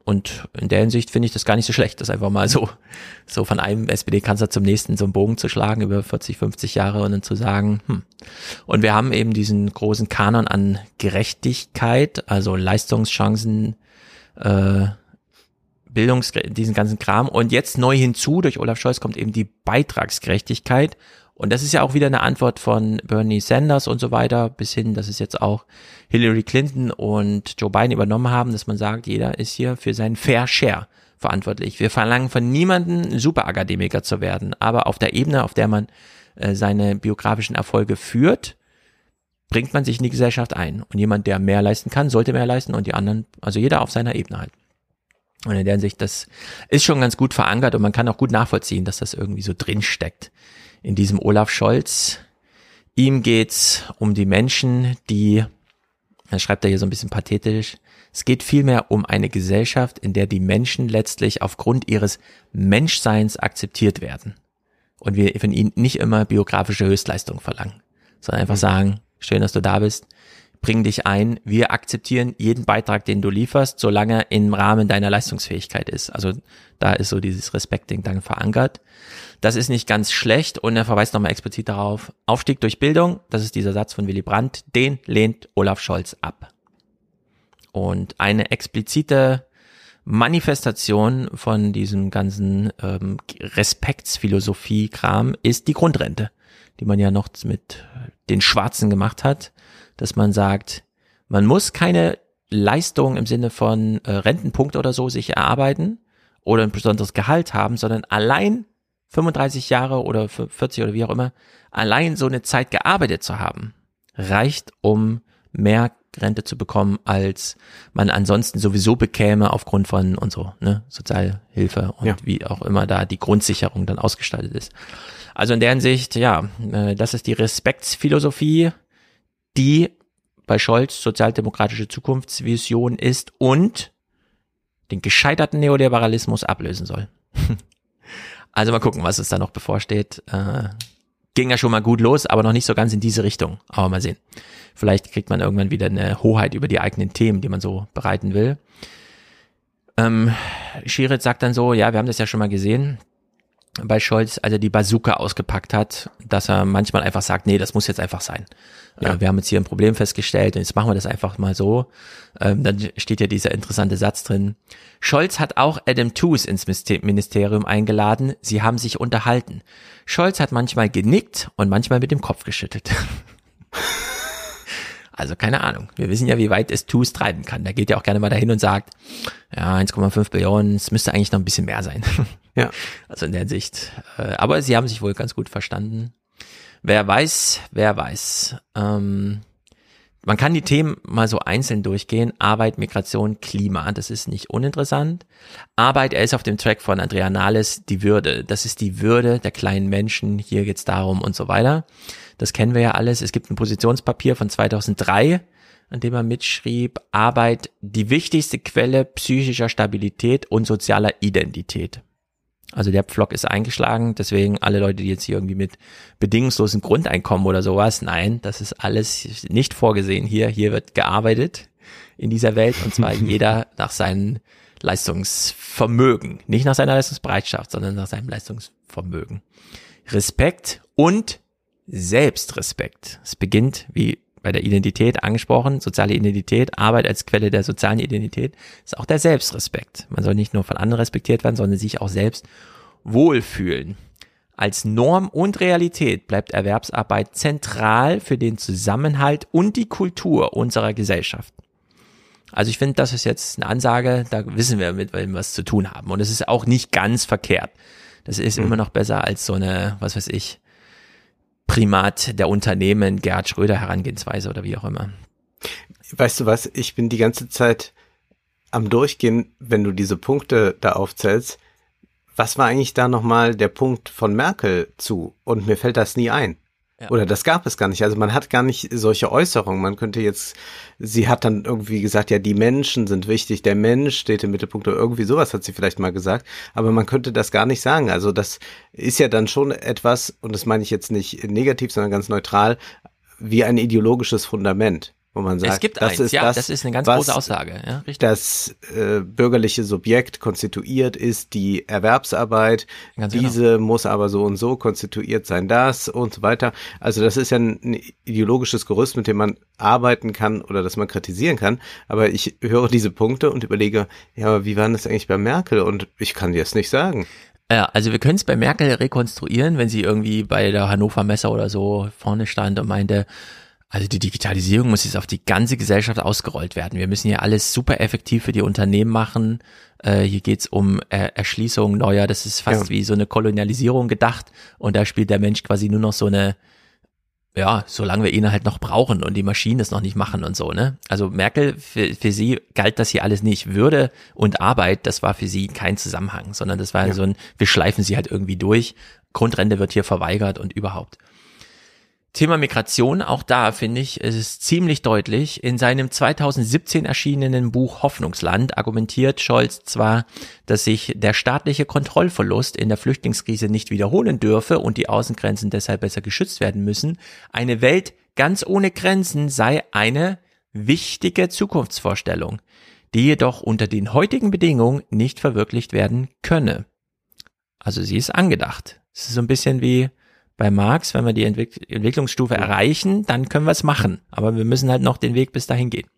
und in der Hinsicht finde ich das gar nicht so schlecht, das einfach mal so, so von einem SPD-Kanzler zum nächsten so einen Bogen zu schlagen über 40, 50 Jahre und dann zu sagen, hm. Und wir haben eben diesen großen Kanon an Gerechtigkeit, also Leistungschancen, äh, Bildungs, diesen ganzen Kram. Und jetzt neu hinzu, durch Olaf Scholz kommt eben die Beitragsgerechtigkeit. Und das ist ja auch wieder eine Antwort von Bernie Sanders und so weiter, bis hin, dass es jetzt auch Hillary Clinton und Joe Biden übernommen haben, dass man sagt, jeder ist hier für seinen Fair Share verantwortlich. Wir verlangen von niemandem, Superakademiker zu werden, aber auf der Ebene, auf der man äh, seine biografischen Erfolge führt, bringt man sich in die Gesellschaft ein. Und jemand, der mehr leisten kann, sollte mehr leisten und die anderen, also jeder auf seiner Ebene halt. Und in der Hinsicht, das ist schon ganz gut verankert und man kann auch gut nachvollziehen, dass das irgendwie so drin steckt. In diesem Olaf Scholz. Ihm geht's um die Menschen, die, er schreibt da hier so ein bisschen pathetisch, es geht vielmehr um eine Gesellschaft, in der die Menschen letztlich aufgrund ihres Menschseins akzeptiert werden. Und wir von ihnen nicht immer biografische Höchstleistung verlangen, sondern einfach sagen, schön, dass du da bist, bring dich ein, wir akzeptieren jeden Beitrag, den du lieferst, solange er im Rahmen deiner Leistungsfähigkeit ist. Also da ist so dieses Respektding dann verankert. Das ist nicht ganz schlecht und er verweist nochmal explizit darauf, Aufstieg durch Bildung, das ist dieser Satz von Willy Brandt, den lehnt Olaf Scholz ab. Und eine explizite Manifestation von diesem ganzen ähm, Respektsphilosophie-Kram ist die Grundrente, die man ja noch mit den Schwarzen gemacht hat, dass man sagt, man muss keine Leistung im Sinne von äh, Rentenpunkt oder so sich erarbeiten oder ein besonderes Gehalt haben, sondern allein 35 Jahre oder 40 oder wie auch immer, allein so eine Zeit gearbeitet zu haben, reicht, um mehr Rente zu bekommen, als man ansonsten sowieso bekäme aufgrund von und so, ne, Sozialhilfe und Ja. wie auch immer da die Grundsicherung dann ausgestaltet ist. Also in der Hinsicht, ja, äh, das ist die Respektsphilosophie, die bei Scholz sozialdemokratische Zukunftsvision ist und den gescheiterten Neoliberalismus ablösen soll. also mal gucken, was uns da noch bevorsteht. Äh, ging ja schon mal gut los, aber noch nicht so ganz in diese Richtung. Aber mal sehen. Vielleicht kriegt man irgendwann wieder eine Hoheit über die eigenen Themen, die man so bereiten will. Ähm, Schirit sagt dann so, ja, wir haben das ja schon mal gesehen bei Scholz, als er die Bazooka ausgepackt hat, dass er manchmal einfach sagt, nee, das muss jetzt einfach sein. Ja. Äh, wir haben jetzt hier ein Problem festgestellt und jetzt machen wir das einfach mal so. Ähm, dann steht ja dieser interessante Satz drin. Scholz hat auch Adam Tooze ins Ministerium eingeladen. Sie haben sich unterhalten. Scholz hat manchmal genickt und manchmal mit dem Kopf geschüttelt. Also keine Ahnung. Wir wissen ja, wie weit es Tooze treiben kann. Der geht ja auch gerne mal dahin und sagt, ja, 1,5 Billionen, es müsste eigentlich noch ein bisschen mehr sein. Ja. Also in der Hinsicht. Äh, aber sie haben sich wohl ganz gut verstanden. Wer weiß, wer weiß. Ähm, man kann die Themen mal so einzeln durchgehen. Arbeit, Migration, Klima, das ist nicht uninteressant. Arbeit, er ist auf dem Track von Andrea Nahles, die Würde. Das ist die Würde der kleinen Menschen. Hier geht's darum und so weiter. Das kennen wir ja alles. Es gibt ein Positionspapier von 2003, an dem er mitschrieb, Arbeit, die wichtigste Quelle psychischer Stabilität und sozialer Identität. Also der Pflock ist eingeschlagen, deswegen alle Leute, die jetzt hier irgendwie mit bedingungslosen Grundeinkommen oder sowas, nein, das ist alles nicht vorgesehen hier. Hier wird gearbeitet in dieser Welt und zwar jeder nach seinem Leistungsvermögen, nicht nach seiner Leistungsbereitschaft, sondern nach seinem Leistungsvermögen. Respekt und Selbstrespekt. Es beginnt, wie bei der Identität angesprochen, soziale Identität, Arbeit als Quelle der sozialen Identität, ist auch der Selbstrespekt. Man soll nicht nur von anderen respektiert werden, sondern sich auch selbst wohlfühlen. Als Norm und Realität bleibt Erwerbsarbeit zentral für den Zusammenhalt und die Kultur unserer Gesellschaft. Also ich finde, das ist jetzt eine Ansage, da wissen wir, mit wem wir was zu tun haben. Und es ist auch nicht ganz verkehrt. Das ist mhm. immer noch besser als so eine, was weiß ich, Primat der Unternehmen, Gerhard Schröder Herangehensweise oder wie auch immer. Weißt du was, ich bin die ganze Zeit am Durchgehen, wenn du diese Punkte da aufzählst. Was war eigentlich da nochmal der Punkt von Merkel zu? Und mir fällt das nie ein. Ja. Oder das gab es gar nicht. Also man hat gar nicht solche Äußerungen. Man könnte jetzt, sie hat dann irgendwie gesagt, ja, die Menschen sind wichtig, der Mensch steht im Mittelpunkt oder irgendwie sowas hat sie vielleicht mal gesagt. Aber man könnte das gar nicht sagen. Also das ist ja dann schon etwas, und das meine ich jetzt nicht negativ, sondern ganz neutral, wie ein ideologisches Fundament wo man sagt, es gibt das eins, ist ja, das, das ist eine ganz große Aussage, ja, richtig. Das äh, bürgerliche Subjekt konstituiert ist die Erwerbsarbeit, ganz genau. diese genau. muss aber so und so konstituiert sein, das und so weiter. Also das ist ja ein, ein ideologisches Gerüst, mit dem man arbeiten kann oder das man kritisieren kann. Aber ich höre diese Punkte und überlege, ja, aber wie war das eigentlich bei Merkel? Und ich kann dir es nicht sagen. Ja, also wir können es bei Merkel rekonstruieren, wenn sie irgendwie bei der Hannover Messe oder so vorne stand und meinte, also die Digitalisierung muss jetzt auf die ganze Gesellschaft ausgerollt werden. Wir müssen hier alles super effektiv für die Unternehmen machen. Äh, hier geht's um äh, Erschließung neuer, das ist fast ja. wie so eine Kolonialisierung gedacht. Und da spielt der Mensch quasi nur noch so eine, ja, solange wir ihn halt noch brauchen und die Maschinen das noch nicht machen und so, ne? Also Merkel, für, für sie galt das hier alles nicht. Würde und Arbeit, das war für sie kein Zusammenhang, sondern das war ja. so ein, wir schleifen sie halt irgendwie durch. Grundrente wird hier verweigert und überhaupt. Thema Migration, auch da finde ich, es ist ziemlich deutlich. In seinem 2017 erschienenen Buch Hoffnungsland argumentiert Scholz zwar, dass sich der staatliche Kontrollverlust in der Flüchtlingskrise nicht wiederholen dürfe und die Außengrenzen deshalb besser geschützt werden müssen. Eine Welt ganz ohne Grenzen sei eine wichtige Zukunftsvorstellung, die jedoch unter den heutigen Bedingungen nicht verwirklicht werden könne. Also sie ist angedacht. Es ist so ein bisschen wie bei Marx, wenn wir die Entwick Entwicklungsstufe erreichen, dann können wir es machen. Aber wir müssen halt noch den Weg bis dahin gehen.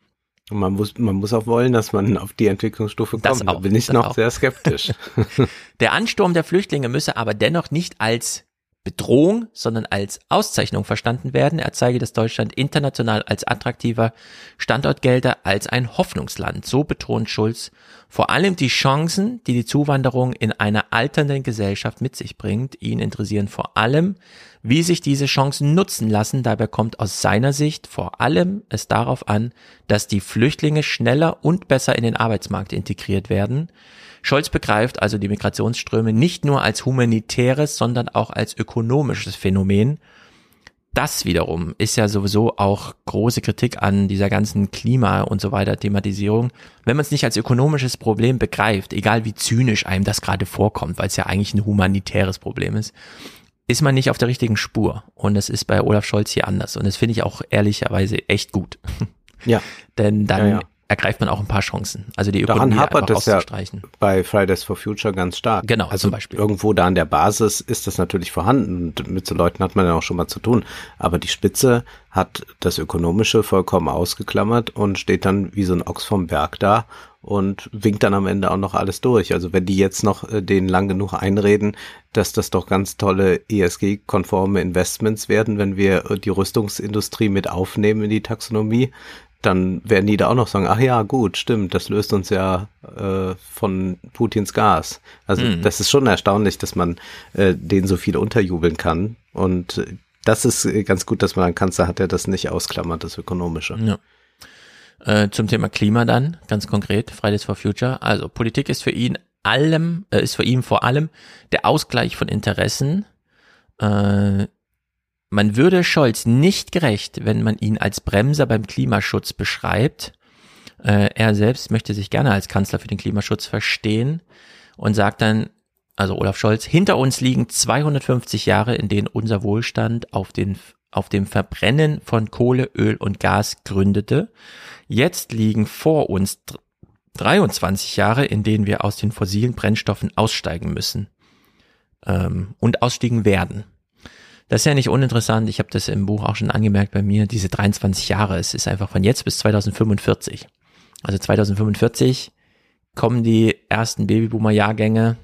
Und man muss, man muss auch wollen, dass man auf die Entwicklungsstufe kommt. Das auch, da bin ich noch auch. sehr skeptisch. der Ansturm der Flüchtlinge müsse aber dennoch nicht als Bedrohung, sondern als Auszeichnung verstanden werden. Er zeige, dass Deutschland international als attraktiver Standort gelte, als ein Hoffnungsland. So betont Schulz vor allem die Chancen, die die Zuwanderung in einer alternden Gesellschaft mit sich bringt. Ihn interessieren vor allem, wie sich diese Chancen nutzen lassen. Dabei kommt aus seiner Sicht vor allem es darauf an, dass die Flüchtlinge schneller und besser in den Arbeitsmarkt integriert werden. Scholz begreift also die Migrationsströme nicht nur als humanitäres, sondern auch als ökonomisches Phänomen. Das wiederum ist ja sowieso auch große Kritik an dieser ganzen Klima und so weiter Thematisierung. Wenn man es nicht als ökonomisches Problem begreift, egal wie zynisch einem das gerade vorkommt, weil es ja eigentlich ein humanitäres Problem ist, ist man nicht auf der richtigen Spur. Und das ist bei Olaf Scholz hier anders. Und das finde ich auch ehrlicherweise echt gut. Ja. Denn dann ja, ja ergreift man auch ein paar Chancen. Also die Ökonomie Daran hapert das ja bei Fridays for Future ganz stark. Genau, also zum Beispiel. Irgendwo da an der Basis ist das natürlich vorhanden und mit so Leuten hat man ja auch schon mal zu tun. Aber die Spitze hat das Ökonomische vollkommen ausgeklammert und steht dann wie so ein Ochs vom Berg da und winkt dann am Ende auch noch alles durch. Also wenn die jetzt noch äh, denen lang genug einreden, dass das doch ganz tolle ESG-konforme Investments werden, wenn wir äh, die Rüstungsindustrie mit aufnehmen in die Taxonomie, dann werden die da auch noch sagen, ach ja, gut, stimmt, das löst uns ja äh, von Putins Gas. Also mhm. das ist schon erstaunlich, dass man äh, den so viel unterjubeln kann. Und das ist äh, ganz gut, dass man einen Kanzler hat, der das nicht ausklammert, das Ökonomische. Ja. Äh, zum Thema Klima dann, ganz konkret, Fridays for Future. Also Politik ist für ihn allem, äh, ist für ihn vor allem der Ausgleich von Interessen, äh, man würde Scholz nicht gerecht, wenn man ihn als Bremser beim Klimaschutz beschreibt. Äh, er selbst möchte sich gerne als Kanzler für den Klimaschutz verstehen und sagt dann, also Olaf Scholz, hinter uns liegen 250 Jahre, in denen unser Wohlstand auf, den, auf dem Verbrennen von Kohle, Öl und Gas gründete. Jetzt liegen vor uns 23 Jahre, in denen wir aus den fossilen Brennstoffen aussteigen müssen ähm, und ausstiegen werden. Das ist ja nicht uninteressant. Ich habe das im Buch auch schon angemerkt bei mir. Diese 23 Jahre, es ist einfach von jetzt bis 2045. Also 2045 kommen die ersten Babyboomer-Jahrgänge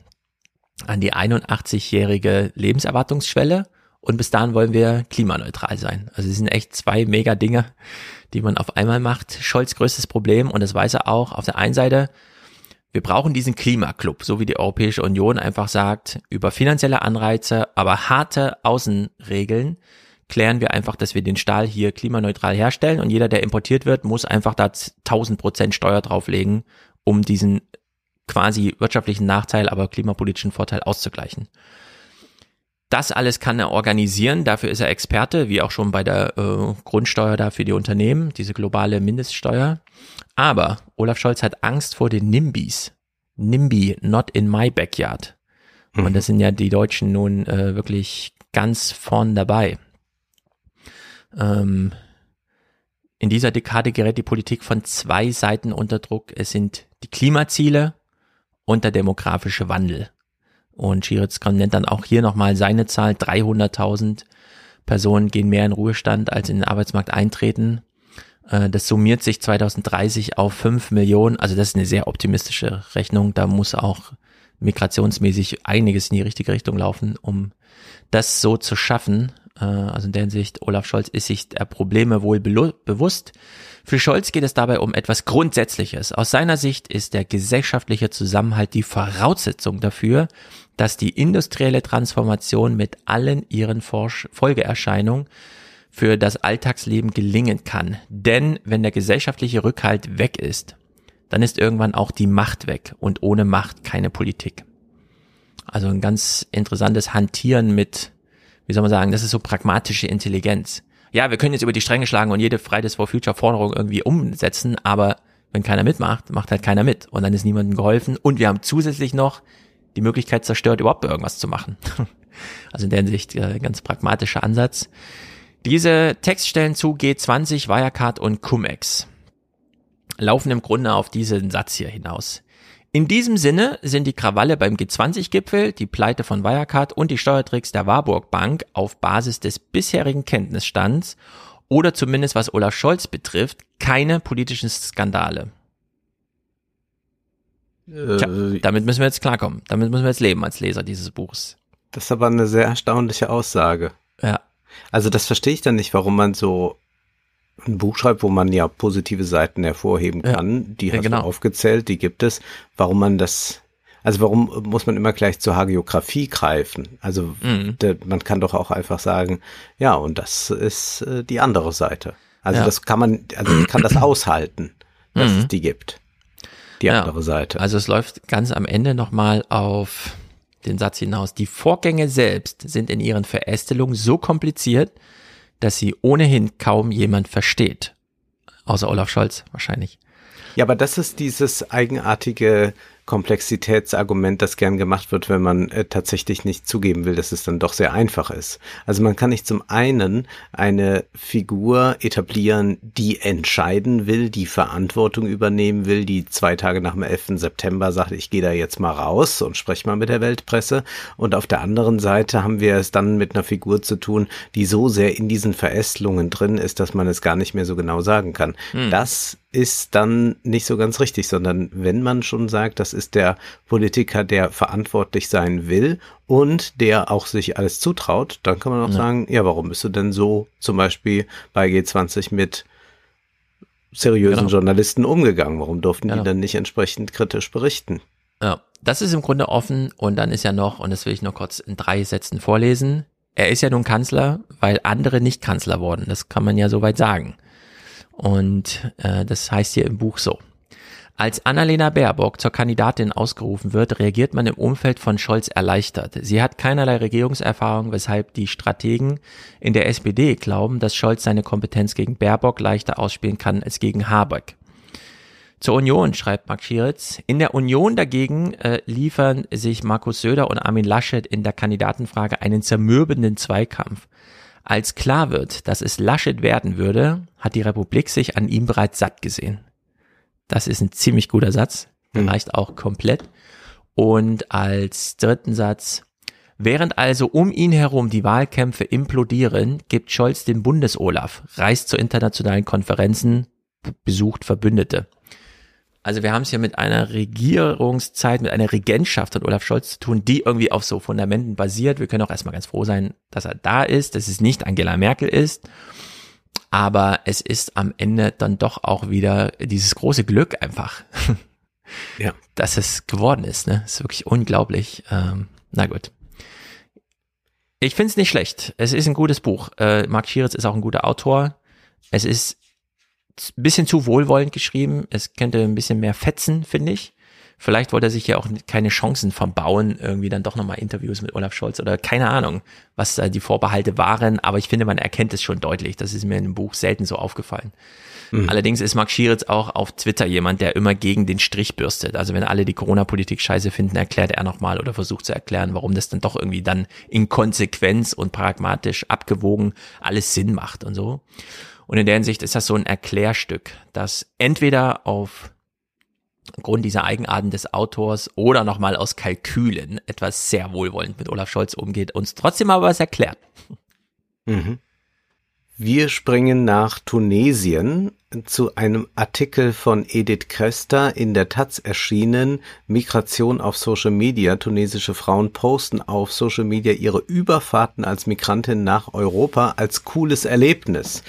an die 81-jährige Lebenserwartungsschwelle und bis dahin wollen wir klimaneutral sein. Also es sind echt zwei mega Dinge, die man auf einmal macht. Scholz größtes Problem und das weiß er auch. Auf der einen Seite, wir brauchen diesen Klimaclub, so wie die Europäische Union einfach sagt, über finanzielle Anreize, aber harte Außenregeln klären wir einfach, dass wir den Stahl hier klimaneutral herstellen und jeder, der importiert wird, muss einfach da 1000 Prozent Steuer drauflegen, um diesen quasi wirtschaftlichen Nachteil, aber klimapolitischen Vorteil auszugleichen. Das alles kann er organisieren, dafür ist er Experte, wie auch schon bei der äh, Grundsteuer da für die Unternehmen, diese globale Mindeststeuer. Aber Olaf Scholz hat Angst vor den NIMBYs. NIMBY, not in my backyard. Mhm. Und das sind ja die Deutschen nun äh, wirklich ganz vorn dabei. Ähm, in dieser Dekade gerät die Politik von zwei Seiten unter Druck. Es sind die Klimaziele und der demografische Wandel. Und Schiritzkram nennt dann auch hier nochmal seine Zahl. 300.000 Personen gehen mehr in Ruhestand, als in den Arbeitsmarkt eintreten. Äh, das summiert sich 2030 auf 5 Millionen. Also das ist eine sehr optimistische Rechnung. Da muss auch migrationsmäßig einiges in die richtige Richtung laufen, um das so zu schaffen. Äh, also in der Hinsicht, Olaf Scholz ist sich der Probleme wohl bewusst. Für Scholz geht es dabei um etwas Grundsätzliches. Aus seiner Sicht ist der gesellschaftliche Zusammenhalt die Voraussetzung dafür, dass die industrielle Transformation mit allen ihren Folgeerscheinungen für das Alltagsleben gelingen kann. Denn wenn der gesellschaftliche Rückhalt weg ist, dann ist irgendwann auch die Macht weg und ohne Macht keine Politik. Also ein ganz interessantes Hantieren mit wie soll man sagen, das ist so pragmatische Intelligenz. Ja, wir können jetzt über die Stränge schlagen und jede Fridays for Future Forderung irgendwie umsetzen, aber wenn keiner mitmacht, macht halt keiner mit und dann ist niemandem geholfen und wir haben zusätzlich noch die Möglichkeit zerstört, überhaupt irgendwas zu machen. Also in der Hinsicht äh, ganz pragmatischer Ansatz. Diese Textstellen zu G20, Wirecard und Cumex laufen im Grunde auf diesen Satz hier hinaus. In diesem Sinne sind die Krawalle beim G20-Gipfel, die Pleite von Wirecard und die Steuertricks der Warburg Bank auf Basis des bisherigen Kenntnisstands oder zumindest was Olaf Scholz betrifft, keine politischen Skandale. Tja, äh, damit müssen wir jetzt klarkommen. Damit müssen wir jetzt leben als Leser dieses Buchs. Das ist aber eine sehr erstaunliche Aussage. Also das verstehe ich dann nicht, warum man so ein Buch schreibt, wo man ja positive Seiten hervorheben kann, ja, die hast ja, genau. du aufgezählt, die gibt es, warum man das, also warum muss man immer gleich zur Hagiografie greifen? Also mhm. de, man kann doch auch einfach sagen, ja, und das ist äh, die andere Seite. Also ja. das kann man, also man kann das aushalten, dass mhm. es die gibt. Die andere Seite. Also es läuft ganz am Ende nochmal auf den Satz hinaus. Die Vorgänge selbst sind in ihren Verästelungen so kompliziert, dass sie ohnehin kaum jemand versteht. Außer Olaf Scholz wahrscheinlich. Ja, aber das ist dieses eigenartige Komplexitätsargument, das gern gemacht wird, wenn man äh, tatsächlich nicht zugeben will, dass es dann doch sehr einfach ist. Also man kann nicht zum einen eine Figur etablieren, die entscheiden will, die Verantwortung übernehmen will, die zwei Tage nach dem 11. September sagt, ich gehe da jetzt mal raus und spreche mal mit der Weltpresse. Und auf der anderen Seite haben wir es dann mit einer Figur zu tun, die so sehr in diesen Verästelungen drin ist, dass man es gar nicht mehr so genau sagen kann. Hm. Das ist dann nicht so ganz richtig, sondern wenn man schon sagt, das ist der Politiker, der verantwortlich sein will und der auch sich alles zutraut, dann kann man auch ja. sagen, ja, warum bist du denn so zum Beispiel bei G20 mit seriösen genau. Journalisten umgegangen? Warum durften genau. die dann nicht entsprechend kritisch berichten? Ja, das ist im Grunde offen und dann ist ja noch, und das will ich noch kurz in drei Sätzen vorlesen, er ist ja nun Kanzler, weil andere nicht Kanzler wurden. Das kann man ja soweit sagen. Und äh, das heißt hier im Buch so. Als Annalena Baerbock zur Kandidatin ausgerufen wird, reagiert man im Umfeld von Scholz erleichtert. Sie hat keinerlei Regierungserfahrung, weshalb die Strategen in der SPD glauben, dass Scholz seine Kompetenz gegen Baerbock leichter ausspielen kann als gegen Habeck. Zur Union, schreibt Mark Schieritz. In der Union dagegen äh, liefern sich Markus Söder und Armin Laschet in der Kandidatenfrage einen zermürbenden Zweikampf. Als klar wird, dass es Laschet werden würde, hat die Republik sich an ihm bereits satt gesehen. Das ist ein ziemlich guter Satz, der hm. reicht auch komplett. Und als dritten Satz, während also um ihn herum die Wahlkämpfe implodieren, gibt Scholz den Bundesolaf, reist zu internationalen Konferenzen, besucht Verbündete. Also wir haben es hier mit einer Regierungszeit, mit einer Regentschaft von Olaf Scholz zu tun, die irgendwie auf so Fundamenten basiert. Wir können auch erstmal ganz froh sein, dass er da ist, dass es nicht Angela Merkel ist. Aber es ist am Ende dann doch auch wieder dieses große Glück einfach, Ja. dass es geworden ist. Ne? Das ist wirklich unglaublich. Ähm, na gut. Ich finde es nicht schlecht. Es ist ein gutes Buch. Äh, Marc Schieritz ist auch ein guter Autor. Es ist bisschen zu wohlwollend geschrieben. Es könnte ein bisschen mehr fetzen, finde ich. Vielleicht wollte er sich ja auch keine Chancen verbauen, irgendwie dann doch nochmal Interviews mit Olaf Scholz oder keine Ahnung, was da die Vorbehalte waren. Aber ich finde, man erkennt es schon deutlich. Das ist mir in dem Buch selten so aufgefallen. Allerdings ist Marc Schieritz auch auf Twitter jemand, der immer gegen den Strich bürstet. Also wenn alle die Corona-Politik scheiße finden, erklärt er nochmal oder versucht zu erklären, warum das dann doch irgendwie dann in Konsequenz und pragmatisch abgewogen alles Sinn macht und so. Und in der Hinsicht ist das so ein Erklärstück, das entweder auf Grund dieser Eigenarten des Autors oder nochmal aus Kalkülen etwas sehr wohlwollend mit Olaf Scholz umgeht, uns trotzdem aber was erklärt. Mhm. Wir springen nach Tunesien zu einem Artikel von Edith Krester in der Taz erschienen. Migration auf Social Media. Tunesische Frauen posten auf Social Media ihre Überfahrten als Migrantin nach Europa als cooles Erlebnis.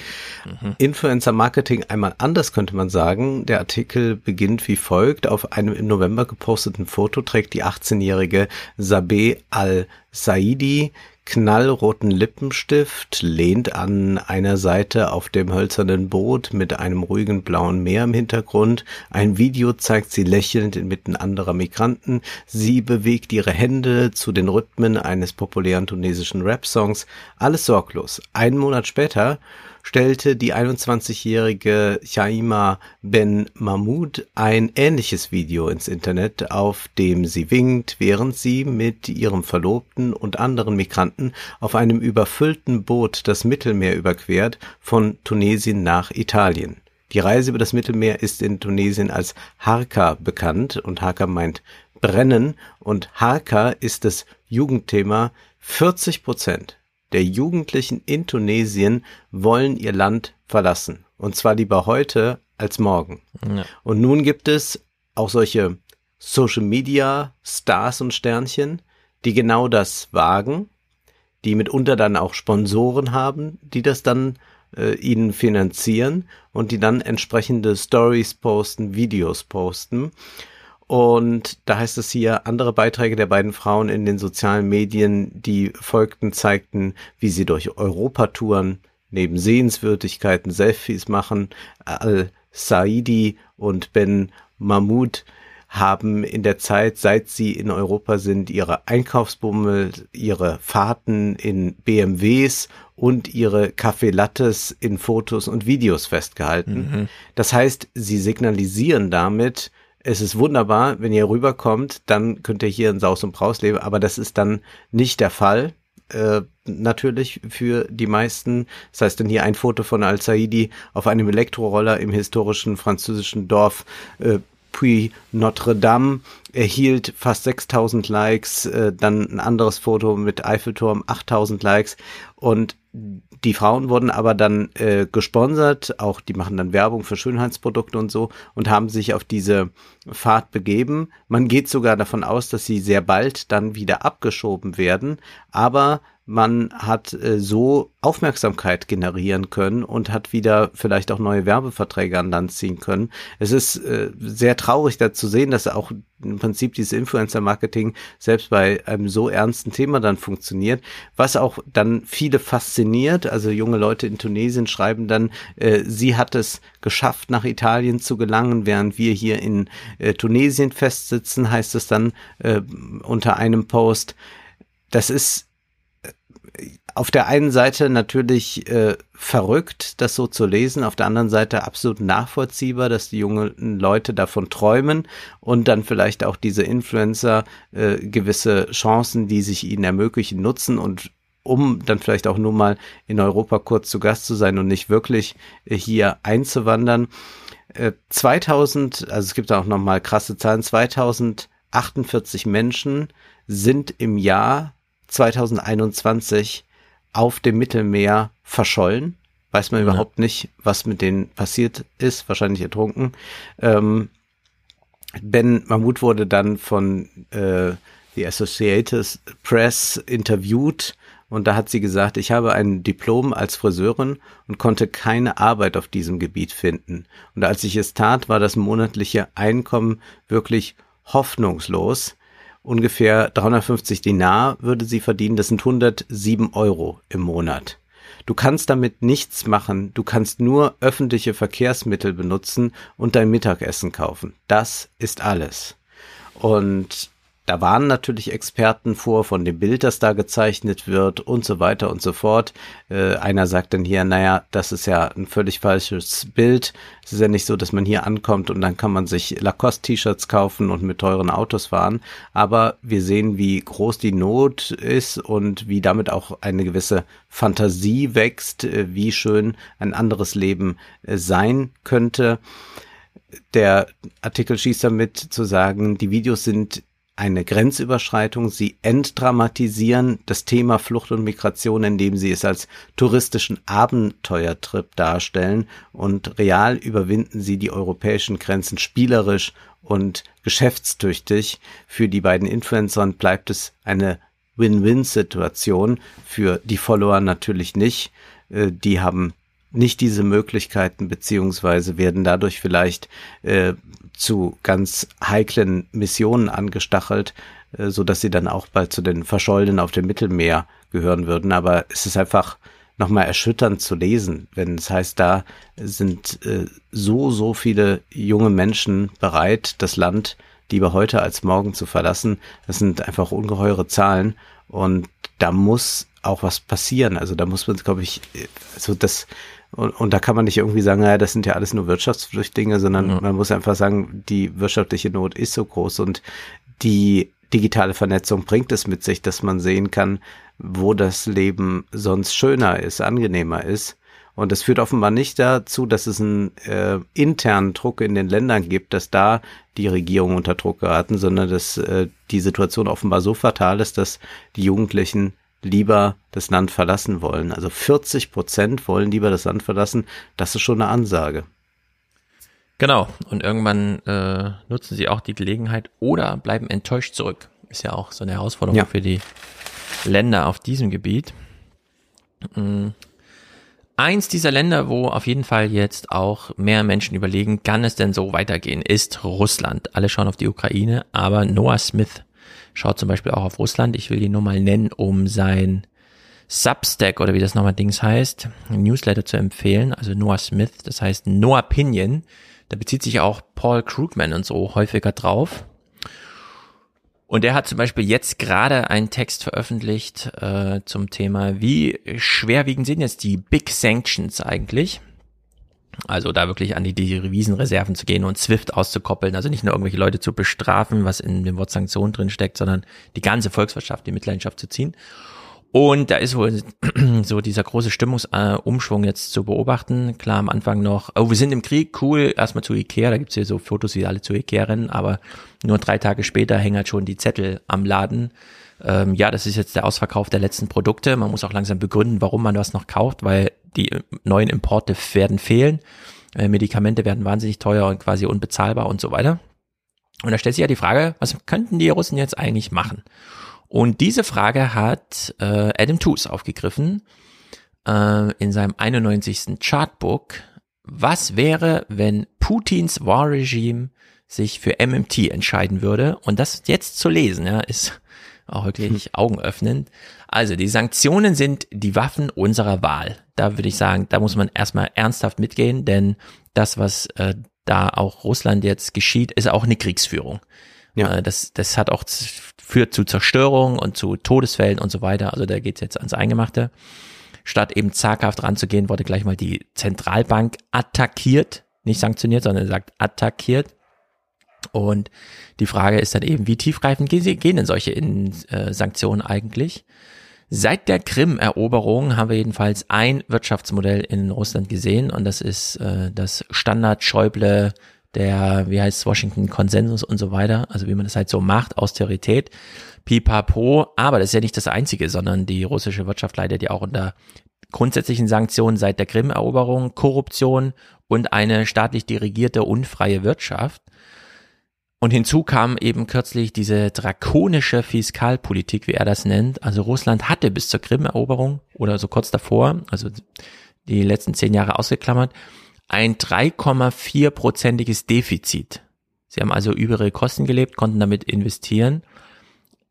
Influencer Marketing einmal anders könnte man sagen. Der Artikel beginnt wie folgt. Auf einem im November geposteten Foto trägt die 18-jährige Sabeh Al-Saidi knallroten Lippenstift, lehnt an einer Seite auf dem hölzernen Boot mit einem ruhigen blauen Meer im Hintergrund. Ein Video zeigt sie lächelnd inmitten anderer Migranten. Sie bewegt ihre Hände zu den Rhythmen eines populären tunesischen Rap-Songs. Alles sorglos. Einen Monat später stellte die 21-jährige Chaima Ben Mahmoud ein ähnliches Video ins Internet, auf dem sie winkt, während sie mit ihrem Verlobten und anderen Migranten auf einem überfüllten Boot das Mittelmeer überquert, von Tunesien nach Italien. Die Reise über das Mittelmeer ist in Tunesien als Harka bekannt und Harka meint brennen und Harka ist das Jugendthema 40 Prozent der Jugendlichen in Tunesien wollen ihr Land verlassen. Und zwar lieber heute als morgen. Ja. Und nun gibt es auch solche Social Media Stars und Sternchen, die genau das wagen, die mitunter dann auch Sponsoren haben, die das dann äh, ihnen finanzieren und die dann entsprechende Stories posten, Videos posten. Und da heißt es hier, andere Beiträge der beiden Frauen in den sozialen Medien, die folgten, zeigten, wie sie durch Europa touren, neben Sehenswürdigkeiten Selfies machen. Al-Saidi und Ben Mahmoud haben in der Zeit, seit sie in Europa sind, ihre Einkaufsbummel, ihre Fahrten in BMWs und ihre Kaffee Lattes in Fotos und Videos festgehalten. Das heißt, sie signalisieren damit, es ist wunderbar, wenn ihr rüberkommt, dann könnt ihr hier in Saus und Braus leben, aber das ist dann nicht der Fall. Äh, natürlich für die meisten. Das heißt dann hier ein Foto von Al-Saidi auf einem Elektroroller im historischen französischen Dorf äh, Puy Notre Dame erhielt fast 6000 Likes, äh, dann ein anderes Foto mit Eiffelturm 8000 Likes. Und die Frauen wurden aber dann äh, gesponsert, auch die machen dann Werbung für Schönheitsprodukte und so und haben sich auf diese Fahrt begeben. Man geht sogar davon aus, dass sie sehr bald dann wieder abgeschoben werden, aber man hat äh, so Aufmerksamkeit generieren können und hat wieder vielleicht auch neue Werbeverträge an Land ziehen können. Es ist äh, sehr traurig da zu sehen, dass auch im Prinzip dieses Influencer-Marketing selbst bei einem so ernsten Thema dann funktioniert, was auch dann viele fasziniert. Also junge Leute in Tunesien schreiben dann, äh, sie hat es geschafft, nach Italien zu gelangen, während wir hier in äh, Tunesien festsitzen, heißt es dann äh, unter einem Post. Das ist auf der einen Seite natürlich äh, verrückt, das so zu lesen, auf der anderen Seite absolut nachvollziehbar, dass die jungen Leute davon träumen und dann vielleicht auch diese Influencer äh, gewisse Chancen, die sich ihnen ermöglichen, nutzen und um dann vielleicht auch nur mal in Europa kurz zu Gast zu sein und nicht wirklich äh, hier einzuwandern. Äh, 2000, also es gibt auch noch mal krasse Zahlen, 2048 Menschen sind im Jahr 2021 auf dem Mittelmeer verschollen. Weiß man Ja. überhaupt nicht, was mit denen passiert ist, wahrscheinlich ertrunken. Ähm, Ben Mahmoud wurde dann von äh, The Associated Press interviewt und da hat sie gesagt, ich habe ein Diplom als Friseurin und konnte keine Arbeit auf diesem Gebiet finden. Und als ich es tat, war das monatliche Einkommen wirklich hoffnungslos. Ungefähr 350 Dinar würde sie verdienen, das sind 107 Euro im Monat. Du kannst damit nichts machen, du kannst nur öffentliche Verkehrsmittel benutzen und dein Mittagessen kaufen. Das ist alles. Und da waren natürlich Experten vor von dem Bild, das da gezeichnet wird und so weiter und so fort. Äh, einer sagt dann hier, naja, das ist ja ein völlig falsches Bild. Es ist ja nicht so, dass man hier ankommt und dann kann man sich Lacoste-T-Shirts kaufen und mit teuren Autos fahren. Aber wir sehen, wie groß die Not ist und wie damit auch eine gewisse Fantasie wächst, äh, wie schön ein anderes Leben äh, sein könnte der Artikel schießt damit zu sagen, die Videos sind eine Grenzüberschreitung. Sie entdramatisieren das Thema Flucht und Migration, indem sie es als touristischen Abenteuertrip darstellen und real überwinden sie die europäischen Grenzen spielerisch und geschäftstüchtig. Für die beiden Influencern bleibt es eine Win-Win-Situation, für die Follower natürlich nicht. Äh, die haben nicht diese Möglichkeiten beziehungsweise werden dadurch vielleicht äh, zu ganz heiklen Missionen angestachelt, äh, so dass sie dann auch bald zu den Verschollenen auf dem Mittelmeer gehören würden. Aber es ist einfach nochmal erschütternd zu lesen, wenn es heißt, da sind äh, so, so viele junge Menschen bereit, das Land lieber heute als morgen zu verlassen. Das sind einfach ungeheure Zahlen und da muss auch was passieren. Also da muss man, glaube ich, äh, so das und, und da kann man nicht irgendwie sagen, naja, das sind ja alles nur Wirtschaftsflüchtlinge, sondern ja. man muss einfach sagen, die wirtschaftliche Not ist so groß und die digitale Vernetzung bringt es mit sich, dass man sehen kann, wo das Leben sonst schöner ist, angenehmer ist. Und das führt offenbar nicht dazu, dass es einen äh, internen Druck in den Ländern gibt, dass da die Regierungen unter Druck geraten, sondern dass äh, die Situation offenbar so fatal ist, dass die Jugendlichen lieber das Land verlassen wollen. Also 40 Prozent wollen lieber das Land verlassen. Das ist schon eine Ansage. Genau. Und irgendwann äh, nutzen sie auch die Gelegenheit oder bleiben enttäuscht zurück. Ist ja auch so eine Herausforderung ja. für die Länder auf diesem Gebiet. Mhm. Eins dieser Länder, wo auf jeden Fall jetzt auch mehr Menschen überlegen, kann es denn so weitergehen, ist Russland. Alle schauen auf die Ukraine, aber Noah Smith schaut zum Beispiel auch auf Russland. Ich will ihn nur mal nennen, um sein Substack oder wie das nochmal Dings heißt, Newsletter zu empfehlen. Also Noah Smith, das heißt Noah Pinion. Da bezieht sich auch Paul Krugman und so häufiger drauf. Und er hat zum Beispiel jetzt gerade einen Text veröffentlicht äh, zum Thema, wie schwerwiegend sind jetzt die Big Sanctions eigentlich? Also da wirklich an die Devisenreserven zu gehen und SWIFT auszukoppeln, also nicht nur irgendwelche Leute zu bestrafen, was in dem Wort Sanktionen drin steckt, sondern die ganze Volkswirtschaft in Mitleidenschaft zu ziehen. Und da ist wohl so dieser große Stimmungsumschwung jetzt zu beobachten. Klar, am Anfang noch, oh, wir sind im Krieg, cool, erstmal zu Ikea, da gibt's hier so Fotos, wie alle zu Ikea rennen, aber nur drei Tage später hängen halt schon die Zettel am Laden. Ähm, ja, das ist jetzt der Ausverkauf der letzten Produkte. Man muss auch langsam begründen, warum man was noch kauft, weil die neuen Importe werden fehlen. Äh, Medikamente werden wahnsinnig teuer und quasi unbezahlbar und so weiter. Und da stellt sich ja die Frage, was könnten die Russen jetzt eigentlich machen? Und diese Frage hat äh, Adam Tooze aufgegriffen äh, in seinem 91. Chartbook. Was wäre, wenn Putins War-Regime sich für MMT entscheiden würde? Und das jetzt zu lesen, ja, ist auch wirklich augenöffnend. Also die Sanktionen sind die Waffen unserer Wahl. Da würde ich sagen, da muss man erstmal ernsthaft mitgehen, denn das, was äh, da auch Russland jetzt geschieht, ist auch eine Kriegsführung. Ja. Äh, das, das hat auch führt zu Zerstörung und zu Todesfällen und so weiter. Also da geht's jetzt ans Eingemachte. Statt eben zaghaft ranzugehen, wurde gleich mal die Zentralbank attackiert, nicht sanktioniert, sondern sagt attackiert. Und die Frage ist dann eben, wie tiefgreifend gehen denn solche äh, Sanktionen eigentlich? Seit der Krim-Eroberung haben wir jedenfalls ein Wirtschaftsmodell in Russland gesehen und das ist äh, das Standard-Schäuble der, wie heißt Washington Konsensus und so weiter, also wie man das halt so macht, Austerität, pipapo, aber das ist ja nicht das Einzige, sondern die russische Wirtschaft leidet ja auch unter grundsätzlichen Sanktionen seit der Krim-Eroberung, Korruption und eine staatlich dirigierte unfreie Wirtschaft. Und hinzu kam eben kürzlich diese drakonische Fiskalpolitik, wie er das nennt. Also Russland hatte bis zur Krim-Eroberung oder so kurz davor, also die letzten zehn Jahre ausgeklammert, ein 3,4-prozentiges Defizit. Sie haben also über ihre Kosten gelebt, konnten damit investieren.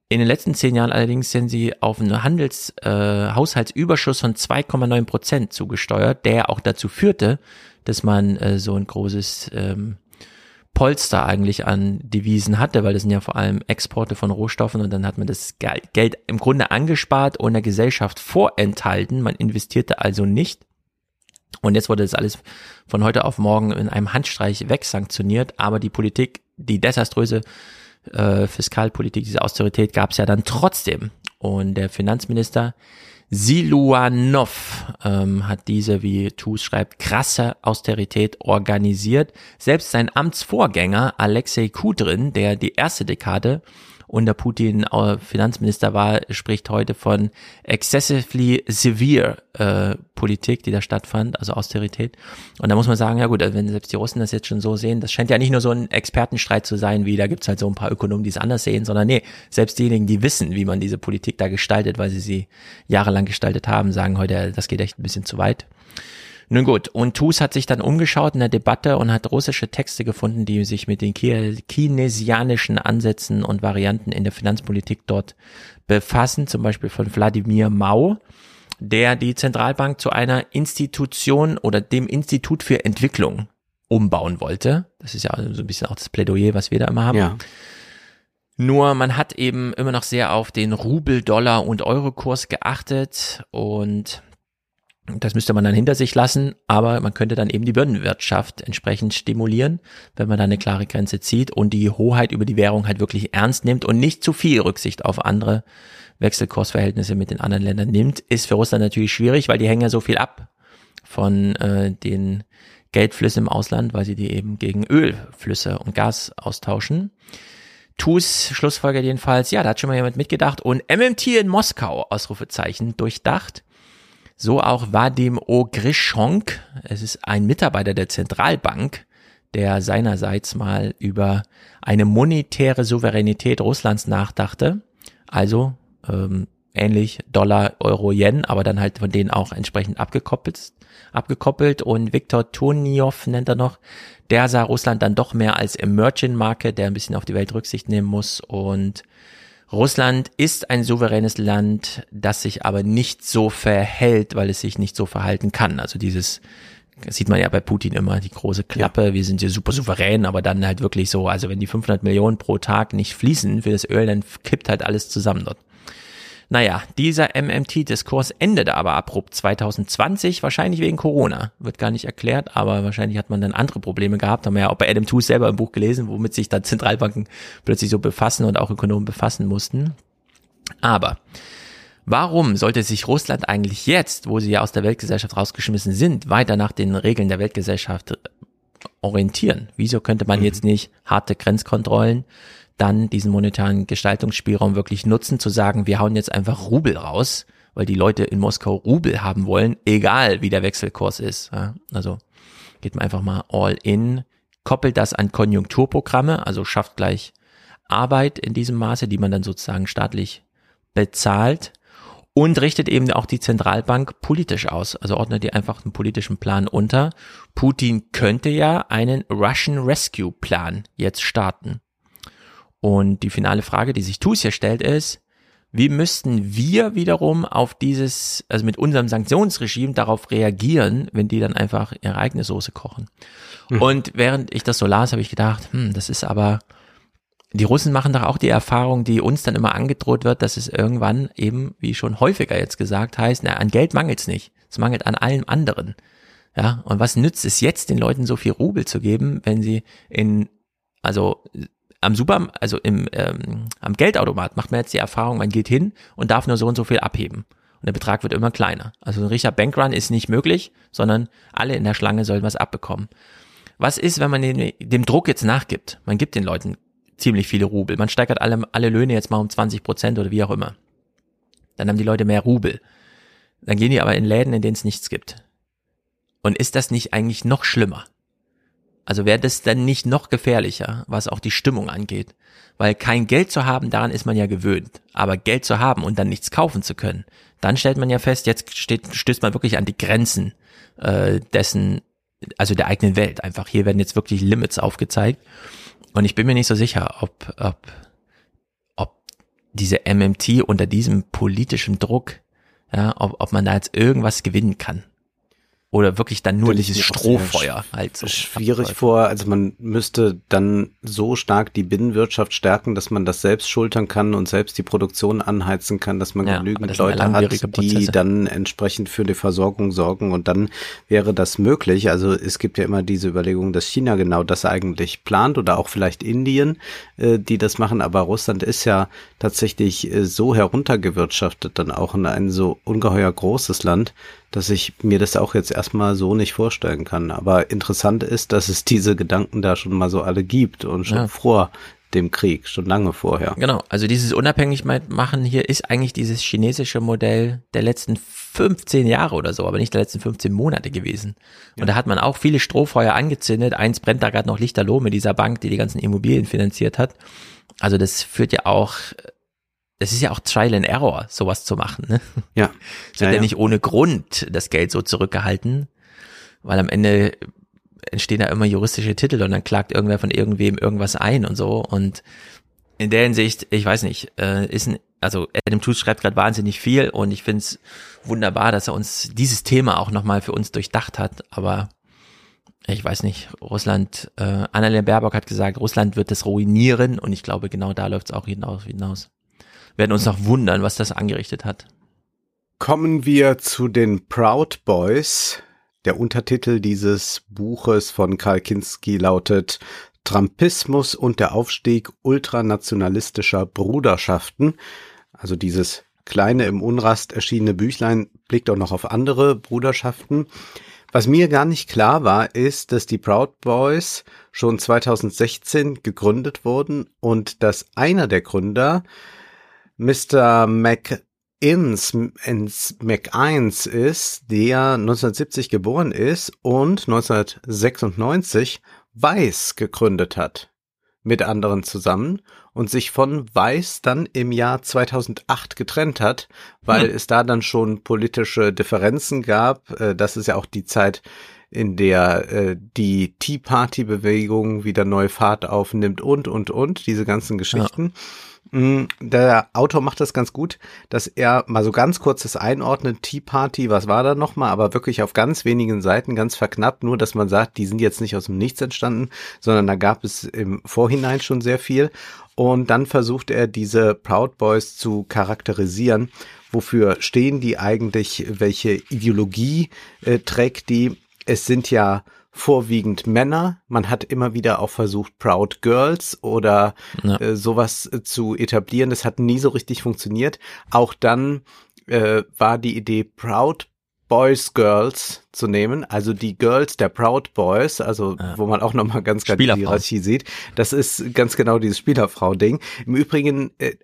In den letzten zehn Jahren allerdings sind sie auf einen Handels, äh, Haushaltsüberschuss von 2,9 Prozent zugesteuert, der auch dazu führte, dass man äh, so ein großes ähm, Polster eigentlich an Devisen hatte, weil das sind ja vor allem Exporte von Rohstoffen und dann hat man das Geld im Grunde angespart und der Gesellschaft vorenthalten. Man investierte also nicht. Und jetzt wurde das alles von heute auf morgen in einem Handstreich wegsanktioniert, aber die Politik, die desaströse äh, Fiskalpolitik, diese Austerität gab es ja dann trotzdem. Und der Finanzminister Siluanov ähm, hat diese, wie Tus schreibt, krasse Austerität organisiert. Selbst sein Amtsvorgänger Alexei Kudrin, der die erste Dekade unter Putin äh, Finanzminister war, spricht heute von excessively severe äh, Politik, die da stattfand, also Austerität. Und da muss man sagen, ja gut, also wenn selbst die Russen das jetzt schon so sehen, das scheint ja nicht nur so ein Expertenstreit zu sein, wie da gibt's halt so ein paar Ökonomen, die es anders sehen, sondern nee, selbst diejenigen, die wissen, wie man diese Politik da gestaltet, weil sie sie jahrelang gestaltet haben, sagen heute, das geht echt ein bisschen zu weit. Nun gut, und TUS hat sich dann umgeschaut in der Debatte und hat russische Texte gefunden, die sich mit den chinesianischen Ansätzen und Varianten in der Finanzpolitik dort befassen, zum Beispiel von Wladimir Mao, der die Zentralbank zu einer Institution oder dem Institut für Entwicklung umbauen wollte. Das ist ja so ein bisschen auch das Plädoyer, was wir da immer haben. Ja. Nur man hat eben immer noch sehr auf den Rubel, Dollar und Euro-Kurs geachtet und das müsste man dann hinter sich lassen, aber man könnte dann eben die Bördenwirtschaft entsprechend stimulieren, wenn man da eine klare Grenze zieht und die Hoheit über die Währung halt wirklich ernst nimmt und nicht zu viel Rücksicht auf andere Wechselkursverhältnisse mit den anderen Ländern nimmt, ist für Russland natürlich schwierig, weil die hängen ja so viel ab von äh, den Geldflüssen im Ausland, weil sie die eben gegen Ölflüsse und Gas austauschen. TUS Schlussfolger jedenfalls, ja, da hat schon mal jemand mitgedacht und MMT in Moskau, Ausrufezeichen, durchdacht. So auch Vadim Ogrischonk, es ist ein Mitarbeiter der Zentralbank, der seinerseits mal über eine monetäre Souveränität Russlands nachdachte. Also ähm, ähnlich Dollar, Euro, Yen, aber dann halt von denen auch entsprechend abgekoppelt. abgekoppelt. Und Viktor Turniow nennt er noch, der sah Russland dann doch mehr als Emerging Market, der ein bisschen auf die Welt Rücksicht nehmen muss und Russland ist ein souveränes Land, das sich aber nicht so verhält, weil es sich nicht so verhalten kann. Also dieses das sieht man ja bei Putin immer, die große Klappe, ja. wir sind hier super souverän, aber dann halt wirklich so, also wenn die 500 Millionen pro Tag nicht fließen für das Öl, dann kippt halt alles zusammen dort. Naja, dieser MMT-Diskurs endete aber abrupt 2020, wahrscheinlich wegen Corona. Wird gar nicht erklärt, aber wahrscheinlich hat man dann andere Probleme gehabt. Haben wir ja auch bei Adam Tooze selber im Buch gelesen, womit sich da Zentralbanken plötzlich so befassen und auch Ökonomen befassen mussten. Aber Warum sollte sich Russland eigentlich jetzt, wo sie ja aus der Weltgesellschaft rausgeschmissen sind, weiter nach den Regeln der Weltgesellschaft orientieren? Wieso könnte man mhm. jetzt nicht harte Grenzkontrollen, dann diesen monetaren Gestaltungsspielraum wirklich nutzen, zu sagen, wir hauen jetzt einfach Rubel raus, weil die Leute in Moskau Rubel haben wollen, egal wie der Wechselkurs ist. Ja, also geht man einfach mal all in, koppelt das an Konjunkturprogramme, also schafft gleich Arbeit in diesem Maße, die man dann sozusagen staatlich bezahlt und richtet eben auch die Zentralbank politisch aus, also ordnet die einfach einen politischen Plan unter. Putin könnte ja einen Russian Rescue Plan jetzt starten. Und die finale Frage, die sich TUS hier stellt, ist, wie müssten wir wiederum auf dieses, also mit unserem Sanktionsregime darauf reagieren, wenn die dann einfach ihre eigene Soße kochen? Mhm. Und während ich das so las, habe ich gedacht, hm, das ist aber, die Russen machen doch auch die Erfahrung, die uns dann immer angedroht wird, dass es irgendwann eben, wie schon häufiger jetzt gesagt heißt, na, an Geld mangelt's nicht. Es mangelt an allem anderen. Ja, und was nützt es jetzt, den Leuten so viel Rubel zu geben, wenn sie in, also am Super, also im ähm, am Geldautomat macht man jetzt die Erfahrung, man geht hin und darf nur so und so viel abheben. Und der Betrag wird immer kleiner. Also ein richtiger Bankrun ist nicht möglich, sondern alle in der Schlange sollen was abbekommen. Was ist, wenn man dem Druck jetzt nachgibt? Man gibt den Leuten ziemlich viele Rubel. Man steigert alle, alle Löhne jetzt mal um 20 Prozent oder wie auch immer. Dann haben die Leute mehr Rubel. Dann gehen die aber in Läden, in denen es nichts gibt. Und ist das nicht eigentlich noch schlimmer? Also wäre das dann nicht noch gefährlicher, was auch die Stimmung angeht. Weil kein Geld zu haben, daran ist man ja gewöhnt. Aber Geld zu haben und dann nichts kaufen zu können, dann stellt man ja fest, jetzt steht, stößt man wirklich an die Grenzen äh, dessen, also der eigenen Welt. Einfach hier werden jetzt wirklich Limits aufgezeigt. Und ich bin mir nicht so sicher, ob, ob, ob diese MMT unter diesem politischen Druck, ja, ob, ob man da jetzt irgendwas gewinnen kann oder wirklich dann nur dieses Strohfeuer halt so. Schwierig abläuft. vor, also man müsste dann so stark die Binnenwirtschaft stärken, dass man das selbst schultern kann und selbst die Produktion anheizen kann, dass man ja, genügend Leute hat, die dann entsprechend für die Versorgung sorgen und dann wäre das möglich. Also es gibt ja immer diese Überlegung, dass China genau das eigentlich plant oder auch vielleicht Indien, äh, die das machen, aber Russland ist ja tatsächlich äh, so heruntergewirtschaftet dann auch in ein so ungeheuer großes Land, dass ich mir das auch jetzt erstmal so nicht vorstellen kann. Aber interessant ist, dass es diese Gedanken da schon mal so alle gibt und schon ja. vor dem Krieg, schon lange vorher. Genau, also dieses Unabhängigmachen hier ist eigentlich dieses chinesische Modell der letzten 15 Jahre oder so, aber nicht der letzten 15 Monate gewesen. Ja. Und da hat man auch viele Strohfeuer angezündet. Eins brennt da gerade noch lichterloh mit dieser Bank, die die ganzen Immobilien finanziert hat. Also das führt ja auch das ist ja auch Trial and Error, sowas zu machen. Ne? Ja. Es wird ja, ja, nicht ohne Grund das Geld so zurückgehalten, weil am Ende entstehen da immer juristische Titel und dann klagt irgendwer von irgendwem irgendwas ein und so. Und in der Hinsicht, ich weiß nicht, äh, ist ein, also Adam Tooze schreibt gerade wahnsinnig viel und ich finde es wunderbar, dass er uns dieses Thema auch nochmal für uns durchdacht hat. Aber ich weiß nicht, Russland, äh, Annalena Baerbock hat gesagt, Russland wird das ruinieren und ich glaube, genau da läuft es auch hinaus. hinaus werden uns noch wundern, was das angerichtet hat. Kommen wir zu den Proud Boys. Der Untertitel dieses Buches von Karl Kinski lautet Trumpismus und der Aufstieg ultranationalistischer Bruderschaften. Also dieses kleine im Unrast erschienene Büchlein blickt auch noch auf andere Bruderschaften. Was mir gar nicht klar war, ist, dass die Proud Boys schon 2016 gegründet wurden und dass einer der Gründer Mr. McInnes, McInnes ist, der 1970 geboren ist und 1996 Weiß gegründet hat. Mit anderen zusammen und sich von Weiß dann im Jahr 2008 getrennt hat, weil hm. es da dann schon politische Differenzen gab. Äh, das ist ja auch die Zeit, in der äh, die Tea Party Bewegung wieder neue Fahrt aufnimmt und und und diese ganzen Geschichten. Ja. Mm, der Autor macht das ganz gut, dass er mal so ganz kurz das einordnet, Tea Party, was war da nochmal, aber wirklich auf ganz wenigen Seiten, ganz verknappt, nur dass man sagt, die sind jetzt nicht aus dem Nichts entstanden, sondern da gab es im Vorhinein schon sehr viel. Und dann versucht er diese Proud Boys zu charakterisieren. Wofür stehen die eigentlich? Welche Ideologie äh, trägt die? Es sind ja vorwiegend Männer. Man hat immer wieder auch versucht, Proud Girls oder ja. äh, sowas äh, zu etablieren. Das hat nie so richtig funktioniert. Auch dann äh, war die Idee, Proud Boys Girls zu nehmen, also die Girls der Proud Boys, also ja. wo man auch nochmal ganz klar die Hierarchie sieht. Das ist ganz genau dieses Spielerfrau-Ding. Im Übrigen äh,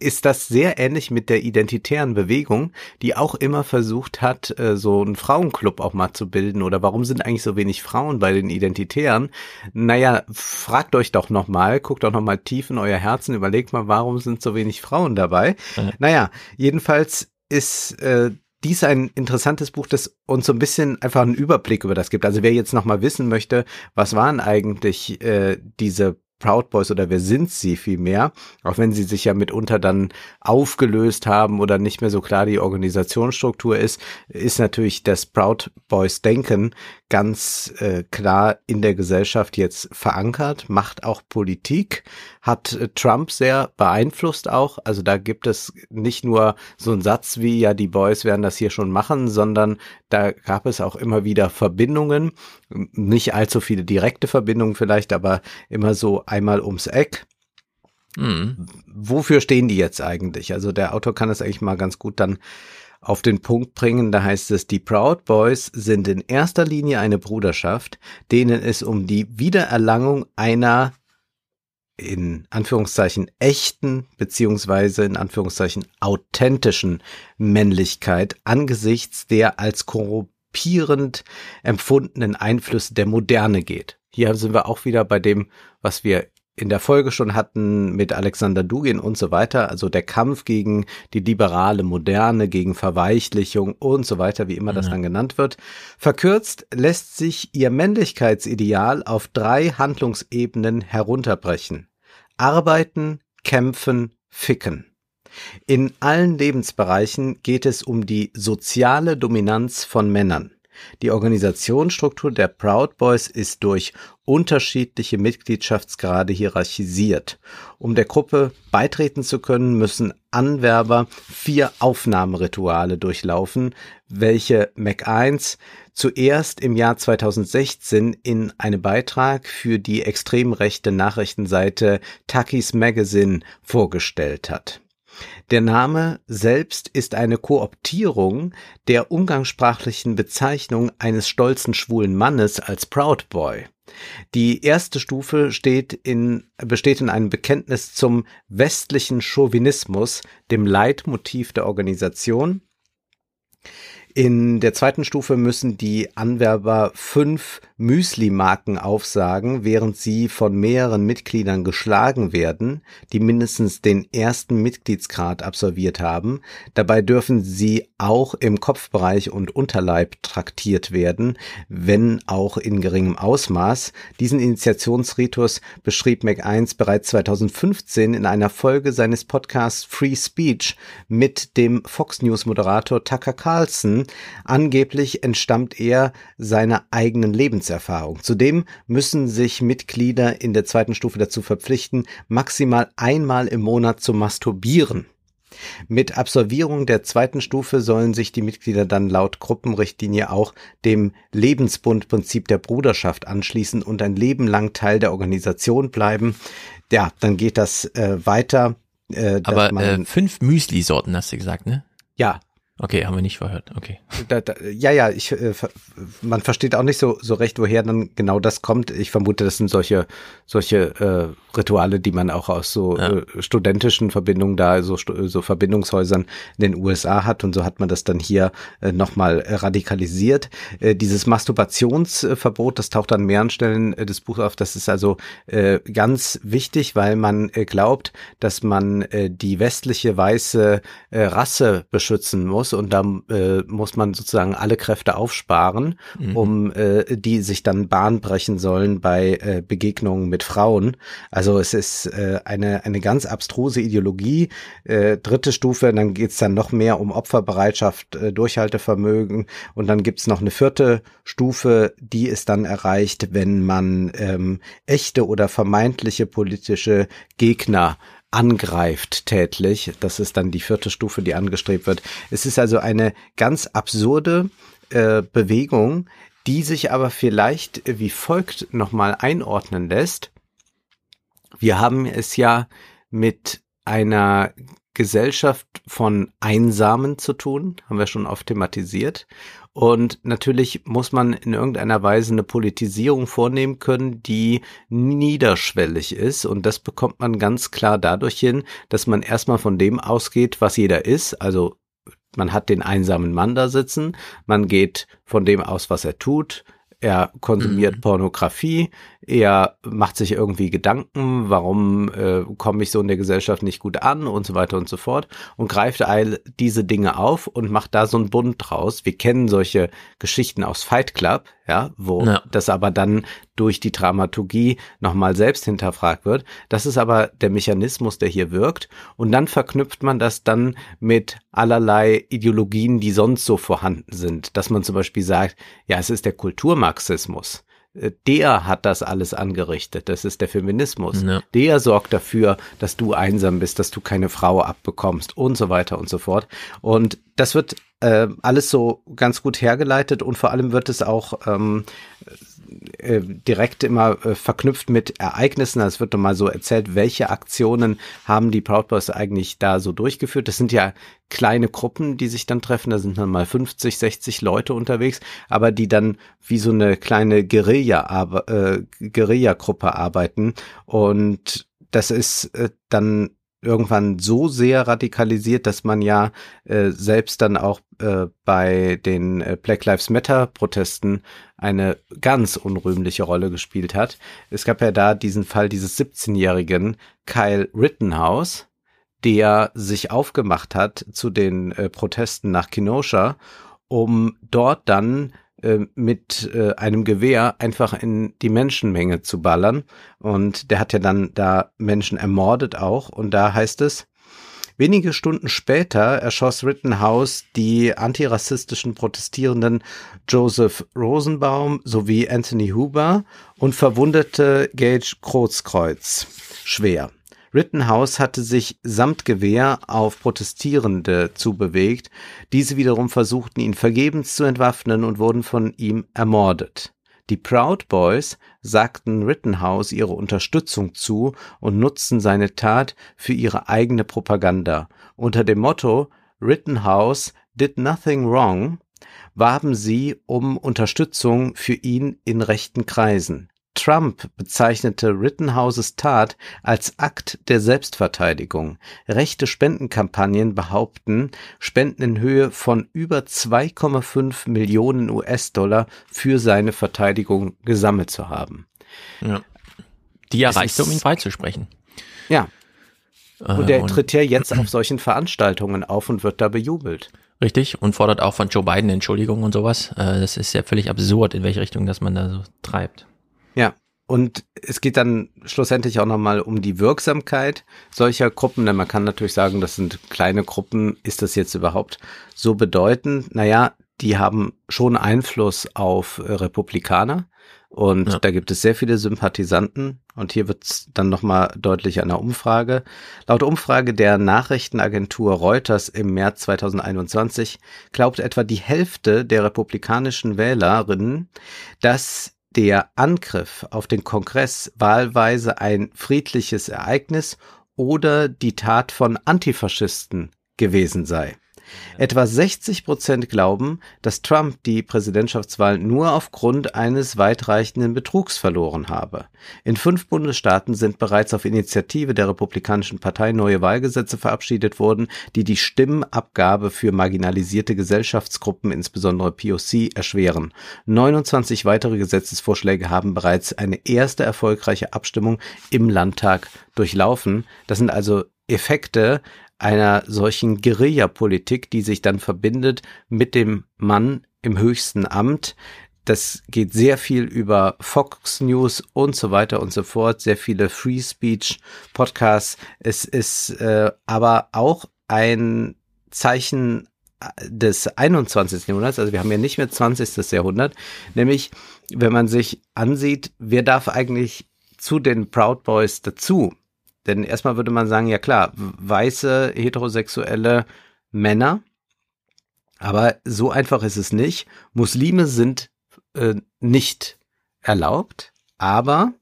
ist das sehr ähnlich mit der identitären Bewegung, die auch immer versucht hat, äh, so einen Frauenclub auch mal zu bilden. Oder warum sind eigentlich so wenig Frauen bei den Identitären? Naja, fragt euch doch nochmal, guckt doch nochmal tief in euer Herzen, überlegt mal, warum sind so wenig Frauen dabei? Mhm. Naja, jedenfalls ist äh, dies ein interessantes Buch, das uns so ein bisschen einfach einen Überblick über das gibt. Also wer jetzt nochmal wissen möchte, was waren eigentlich äh, diese Proud Boys oder wer sind sie vielmehr, auch wenn sie sich ja mitunter dann aufgelöst haben oder nicht mehr so klar die Organisationsstruktur ist, ist natürlich das Proud Boys Denken ganz äh, klar in der Gesellschaft jetzt verankert, macht auch Politik, hat äh, Trump sehr beeinflusst auch. Also da gibt es nicht nur so einen Satz wie, ja, die Boys werden das hier schon machen, sondern da gab es auch immer wieder Verbindungen, nicht allzu viele direkte Verbindungen vielleicht, aber immer so einmal ums Eck. Mhm. Wofür stehen die jetzt eigentlich? Also der Autor kann es eigentlich mal ganz gut dann auf den Punkt bringen. Da heißt es, die Proud Boys sind in erster Linie eine Bruderschaft, denen es um die Wiedererlangung einer in Anführungszeichen echten beziehungsweise in Anführungszeichen authentischen Männlichkeit angesichts der als usurpierend empfundenen Einflüsse der Moderne geht. Hier sind wir auch wieder bei dem, was wir in der Folge schon hatten mit Alexander Dugin und so weiter, also der Kampf gegen die liberale Moderne, gegen Verweichlichung und so weiter, wie immer das dann genannt wird. Verkürzt lässt sich ihr Männlichkeitsideal auf drei Handlungsebenen herunterbrechen. Arbeiten, kämpfen, ficken. In allen Lebensbereichen geht es um die soziale Dominanz von Männern. Die Organisationsstruktur der Proud Boys ist durch unterschiedliche Mitgliedschaftsgrade hierarchisiert. Um der Gruppe beitreten zu können, müssen Anwerber vier Aufnahmerituale durchlaufen, welche Mac1 zuerst im Jahr 2016 in einem Beitrag für die extrem rechte Nachrichtenseite Takis Magazine vorgestellt hat. Der Name selbst ist eine Kooptierung der umgangssprachlichen Bezeichnung eines stolzen schwulen Mannes als Proud Boy. Die erste Stufe in, besteht in einem Bekenntnis zum westlichen Chauvinismus, dem Leitmotiv der Organisation, in der zweiten Stufe müssen die Anwerber fünf Müsli-Marken aufsagen, während sie von mehreren Mitgliedern geschlagen werden, die mindestens den ersten Mitgliedsgrad absolviert haben. Dabei dürfen sie auch im Kopfbereich und Unterleib traktiert werden, wenn auch in geringem Ausmaß. Diesen Initiationsritus beschrieb Mac1 bereits 2015 in einer Folge seines Podcasts Free Speech mit dem Fox News Moderator Tucker Carlson, Angeblich entstammt er seiner eigenen Lebenserfahrung. Zudem müssen sich Mitglieder in der zweiten Stufe dazu verpflichten, maximal einmal im Monat zu masturbieren. Mit Absolvierung der zweiten Stufe sollen sich die Mitglieder dann laut Gruppenrichtlinie auch dem Lebensbundprinzip der Bruderschaft anschließen und ein Leben lang Teil der Organisation bleiben. Ja, dann geht das äh, weiter. Äh, Aber äh, fünf Müsli-Sorten hast du gesagt, ne? Ja, Okay, haben wir nicht verhört. Okay. Da, da, ja, ja, ich, äh, man versteht auch nicht so, so recht, woher dann genau das kommt. Ich vermute, das sind solche, solche äh, Rituale, die man auch aus so ja. äh, studentischen Verbindungen da, so, so Verbindungshäusern in den USA hat. Und so hat man das dann hier äh, nochmal radikalisiert. Äh, dieses Masturbationsverbot, das taucht an mehreren Stellen äh, des Buchs auf. Das ist also äh, ganz wichtig, weil man äh, glaubt, dass man äh, die westliche weiße äh, Rasse beschützen muss muss und da äh, muss man sozusagen alle Kräfte aufsparen, mhm. um äh, die sich dann Bahn brechen sollen bei äh, Begegnungen mit Frauen. Also es ist äh, eine eine ganz abstruse Ideologie. Äh, dritte Stufe, dann geht's dann noch mehr um Opferbereitschaft, äh, Durchhaltevermögen und dann gibt's noch eine vierte Stufe, die ist dann erreicht, wenn man ähm, echte oder vermeintliche politische Gegner angreift tätlich. Das ist dann die vierte Stufe, die angestrebt wird. Es ist also eine ganz absurde äh, Bewegung, die sich aber vielleicht wie folgt nochmal einordnen lässt. Wir haben es ja mit einer Gesellschaft von Einsamen zu tun, haben wir schon oft thematisiert. Und natürlich muss man in irgendeiner Weise eine Politisierung vornehmen können, die niederschwellig ist. Und das bekommt man ganz klar dadurch hin, dass man erstmal von dem ausgeht, was jeder ist. Also man hat den einsamen Mann da sitzen, man geht von dem aus, was er tut, er konsumiert mhm. Pornografie, er macht sich irgendwie Gedanken, warum äh, komme ich so in der Gesellschaft nicht gut an und so weiter und so fort und greift all diese Dinge auf und macht da so einen Bund draus. Wir kennen solche Geschichten aus Fight Club, ja, wo ja. das aber dann durch die Dramaturgie nochmal selbst hinterfragt wird. Das ist aber der Mechanismus, der hier wirkt. Und dann verknüpft man das dann mit allerlei Ideologien, die sonst so vorhanden sind. Dass man zum Beispiel sagt, ja, es ist der Kulturmarxismus der hat das alles angerichtet. Das ist der Feminismus. Ja. Der sorgt dafür, dass du einsam bist, dass du keine Frau abbekommst und so weiter und so fort. Und das wird äh, alles so ganz gut hergeleitet und vor allem wird es auch ähm, äh, direkt immer äh, verknüpft mit Ereignissen. Es wird mal so erzählt, welche Aktionen haben die Proud Boys eigentlich da so durchgeführt. Das sind ja kleine Gruppen, die sich dann treffen. Da sind dann mal 50, 60 Leute unterwegs, aber die dann wie so eine kleine Guerilla, äh, Guerilla-Gruppe arbeiten. Und das ist äh, dann irgendwann so sehr radikalisiert, dass man ja äh, selbst dann auch äh, bei den äh, Black Lives Matter Protesten eine ganz unrühmliche Rolle gespielt hat. Es gab ja da diesen Fall dieses 17-jährigen Kyle Rittenhouse, der sich aufgemacht hat zu den äh, Protesten nach Kenosha, um dort dann mit äh, einem Gewehr einfach in die Menschenmenge zu ballern. Und der hat ja dann da Menschen ermordet auch. Und da heißt es, Wenige Stunden später erschoss Rittenhouse die antirassistischen Protestierenden Joseph Rosenbaum sowie Anthony Huber und verwundete Gage Krotzkreuz schwer. Rittenhouse hatte sich samt Gewehr auf Protestierende zubewegt. Diese wiederum versuchten ihn vergebens zu entwaffnen und wurden von ihm ermordet. Die Proud Boys sagten Rittenhouse ihre Unterstützung zu und nutzten seine Tat für ihre eigene Propaganda. Unter dem Motto Rittenhouse did nothing wrong warben sie um Unterstützung für ihn in rechten Kreisen. Trump bezeichnete Rittenhouses Tat als Akt der Selbstverteidigung. Rechte Spendenkampagnen behaupten, Spenden in Höhe von über 2,5 Millionen US-Dollar für seine Verteidigung gesammelt zu haben. Ja. Die erreichte, um ihn freizusprechen. Ja. Und er tritt ja jetzt auf solchen Veranstaltungen auf und wird da bejubelt. Richtig, und fordert auch von Joe Biden Entschuldigung und sowas. Äh, das ist ja völlig absurd, in welche Richtung das man da so treibt. Ja, und es geht dann schlussendlich auch nochmal um die Wirksamkeit solcher Gruppen, denn man kann natürlich sagen, das sind kleine Gruppen. Ist das jetzt überhaupt so bedeutend? Naja, die haben schon Einfluss auf äh, Republikaner und ja. da gibt es sehr viele Sympathisanten und hier wird es dann nochmal deutlich an der Umfrage. Laut Umfrage der Nachrichtenagentur Reuters im März 2021 glaubt etwa die Hälfte der republikanischen Wählerinnen, dass der Angriff auf den Kongress wahlweise ein friedliches Ereignis oder die Tat von Antifaschisten gewesen sei. Etwa 60 Prozent glauben, dass Trump die Präsidentschaftswahl nur aufgrund eines weitreichenden Betrugs verloren habe. In fünf Bundesstaaten sind bereits auf Initiative der Republikanischen Partei neue Wahlgesetze verabschiedet worden, die die Stimmabgabe für marginalisierte Gesellschaftsgruppen, insbesondere POC, erschweren. 29 weitere Gesetzesvorschläge haben bereits eine erste erfolgreiche Abstimmung im Landtag durchlaufen. Das sind also Effekte einer solchen Guerillapolitik, die sich dann verbindet mit dem Mann im höchsten Amt. Das geht sehr viel über Fox News und so weiter und so fort, sehr viele Free Speech Podcasts. Es ist äh, aber auch ein Zeichen des 21. Jahrhunderts, also wir haben ja nicht mehr 20. Jahrhundert, nämlich wenn man sich ansieht, wer darf eigentlich zu den Proud Boys dazu? Denn erstmal würde man sagen, ja klar, weiße, heterosexuelle Männer, aber so einfach ist es nicht. Muslime sind äh, nicht erlaubt, aber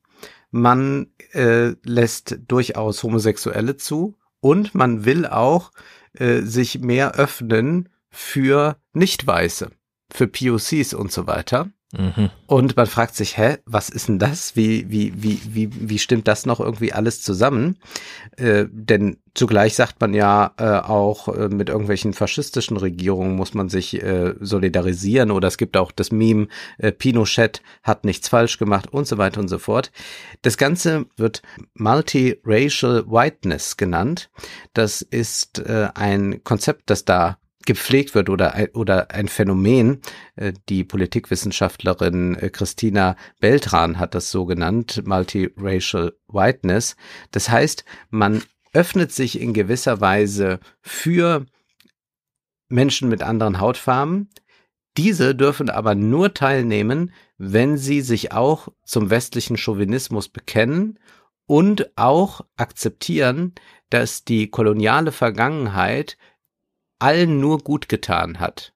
man äh, lässt durchaus Homosexuelle zu und man will auch äh, sich mehr öffnen für Nicht-Weiße, für POCs und so weiter. Mhm. Und man fragt sich, hä, was ist denn das? Wie, wie, wie, wie, wie stimmt das noch irgendwie alles zusammen? Äh, denn zugleich sagt man ja äh, auch, äh, mit irgendwelchen faschistischen Regierungen muss man sich äh, solidarisieren oder es gibt auch das Meme, äh, Pinochet hat nichts falsch gemacht und so weiter und so fort. Das Ganze wird Multiracial Whiteness genannt. Das ist äh, ein Konzept, das da gepflegt wird oder, oder ein Phänomen. Äh, die Politikwissenschaftlerin äh, Christina Beltran hat das so genannt, Multiracial Whiteness. Das heißt, man öffnet sich in gewisser Weise für Menschen mit anderen Hautfarben. Diese dürfen aber nur teilnehmen, wenn sie sich auch zum westlichen Chauvinismus bekennen und auch akzeptieren, dass die koloniale Vergangenheit allen nur gut getan hat,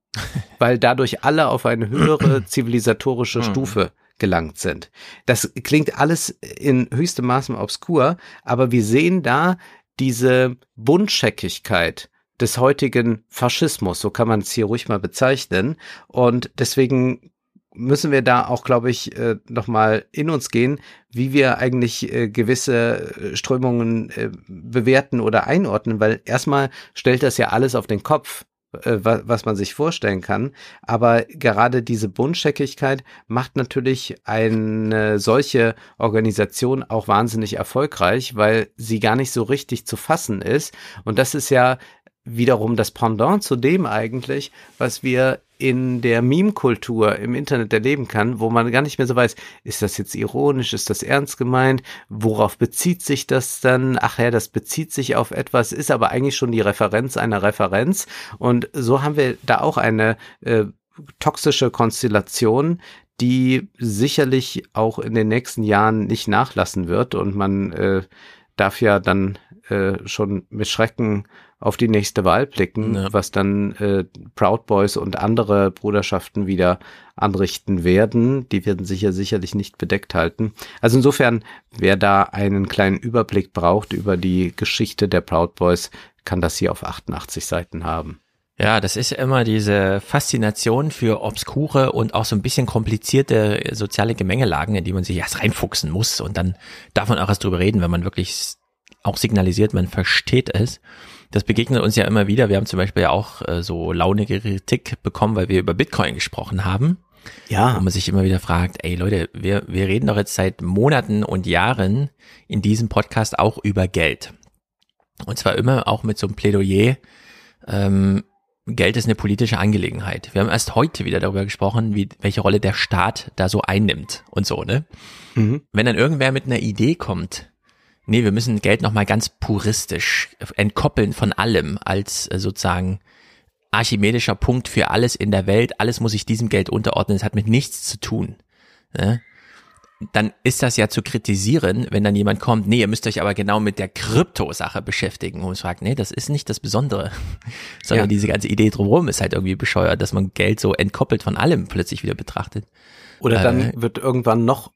weil dadurch alle auf eine höhere zivilisatorische hm. Stufe gelangt sind. Das klingt alles in höchstem Maße obskur, aber wir sehen da diese Buntscheckigkeit des heutigen Faschismus, so kann man es hier ruhig mal bezeichnen. Und deswegen müssen wir da auch, glaube ich, äh, nochmal in uns gehen, wie wir eigentlich äh, gewisse äh, Strömungen äh, bewerten oder einordnen, weil erstmal stellt das ja alles auf den Kopf was man sich vorstellen kann. Aber gerade diese Buntscheckigkeit macht natürlich eine solche Organisation auch wahnsinnig erfolgreich, weil sie gar nicht so richtig zu fassen ist. Und das ist ja wiederum das Pendant zu dem eigentlich, was wir in der Meme-Kultur im Internet erleben kann, wo man gar nicht mehr so weiß, ist das jetzt ironisch, ist das ernst gemeint, worauf bezieht sich das dann? Ach ja, das bezieht sich auf etwas, ist aber eigentlich schon die Referenz einer Referenz. Und so haben wir da auch eine äh, toxische Konstellation, die sicherlich auch in den nächsten Jahren nicht nachlassen wird. Und man äh, darf ja dann äh, schon mit Schrecken auf die nächste Wahl blicken, ja. was dann äh, Proud Boys und andere Bruderschaften wieder anrichten werden. Die werden sich ja sicherlich nicht bedeckt halten. Also insofern, wer da einen kleinen Überblick braucht über die Geschichte der Proud Boys, kann das hier auf 88 Seiten haben. Ja, das ist immer diese Faszination für obskure und auch so ein bisschen komplizierte soziale Gemengelagen, in die man sich erst reinfuchsen muss und dann darf man auch erst drüber reden, wenn man wirklich auch signalisiert, man versteht es das begegnet uns ja immer wieder. Wir haben zum Beispiel ja auch äh, so launige Kritik bekommen, weil wir über Bitcoin gesprochen haben. Ja. Und man sich immer wieder fragt, ey Leute, wir, wir reden doch jetzt seit Monaten und Jahren in diesem Podcast auch über Geld. Und zwar immer auch mit so einem Plädoyer, ähm, Geld ist eine politische Angelegenheit. Wir haben erst heute wieder darüber gesprochen, wie, welche Rolle der Staat da so einnimmt und so, ne? Mhm. Wenn dann irgendwer mit einer Idee kommt, nee, wir müssen Geld nochmal ganz puristisch entkoppeln von allem als äh, sozusagen archimedischer Punkt für alles in der Welt. Alles muss sich diesem Geld unterordnen. Es hat mit nichts zu tun. Ne? Dann ist das ja zu kritisieren, wenn dann jemand kommt, nee, ihr müsst euch aber genau mit der Krypto-Sache beschäftigen und fragt, nee, das ist nicht das Besondere, sondern ja. diese ganze Idee drumherum ist halt irgendwie bescheuert, dass man Geld so entkoppelt von allem plötzlich wieder betrachtet. Oder dann äh, wird irgendwann noch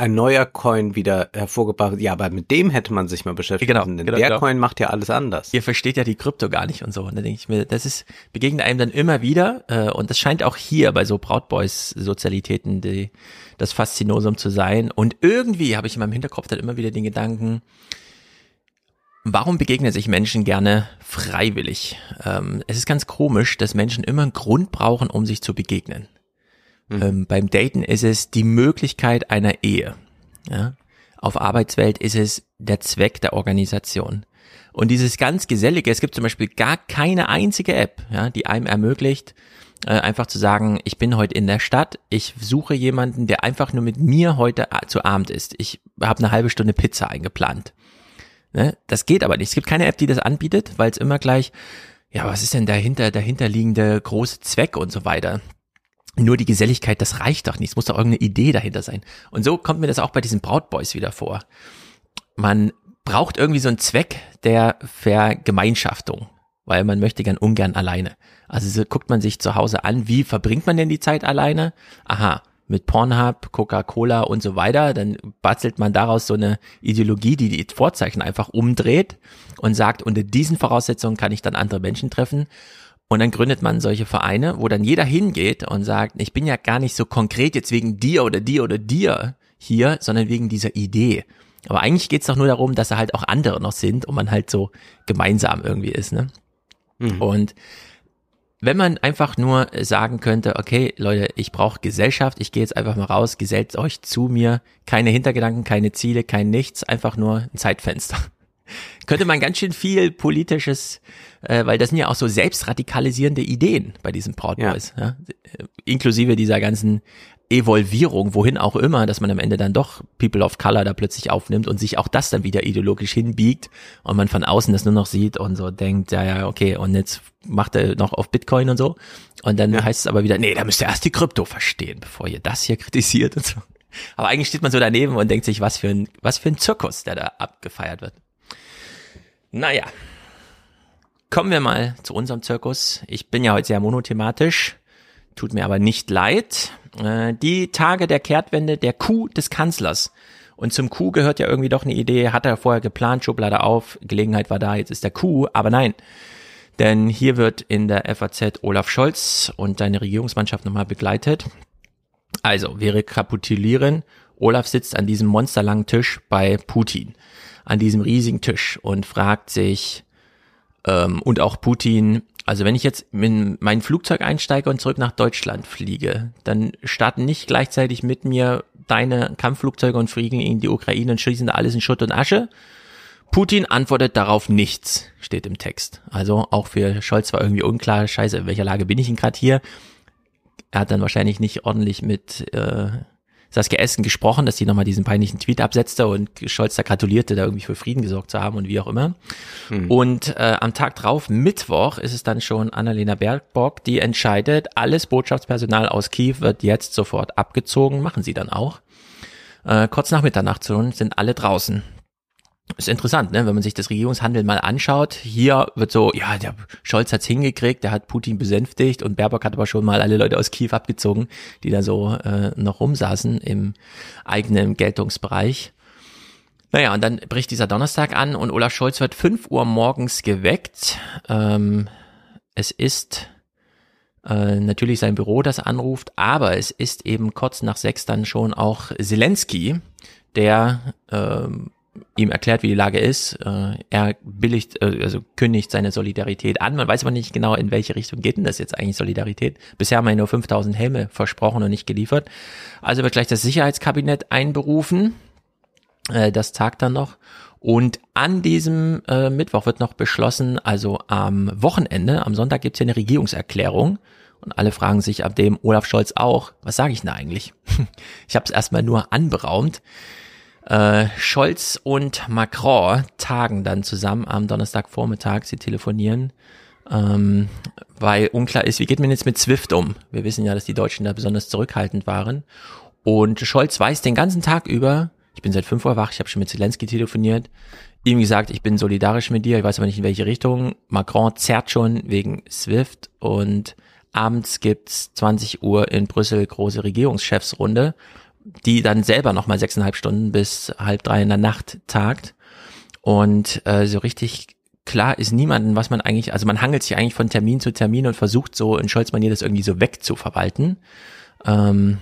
ein neuer Coin wieder hervorgebracht. Ja, aber mit dem hätte man sich mal beschäftigt. Genau, denn genau, der genau. Coin macht ja alles anders. Ihr versteht ja die Krypto gar nicht und so. Und da denke ich mir, das ist begegnet einem dann immer wieder. Äh, und das scheint auch hier bei so Proud Boys Sozialitäten die, das Faszinosum zu sein. Und irgendwie habe ich in meinem Hinterkopf dann immer wieder den Gedanken, Warum begegnen sich Menschen gerne freiwillig? Ähm, es ist ganz komisch, dass Menschen immer einen Grund brauchen, um sich zu begegnen. Mhm. Ähm, beim Daten ist es die Möglichkeit einer Ehe. Ja? Auf Arbeitswelt ist es der Zweck der Organisation. Und dieses ganz Gesellige, es gibt zum Beispiel gar keine einzige App, ja, die einem ermöglicht, äh, einfach zu sagen, ich bin heute in der Stadt, ich suche jemanden, der einfach nur mit mir heute zu Abend ist. Ich habe eine halbe Stunde Pizza eingeplant. Ne? Das geht aber nicht. Es gibt keine App, die das anbietet, weil es immer gleich, ja, was ist denn dahinter, dahinterliegende große Zweck und so weiter nur die Geselligkeit, das reicht doch nicht. Es muss doch irgendeine Idee dahinter sein. Und so kommt mir das auch bei diesen Brautboys wieder vor. Man braucht irgendwie so einen Zweck der Vergemeinschaftung, weil man möchte gern ungern alleine. Also so guckt man sich zu Hause an, wie verbringt man denn die Zeit alleine? Aha, mit Pornhub, Coca-Cola und so weiter, dann bastelt man daraus so eine Ideologie, die die Vorzeichen einfach umdreht und sagt, unter diesen Voraussetzungen kann ich dann andere Menschen treffen. Und dann gründet man solche Vereine, wo dann jeder hingeht und sagt, ich bin ja gar nicht so konkret jetzt wegen dir oder dir oder dir hier, sondern wegen dieser Idee. Aber eigentlich geht's doch nur darum, dass da halt auch andere noch sind und man halt so gemeinsam irgendwie ist. Ne? Mhm. Und wenn man einfach nur sagen könnte, okay, Leute, ich brauche Gesellschaft, ich gehe jetzt einfach mal raus, gesellt euch zu mir, keine Hintergedanken, keine Ziele, kein nichts, einfach nur ein Zeitfenster. könnte man ganz schön viel politisches äh, weil das sind ja auch so selbstradikalisierende Ideen bei diesen Proud Boys, ja. ja? inklusive dieser ganzen Evolvierung, wohin auch immer, dass man am Ende dann doch People of Color da plötzlich aufnimmt und sich auch das dann wieder ideologisch hinbiegt und man von außen das nur noch sieht und so denkt, ja, ja, okay, und jetzt macht er noch auf Bitcoin und so. Und dann ja. heißt es aber wieder, nee, da müsst ihr erst die Krypto verstehen, bevor ihr das hier kritisiert und so. Aber eigentlich steht man so daneben und denkt sich, was für ein, was für ein Zirkus, der da abgefeiert wird. Naja, Kommen wir mal zu unserem Zirkus. Ich bin ja heute sehr monothematisch, tut mir aber nicht leid. Äh, die Tage der Kehrtwende der Coup des Kanzlers. Und zum Coup gehört ja irgendwie doch eine Idee, hat er vorher geplant, Schublade auf, Gelegenheit war da, jetzt ist der Coup, aber nein. Denn hier wird in der FAZ Olaf Scholz und seine Regierungsmannschaft nochmal begleitet. Also, wir rekapitulieren. Olaf sitzt an diesem monsterlangen Tisch bei Putin, an diesem riesigen Tisch und fragt sich, ähm, und auch Putin, also wenn ich jetzt in mein Flugzeug einsteige und zurück nach Deutschland fliege, dann starten nicht gleichzeitig mit mir deine Kampfflugzeuge und fliegen in die Ukraine und schießen da alles in Schutt und Asche. Putin antwortet darauf nichts, steht im Text. Also auch für Scholz war irgendwie unklar, scheiße, in welcher Lage bin ich denn gerade hier? Er hat dann wahrscheinlich nicht ordentlich mit äh, Saskia Essen gesprochen, dass sie nochmal diesen peinlichen Tweet absetzte und Scholz da gratulierte, da irgendwie für Frieden gesorgt zu haben und wie auch immer. Mhm. Und äh, am Tag drauf, Mittwoch, ist es dann schon Annalena Baerbock, die entscheidet, alles Botschaftspersonal aus Kiew wird jetzt sofort abgezogen, machen sie dann auch. Äh, kurz nach Mitternacht sind alle draußen ist interessant, ne? wenn man sich das Regierungshandeln mal anschaut. Hier wird so, ja, der Scholz hat's hingekriegt, der hat Putin besänftigt und Baerbock hat aber schon mal alle Leute aus Kiew abgezogen, die da so äh, noch rumsaßen im eigenen Geltungsbereich. Naja, und dann bricht dieser Donnerstag an und Olaf Scholz wird fünf Uhr morgens geweckt. Ähm, es ist äh, natürlich sein Büro, das anruft, aber es ist eben kurz nach sechs dann schon auch Zelensky, der ähm, ihm erklärt, wie die Lage ist. Äh, er billigt, äh, also kündigt seine Solidarität an. Man weiß aber nicht genau, in welche Richtung geht denn das jetzt eigentlich Solidarität. Bisher haben wir nur 5000 Helme versprochen und nicht geliefert. Also wird gleich das Sicherheitskabinett einberufen. Äh, das tagt dann noch. Und an diesem Mittwoch wird noch beschlossen, also am Wochenende, am Sonntag gibt's ja eine Regierungserklärung. Und alle fragen sich ab dem Olaf Scholz auch, was sage ich denn eigentlich? ich habe es erstmal nur anberaumt. Äh, Scholz und Macron tagen dann zusammen am Donnerstagvormittag. Sie telefonieren, ähm, weil unklar ist, wie geht man jetzt mit SWIFT um? Wir wissen ja, dass die Deutschen da besonders zurückhaltend waren. Und Scholz weiß den ganzen Tag über, ich bin seit fünf Uhr wach, ich habe schon mit Zelensky telefoniert, ihm gesagt, ich bin solidarisch mit dir, ich weiß aber nicht in welche Richtung. Macron zerrt schon wegen SWIFT und abends gibt's 20 Uhr in Brüssel große Regierungschefsrunde die dann selber nochmal sechseinhalb Stunden bis halb drei in der Nacht tagt. Und äh, so richtig klar ist niemanden, was man eigentlich, also man hangelt sich eigentlich von Termin zu Termin und versucht so in Scholz-Manier das irgendwie so wegzuverwalten. Ähm,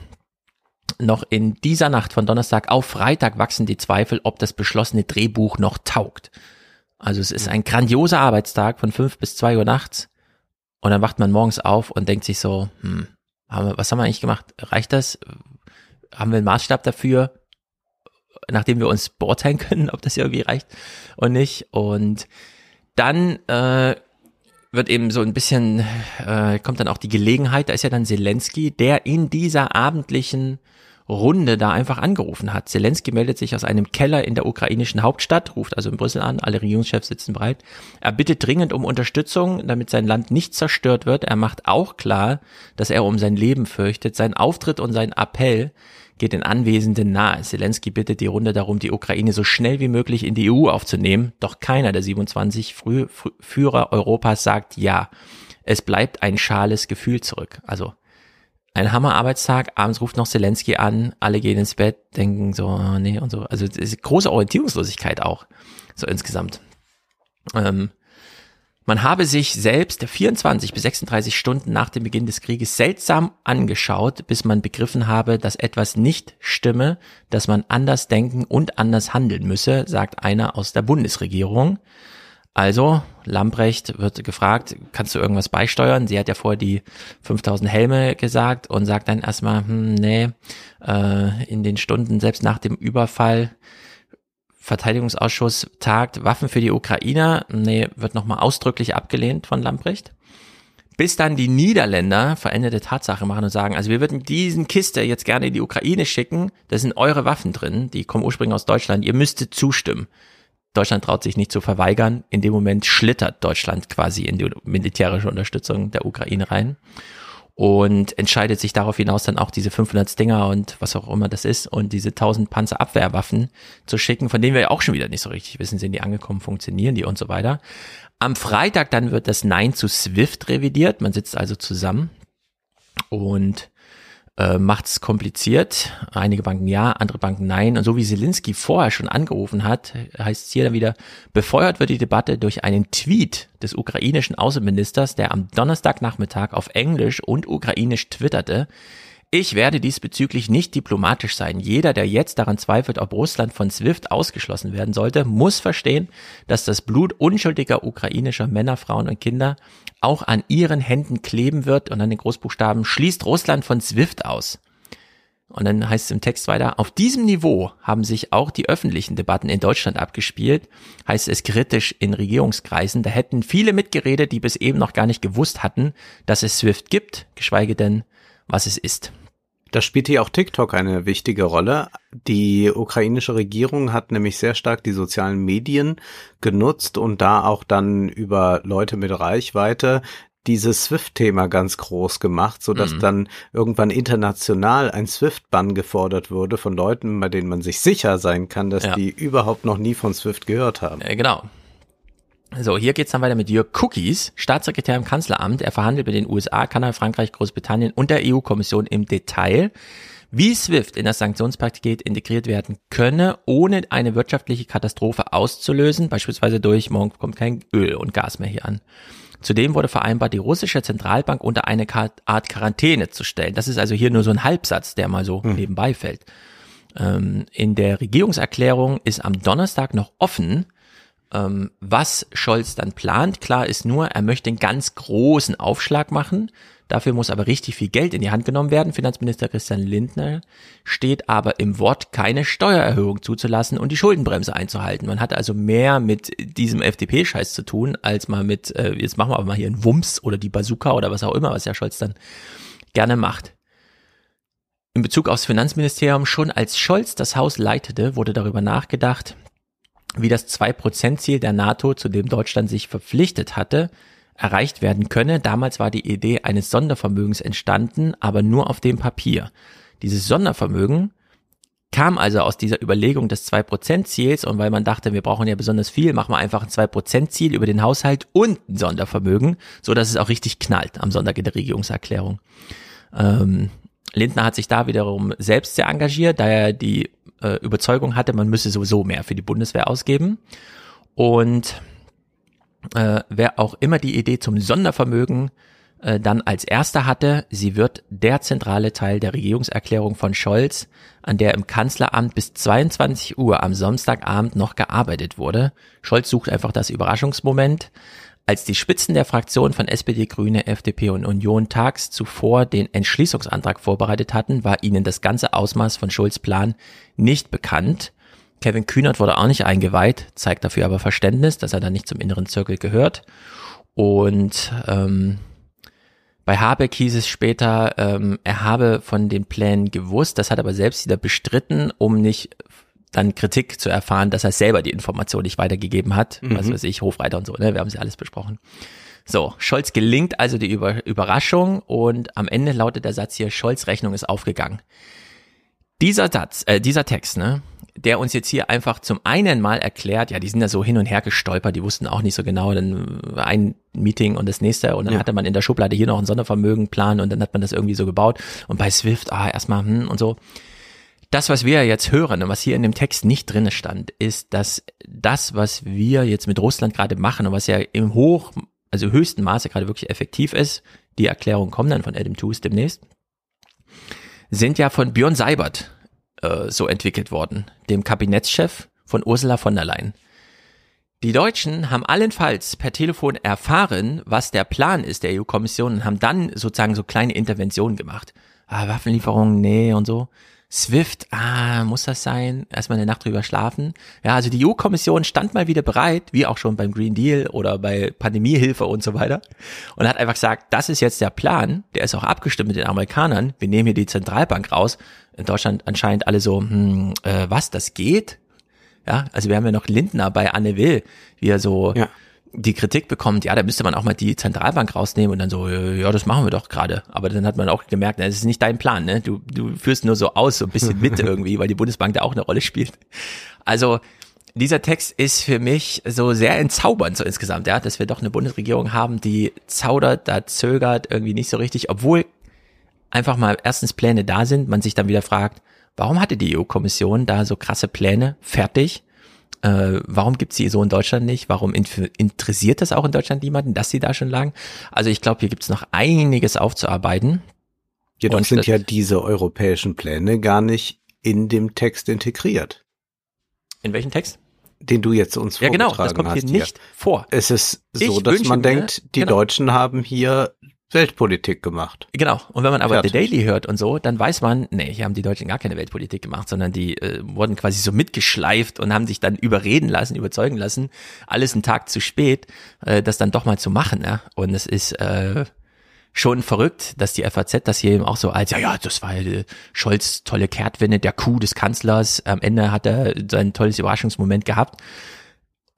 noch in dieser Nacht von Donnerstag auf Freitag wachsen die Zweifel, ob das beschlossene Drehbuch noch taugt. Also es ist ein grandioser Arbeitstag von fünf bis zwei Uhr nachts und dann wacht man morgens auf und denkt sich so, hm, was haben wir eigentlich gemacht? Reicht das? Haben wir einen Maßstab dafür, nachdem wir uns beurteilen können, ob das irgendwie reicht und nicht. Und dann äh, wird eben so ein bisschen, äh, kommt dann auch die Gelegenheit, da ist ja dann Zelensky, der in dieser abendlichen Runde da einfach angerufen hat. Zelensky meldet sich aus einem Keller in der ukrainischen Hauptstadt, ruft also in Brüssel an, alle Regierungschefs sitzen bereit. Er bittet dringend um Unterstützung, damit sein Land nicht zerstört wird. Er macht auch klar, dass er um sein Leben fürchtet. Sein Auftritt und sein Appell geht den Anwesenden nahe. Zelensky bittet die Runde darum, die Ukraine so schnell wie möglich in die EU aufzunehmen. Doch keiner der 27 Früh Führer Europas sagt ja. Es bleibt ein schales Gefühl zurück. Also ein Hammerarbeitstag, abends ruft noch Zelensky an, alle gehen ins Bett, denken so, oh, nee und so. Also große Orientierungslosigkeit auch, so insgesamt. Ähm, man habe sich selbst 24 bis 36 Stunden nach dem Beginn des Krieges seltsam angeschaut, bis man begriffen habe, dass etwas nicht stimme, dass man anders denken und anders handeln müsse, sagt einer aus der Bundesregierung. Also, Lamprecht wird gefragt, kannst du irgendwas beisteuern? Sie hat ja vorher die 5000 Helme gesagt und sagt dann erstmal, hm, nee, äh, in den Stunden, selbst nach dem Überfall, Verteidigungsausschuss tagt, Waffen für die Ukrainer, nee, wird nochmal ausdrücklich abgelehnt von Lamprecht. Bis dann die Niederländer veränderte Tatsache machen und sagen, also wir würden diesen Kiste jetzt gerne in die Ukraine schicken, da sind eure Waffen drin, die kommen ursprünglich aus Deutschland, ihr müsstet zustimmen. Deutschland traut sich nicht zu verweigern. In dem Moment schlittert Deutschland quasi in die militärische Unterstützung der Ukraine rein und entscheidet sich darauf hinaus dann auch diese 500 Stinger und was auch immer das ist und diese 1000 Panzerabwehrwaffen zu schicken, von denen wir ja auch schon wieder nicht so richtig wissen, sind die angekommen, funktionieren die und so weiter. Am Freitag dann wird das Nein zu SWIFT revidiert, man sitzt also zusammen und äh, macht es kompliziert. Einige Banken ja, andere Banken nein. Und so wie Zelensky vorher schon angerufen hat, heißt es hier dann wieder, befeuert wird die Debatte durch einen Tweet des ukrainischen Außenministers, der am Donnerstagnachmittag auf Englisch und Ukrainisch twitterte. Ich werde diesbezüglich nicht diplomatisch sein. Jeder, der jetzt daran zweifelt, ob Russland von SWIFT ausgeschlossen werden sollte, muss verstehen, dass das Blut unschuldiger ukrainischer Männer, Frauen und Kinder auch an ihren Händen kleben wird und an den Großbuchstaben schließt Russland von SWIFT aus. Und dann heißt es im Text weiter, auf diesem Niveau haben sich auch die öffentlichen Debatten in Deutschland abgespielt, heißt es kritisch in Regierungskreisen. Da hätten viele mitgeredet, die bis eben noch gar nicht gewusst hatten, dass es SWIFT gibt, geschweige denn, was es ist. Da spielt hier auch TikTok eine wichtige Rolle. Die ukrainische Regierung hat nämlich sehr stark die sozialen Medien genutzt und da auch dann über Leute mit Reichweite dieses SWIFT-Thema ganz groß gemacht, so dass mhm. dann irgendwann international ein SWIFT-Bann gefordert wurde von Leuten, bei denen man sich sicher sein kann, dass ja. die überhaupt noch nie von SWIFT gehört haben. Äh, genau. So, hier geht's dann weiter mit Jörg Cookies, Staatssekretär im Kanzleramt. Er verhandelt mit den USA, Kanada, Frankreich, Großbritannien und der EU-Kommission im Detail, wie SWIFT in das Sanktionspaket integriert werden könne, ohne eine wirtschaftliche Katastrophe auszulösen, beispielsweise durch, morgen kommt kein Öl und Gas mehr hier an. Zudem wurde vereinbart, die russische Zentralbank unter eine Art Quarantäne zu stellen. Das ist also hier nur so ein Halbsatz, der mal so hm. nebenbei fällt. Ähm, in der Regierungserklärung ist am Donnerstag noch offen, ähm, was Scholz dann plant. Klar ist nur, er möchte einen ganz großen Aufschlag machen. Dafür muss aber richtig viel Geld in die Hand genommen werden. Finanzminister Christian Lindner steht aber im Wort, keine Steuererhöhung zuzulassen und die Schuldenbremse einzuhalten. Man hat also mehr mit diesem FDP-Scheiß zu tun, als mal mit, äh, jetzt machen wir aber mal hier einen Wumms oder die Bazooka oder was auch immer, was Herr Scholz dann gerne macht. In Bezug aufs Finanzministerium, schon als Scholz das Haus leitete, wurde darüber nachgedacht, wie das 2%-Ziel der NATO, zu dem Deutschland sich verpflichtet hatte, erreicht werden könne. Damals war die Idee eines Sondervermögens entstanden, aber nur auf dem Papier. Dieses Sondervermögen kam also aus dieser Überlegung des 2%-Ziels und weil man dachte, wir brauchen ja besonders viel, machen wir einfach ein 2%-Ziel über den Haushalt und ein Sondervermögen, so dass es auch richtig knallt am Sonntag in der Regierungserklärung. Ähm, Lindner hat sich da wiederum selbst sehr engagiert, da er die äh, Überzeugung hatte, man müsse sowieso mehr für die Bundeswehr ausgeben. Und äh, wer auch immer die Idee zum Sondervermögen äh, dann als erster hatte, sie wird der zentrale Teil der Regierungserklärung von Scholz, an der im Kanzleramt bis 22 Uhr am Samstagabend noch gearbeitet wurde. Scholz sucht einfach das Überraschungsmoment. Als die Spitzen der Fraktion von SPD, Grüne, FDP und Union tags zuvor den Entschließungsantrag vorbereitet hatten, war ihnen das ganze Ausmaß von Schulz Plan nicht bekannt. Kevin Kühnert wurde auch nicht eingeweiht, zeigt dafür aber Verständnis, dass er dann nicht zum inneren Zirkel gehört. Und ähm, bei Habeck hieß es später, ähm, er habe von den Plänen gewusst, das hat aber selbst wieder bestritten, um nicht dann Kritik zu erfahren, dass er selber die Information nicht weitergegeben hat. Mhm. Was weiß ich, Hofreiter und so, ne? Wir haben sie alles besprochen. So, Scholz gelingt also die Über Überraschung und am Ende lautet der Satz hier, Scholz Rechnung ist aufgegangen. Dieser Satz, äh, dieser Text, ne, der uns jetzt hier einfach zum einen mal erklärt, ja, die sind da so hin und her gestolpert, die wussten auch nicht so genau, dann ein Meeting und das nächste und dann ja. hatte man in der Schublade hier noch ein Sondervermögenplan und dann hat man das irgendwie so gebaut und bei Swift, ah, erstmal, hm, und so. Das, was wir jetzt hören und was hier in dem Text nicht drinne stand, ist, dass das, was wir jetzt mit Russland gerade machen und was ja im hoch, also höchsten Maße gerade wirklich effektiv ist, die Erklärungen kommen dann von Adam Tooze demnächst, sind ja von Björn Seibert äh, so entwickelt worden, dem Kabinettschef von Ursula von der Leyen. Die Deutschen haben allenfalls per Telefon erfahren, was der Plan ist der EU-Kommission und haben dann sozusagen so kleine Interventionen gemacht. Ah, Waffenlieferungen, nee und so. Swift, ah, muss das sein? Erstmal eine Nacht drüber schlafen. Ja, also die EU-Kommission stand mal wieder bereit, wie auch schon beim Green Deal oder bei Pandemiehilfe und so weiter, und hat einfach gesagt, das ist jetzt der Plan, der ist auch abgestimmt mit den Amerikanern, wir nehmen hier die Zentralbank raus. In Deutschland anscheinend alle so, hm, äh, was, das geht? Ja, also wir haben ja noch Lindner bei Anne Will, wie er so ja die Kritik bekommt, ja, da müsste man auch mal die Zentralbank rausnehmen und dann so, ja, das machen wir doch gerade. Aber dann hat man auch gemerkt, das ist nicht dein Plan, ne? Du, du führst nur so aus, so ein bisschen mit irgendwie, weil die Bundesbank da auch eine Rolle spielt. Also dieser Text ist für mich so sehr entzaubernd so insgesamt, ja, dass wir doch eine Bundesregierung haben, die zaudert, da zögert irgendwie nicht so richtig, obwohl einfach mal erstens Pläne da sind, man sich dann wieder fragt, warum hatte die EU-Kommission da so krasse Pläne fertig? Äh, warum gibt's die so in Deutschland nicht? Warum interessiert das auch in Deutschland niemanden, dass sie da schon lagen? Also ich glaube, hier gibt's noch einiges aufzuarbeiten. Jedoch sind ja diese europäischen Pläne gar nicht in dem Text integriert, In welchem Text? den du jetzt uns Ja, genau, vorgetragen das kommt hast hier nicht vor. Es ist so, Ich dass man denkt, die genau. Deutschen haben hier Weltpolitik gemacht. Genau. Und wenn man aber Fertig. The Daily hört und so, dann weiß man, nee, hier haben die Deutschen gar keine Weltpolitik gemacht, sondern die äh, wurden quasi so mitgeschleift und haben sich dann überreden lassen, überzeugen lassen, alles einen Tag zu spät, äh, das dann doch mal zu machen. Ja? Und es ist äh, schon verrückt, dass die FAZ das hier eben auch so als, ja, ja, das war äh, Scholz tolle Kehrtwende, der Coup des Kanzlers, am Ende hat er sein tolles Überraschungsmoment gehabt.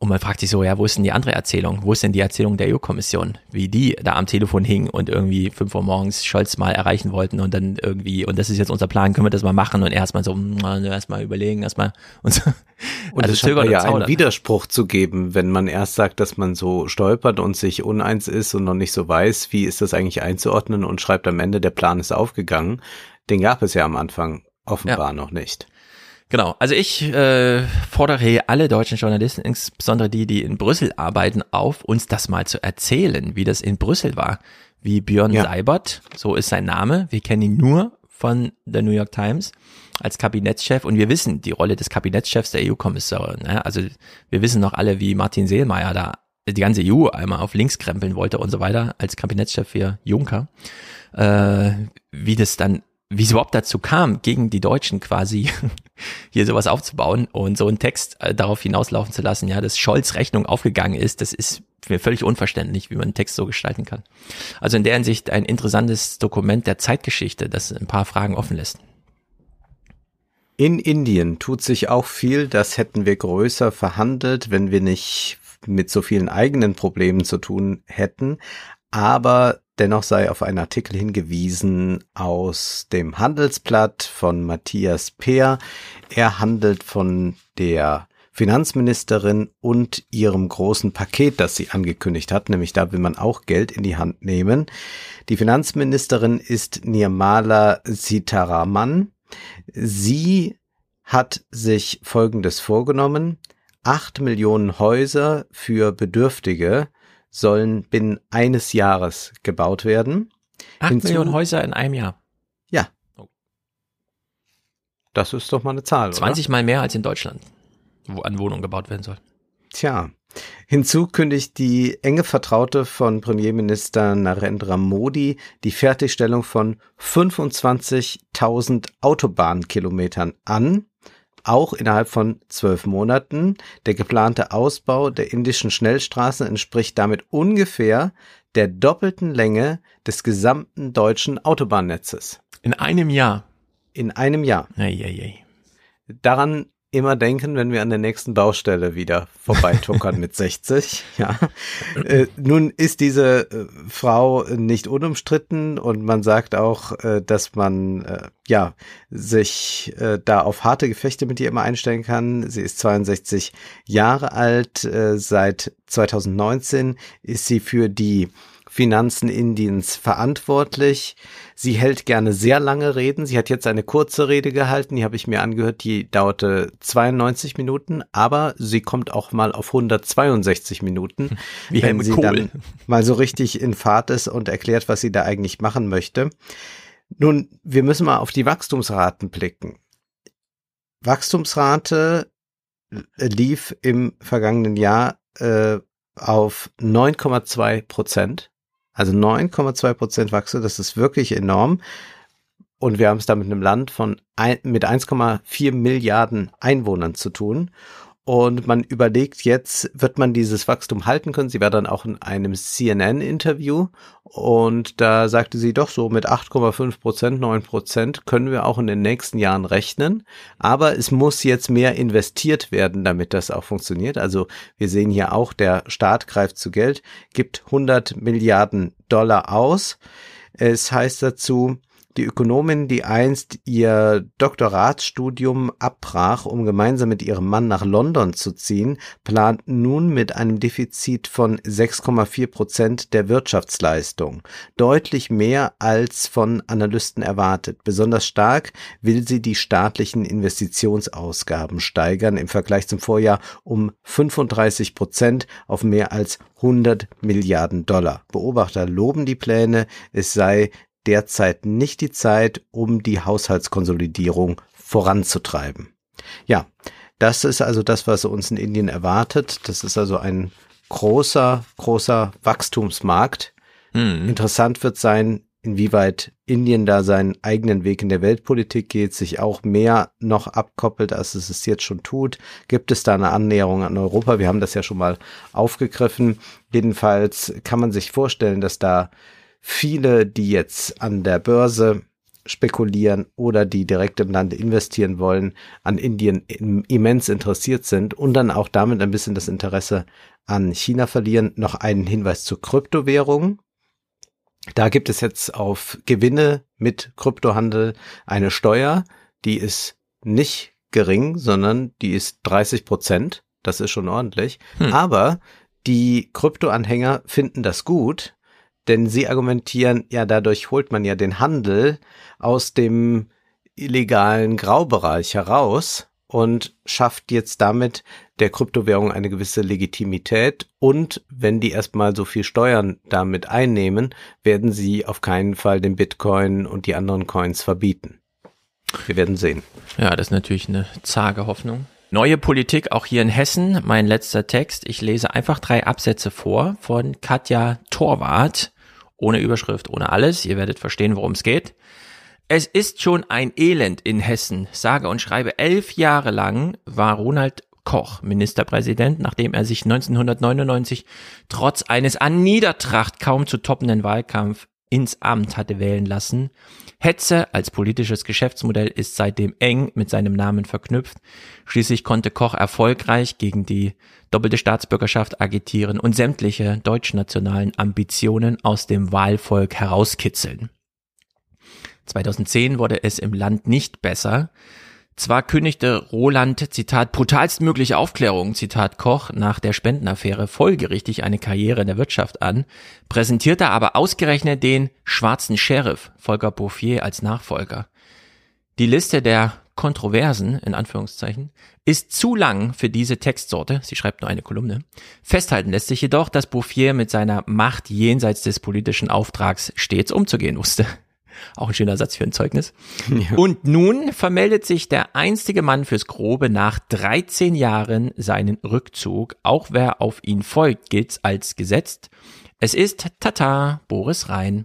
Und man fragt sich so, ja, wo ist denn die andere Erzählung? Wo ist denn die Erzählung der EU-Kommission? Wie die da am Telefon hingen und irgendwie fünf Uhr morgens Scholz mal erreichen wollten und dann irgendwie, und das ist jetzt unser Plan, können wir das mal machen? Und er erstmal so, erstmal überlegen, erstmal und so. Und Also es scheint ja einen. Widerspruch zu geben, wenn man erst sagt, dass man so stolpert und sich uneins ist und noch nicht so weiß, wie ist das eigentlich einzuordnen und schreibt am Ende, der Plan ist aufgegangen. Den gab es ja am Anfang offenbar noch nicht. Genau, also ich äh, fordere alle deutschen Journalisten, insbesondere die, die in Brüssel arbeiten, auf, uns das mal zu erzählen, wie das in Brüssel war. Wie Björn Ja. Seibert, so ist sein Name, wir kennen ihn nur von der New York Times als Kabinettschef und wir wissen die Rolle des Kabinettschefs der EU-Kommissarin. Ne? Also wir wissen noch alle, wie Martin Seelmeier da die ganze EU einmal auf links krempeln wollte und so weiter als Kabinettschef für Juncker. Äh, wie das dann, wie es überhaupt dazu kam, gegen die Deutschen quasi hier sowas aufzubauen und so einen Text äh, darauf hinauslaufen zu lassen, ja, dass Scholz Rechnung aufgegangen ist, das ist mir völlig unverständlich, wie man einen Text so gestalten kann. Also in der Hinsicht ein interessantes Dokument der Zeitgeschichte, das ein paar Fragen offen lässt. In Indien tut sich auch viel, das hätten wir größer verhandelt, wenn wir nicht mit so vielen eigenen Problemen zu tun hätten. Aber dennoch sei auf einen Artikel hingewiesen aus dem Handelsblatt von Matthias Peer. Er handelt von der Finanzministerin und ihrem großen Paket, das sie angekündigt hat, nämlich da will man auch Geld in die Hand nehmen. Die Finanzministerin ist Nirmala Sitaraman. Sie hat sich Folgendes vorgenommen. Acht Millionen Häuser für Bedürftige sollen binnen eines Jahres gebaut werden. Acht Hinzu- Millionen Häuser in einem Jahr. Ja. Oh. Das ist doch mal eine Zahl, 20 Mal mehr als in Deutschland, wo an Wohnungen gebaut werden soll. oder? Tja. Hinzu kündigt die enge Vertraute von Premierminister Narendra Modi die Fertigstellung von 25.000 Autobahnkilometern an, auch innerhalb von zwölf Monaten. Der geplante Ausbau der indischen Schnellstraßen entspricht damit ungefähr der doppelten Länge des gesamten deutschen Autobahnnetzes In einem Jahr. in einem Jahr. Eieiei. daran immer denken, wenn wir an der nächsten Baustelle wieder vorbeituckern mit 60. Ja. Äh, nun ist diese äh, Frau nicht unumstritten und man sagt auch, äh, dass man äh, ja sich äh, da auf harte Gefechte mit ihr immer einstellen kann. Sie ist 62 Jahre alt. Äh, seit 2019 ist sie für die Finanzen Indiens verantwortlich. Sie hält gerne sehr lange Reden. Sie hat jetzt eine kurze Rede gehalten, die habe ich mir angehört, die dauerte 92 Minuten, aber sie kommt auch mal auf 162 Minuten, Wie wenn Helmut sie Kohl. dann mal so richtig in Fahrt ist und erklärt, was sie da eigentlich machen möchte. Nun, wir müssen mal auf die Wachstumsraten blicken. Wachstumsrate lief im vergangenen Jahr äh, auf 9,2 Prozent. Also 9,2 Prozent Wachstum, das ist wirklich enorm. Und wir haben es da mit einem Land von ein, mit 1,4 Milliarden Einwohnern zu tun. Und man überlegt jetzt, wird man dieses Wachstum halten können? Sie war dann auch in einem CNN-Interview und da sagte sie doch so mit 8,5 Prozent, 9 Prozent können wir auch in den nächsten Jahren rechnen. Aber es muss jetzt mehr investiert werden, damit das auch funktioniert. Also wir sehen hier auch, der Staat greift zu Geld, gibt 100 Milliarden Dollar aus. Es heißt dazu, die Ökonomin, die einst ihr Doktoratsstudium abbrach, um gemeinsam mit ihrem Mann nach London zu ziehen, plant nun mit einem Defizit von 6,4 Prozent der Wirtschaftsleistung. Deutlich mehr als von Analysten erwartet. Besonders stark will sie die staatlichen Investitionsausgaben steigern im Vergleich zum Vorjahr um 35 Prozent auf mehr als 100 Milliarden Dollar. Beobachter loben die Pläne, es sei derzeit nicht die Zeit, um die Haushaltskonsolidierung voranzutreiben. Ja, das ist also das, was uns in Indien erwartet. Das ist also ein großer, großer Wachstumsmarkt. Mhm. Interessant wird sein, inwieweit Indien da seinen eigenen Weg in der Weltpolitik geht, sich auch mehr noch abkoppelt, als es es jetzt schon tut. Gibt es da eine Annäherung an Europa? Wir haben das ja schon mal aufgegriffen. Jedenfalls kann man sich vorstellen, dass da viele, die jetzt an der Börse spekulieren oder die direkt im Lande investieren wollen, an Indien immens interessiert sind und dann auch damit ein bisschen das Interesse an China verlieren. Noch einen Hinweis zu Kryptowährungen. Da gibt es jetzt auf Gewinne mit Kryptohandel eine Steuer, die ist nicht gering, sondern die ist 30 Prozent. Das ist schon ordentlich. Hm. Aber die Kryptoanhänger finden das gut, denn sie argumentieren, ja, dadurch holt man ja den Handel aus dem illegalen Graubereich heraus und schafft jetzt damit der Kryptowährung eine gewisse Legitimität. Und wenn die erstmal so viel Steuern damit einnehmen, werden sie auf keinen Fall den Bitcoin und die anderen Coins verbieten. Wir werden sehen. Ja, das ist natürlich eine zage Hoffnung. Neue Politik auch hier in Hessen. Mein letzter Text. Ich lese einfach drei Absätze vor von Katja Torwart. Ohne Überschrift, ohne alles. Ihr werdet verstehen, worum es geht. Es ist schon ein Elend in Hessen. Sage und schreibe, elf Jahre lang war Ronald Koch Ministerpräsident, nachdem er sich 1999 trotz eines an Niedertracht kaum zu toppenden Wahlkampf ins Amt hatte wählen lassen. Hetze als politisches Geschäftsmodell ist seitdem eng mit seinem Namen verknüpft. Schließlich konnte Koch erfolgreich gegen die doppelte Staatsbürgerschaft agitieren und sämtliche deutschnationalen Ambitionen aus dem Wahlvolk herauskitzeln. 2010 wurde es im Land nicht besser. Zwar kündigte Roland, Zitat, brutalstmögliche Aufklärung, Zitat Koch, nach der Spendenaffäre folgerichtig eine Karriere in der Wirtschaft an, präsentierte aber ausgerechnet den schwarzen Sheriff Volker Bouffier als Nachfolger. Die Liste der Kontroversen, in Anführungszeichen, ist zu lang für diese Textsorte, sie schreibt nur eine Kolumne. Festhalten lässt sich jedoch, dass Bouffier mit seiner Macht jenseits des politischen Auftrags stets umzugehen wusste. Auch ein schöner Satz für ein Zeugnis. Ja. Und nun vermeldet sich der einstige Mann fürs Grobe nach 13 Jahren seinen Rückzug. Auch wer auf ihn folgt, gilt als gesetzt. Es ist Tata Boris Rhein.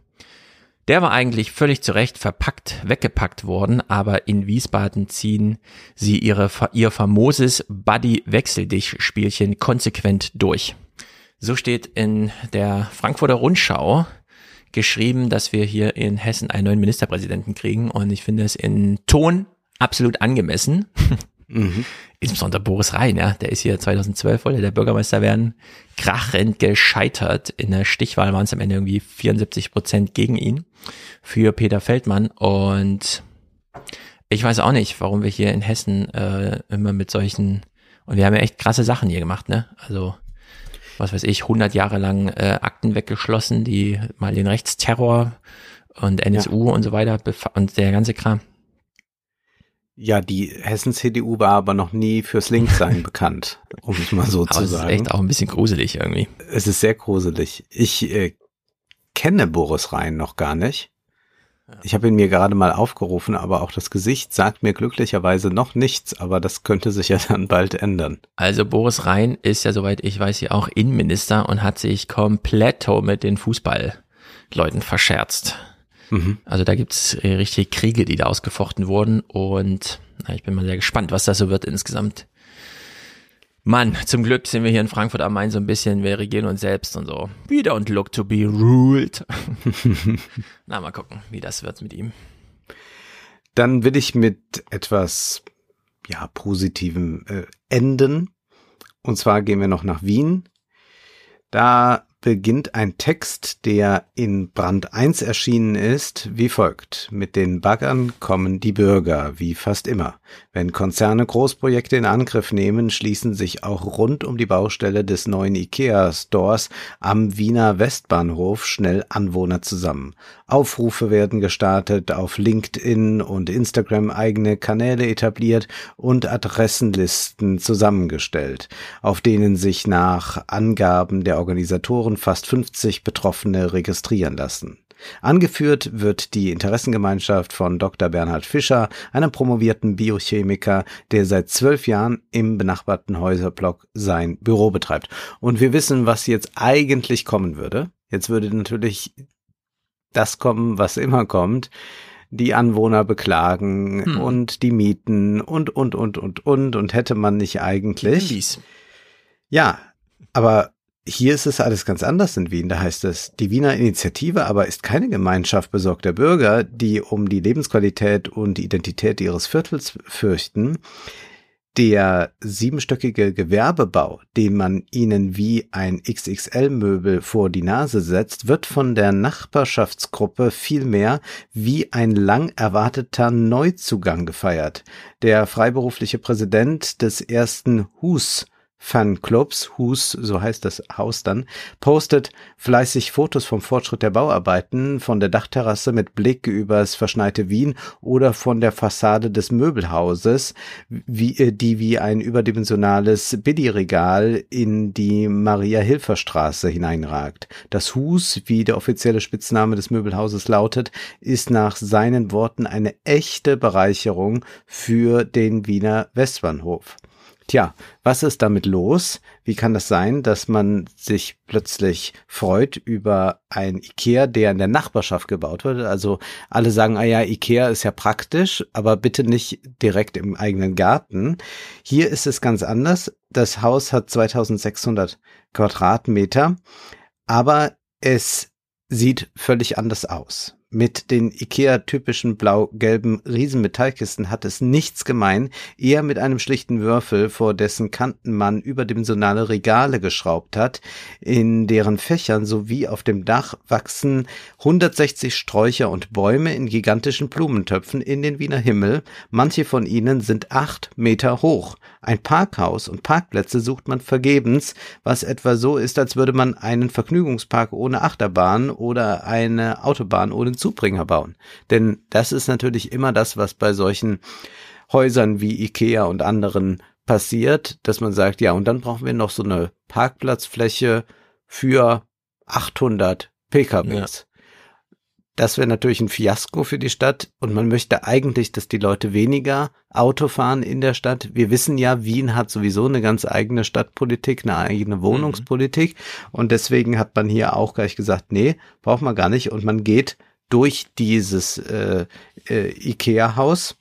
Der war eigentlich völlig zurecht verpackt, weggepackt worden, aber in Wiesbaden ziehen sie ihre, ihr famoses Buddy-Wechseldich-Spielchen konsequent durch. So steht in der Frankfurter Rundschau geschrieben, dass wir hier in Hessen einen neuen Ministerpräsidenten kriegen und ich finde es in Ton absolut angemessen. Mhm. Insbesondere Boris Rhein, ja, der ist hier 2012 wollte der Bürgermeister werden, krachend gescheitert. In der Stichwahl waren es am Ende irgendwie 74 Prozent gegen ihn für Peter Feldmann und ich weiß auch nicht, warum wir hier in Hessen äh, immer mit solchen und wir haben ja echt krasse Sachen hier gemacht, ne? Also was weiß ich, 100 Jahre lang äh, Akten weggeschlossen, die mal den Rechtsterror und NSU ja. und so weiter und der ganze Kram. Ja, die Hessen-CDU war aber noch nie fürs Linksein bekannt, um es mal so aber zu sagen. Es ist echt auch ein bisschen gruselig irgendwie. Es ist sehr gruselig. Ich äh, kenne Boris Rhein noch gar nicht. Ich habe ihn mir gerade mal aufgerufen, aber auch das Gesicht sagt mir glücklicherweise noch nichts, aber das könnte sich ja dann bald ändern. Also Boris Rhein ist ja, soweit ich weiß, hier auch Innenminister und hat sich komplett mit den Fußballleuten verscherzt. Mhm. Also da gibt's richtig Kriege, die da ausgefochten wurden und na, ich bin mal sehr gespannt, was das so wird insgesamt. Mann, zum Glück sind wir hier in Frankfurt am Main so ein bisschen, wir regieren uns selbst und so. We don't look to be ruled. Na, mal gucken, wie das wird mit ihm. Dann will ich mit etwas, ja, positivem äh, enden. Und zwar gehen wir noch nach Wien. Da beginnt ein Text, der in Brand 1 erschienen ist, wie folgt. Mit den Baggern kommen die Bürger, wie fast immer. Wenn Konzerne Großprojekte in Angriff nehmen, schließen sich auch rund um die Baustelle des neuen IKEA-Stores am Wiener Westbahnhof schnell Anwohner zusammen. Aufrufe werden gestartet, auf LinkedIn und Instagram eigene Kanäle etabliert und Adressenlisten zusammengestellt, auf denen sich nach Angaben der Organisatoren fast 50 Betroffene registrieren lassen. Angeführt wird die Interessengemeinschaft von Dr. Bernhard Fischer, einem promovierten Biochemiker, der seit zwölf Jahren im benachbarten Häuserblock sein Büro betreibt. Und wir wissen, was jetzt eigentlich kommen würde. Jetzt würde natürlich das kommen, was immer kommt. Die Anwohner beklagen Hm. und die Mieten und, und, und, und, und. Und hätte man nicht eigentlich. Ja, aber hier ist es alles ganz anders in Wien. Da heißt es, die Wiener Initiative aber ist keine Gemeinschaft besorgter Bürger, die um die Lebensqualität und die Identität ihres Viertels fürchten. Der siebenstöckige Gewerbebau, den man ihnen wie ein XXL-Möbel vor die Nase setzt, wird von der Nachbarschaftsgruppe vielmehr wie ein lang erwarteter Neuzugang gefeiert. Der freiberufliche Präsident des ersten Hus Fanclubs, Hus, so heißt das Haus dann, postet fleißig Fotos vom Fortschritt der Bauarbeiten, von der Dachterrasse mit Blick übers verschneite Wien oder von der Fassade des Möbelhauses, wie, äh, die wie ein überdimensionales Billigregal in die Maria-Hilfer-Straße hineinragt. Das Hus, wie der offizielle Spitzname des Möbelhauses lautet, ist nach seinen Worten eine echte Bereicherung für den Wiener Westbahnhof. Tja, was ist damit los? Wie kann das sein, dass man sich plötzlich freut über ein Ikea, der in der Nachbarschaft gebaut wird? Also alle sagen, ah ja, Ikea ist ja praktisch, aber bitte nicht direkt im eigenen Garten. Hier ist es ganz anders. Das Haus hat 2600 Quadratmeter, aber es sieht völlig anders aus. Mit den IKEA-typischen blau-gelben Riesenmetallkisten hat es nichts gemein, eher mit einem schlichten Würfel, vor dessen Kanten man überdimensionale Regale geschraubt hat, in deren Fächern sowie auf dem Dach wachsen 160 Sträucher und Bäume in gigantischen Blumentöpfen in den Wiener Himmel. Manche von ihnen sind acht Meter hoch. Ein Parkhaus und Parkplätze sucht man vergebens, was etwa so ist, als würde man einen Vergnügungspark ohne Achterbahn oder eine Autobahn ohne Zubringer bauen. Denn das ist natürlich immer das, was bei solchen Häusern wie Ikea und anderen passiert, dass man sagt, ja, und dann brauchen wir noch so eine Parkplatzfläche für 800 PKWs. Das wäre natürlich ein Fiasko für die Stadt und man möchte eigentlich, dass die Leute weniger Auto fahren in der Stadt. Wir wissen ja, Wien hat sowieso eine ganz eigene Stadtpolitik, eine eigene Wohnungspolitik und deswegen hat man hier auch gleich gesagt, nee, braucht man gar nicht und man geht durch dieses äh, äh, Ikea-Haus,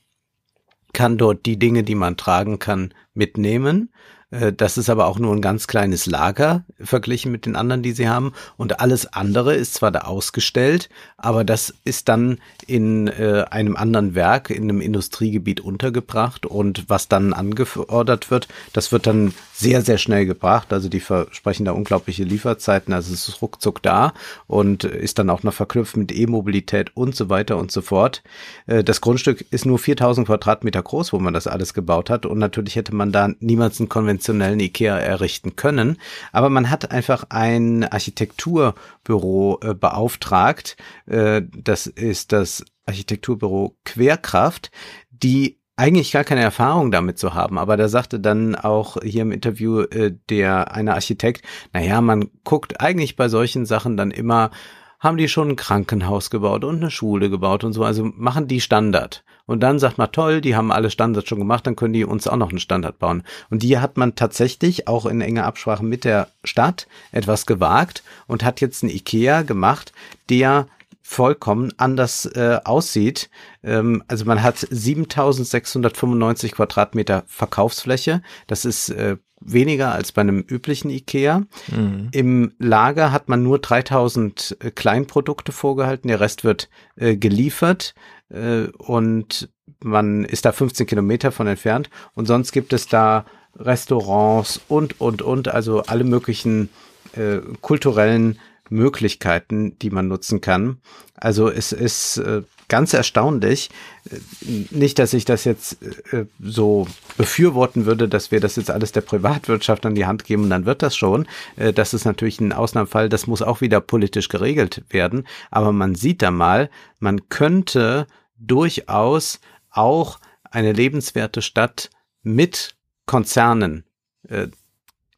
kann dort die Dinge, die man tragen kann, mitnehmen. Äh, Das ist aber auch nur ein ganz kleines Lager verglichen mit den anderen, die sie haben. Und alles andere ist zwar da ausgestellt, aber das ist dann in äh, einem anderen Werk, in einem Industriegebiet untergebracht. Und was dann angefordert wird, das wird dann sehr, sehr schnell gebracht. Also die versprechen da unglaubliche Lieferzeiten. Also es ist ruckzuck da und ist dann auch noch verknüpft mit E-Mobilität und so weiter und so fort. Äh, Das Grundstück ist nur 4000 Quadratmeter groß, wo man das alles gebaut hat. Und natürlich hätte man da niemals einen konventionellen Ikea errichten können. Aber man hat einfach ein Architekturbüro äh, beauftragt. Äh, Das ist das Architekturbüro Querkraft, die eigentlich gar keine Erfahrung damit zu haben, aber da sagte dann auch hier im Interview äh, der eine Architekt, naja, man guckt eigentlich bei solchen Sachen dann immer, haben die schon ein Krankenhaus gebaut und eine Schule gebaut und so, also machen die Standard. Und dann sagt man, toll, die haben alle Standards schon gemacht, dann können die uns auch noch einen Standard bauen. Und die hat man tatsächlich auch in enger Absprache mit der Stadt etwas gewagt und hat jetzt einen Ikea gemacht, der vollkommen anders äh, aussieht. Ähm, also man hat 7695 Quadratmeter Verkaufsfläche. Das ist äh, weniger als bei einem üblichen Ikea. Mhm. Im Lager hat man nur 3000 äh, Kleinprodukte vorgehalten. Der Rest wird äh, geliefert äh, und man ist da 15 Kilometer von entfernt. Und sonst gibt es da Restaurants und, und, und, also alle möglichen äh, kulturellen Möglichkeiten, die man nutzen kann. Also es ist äh, ganz erstaunlich. Äh, Nicht, dass ich das jetzt äh, so befürworten würde, dass wir das jetzt alles der Privatwirtschaft an die Hand geben und dann wird das schon. Äh, Das ist natürlich ein Ausnahmefall, das muss auch wieder politisch geregelt werden. Aber man sieht da mal, man könnte durchaus auch eine lebenswerte Stadt mit Konzernen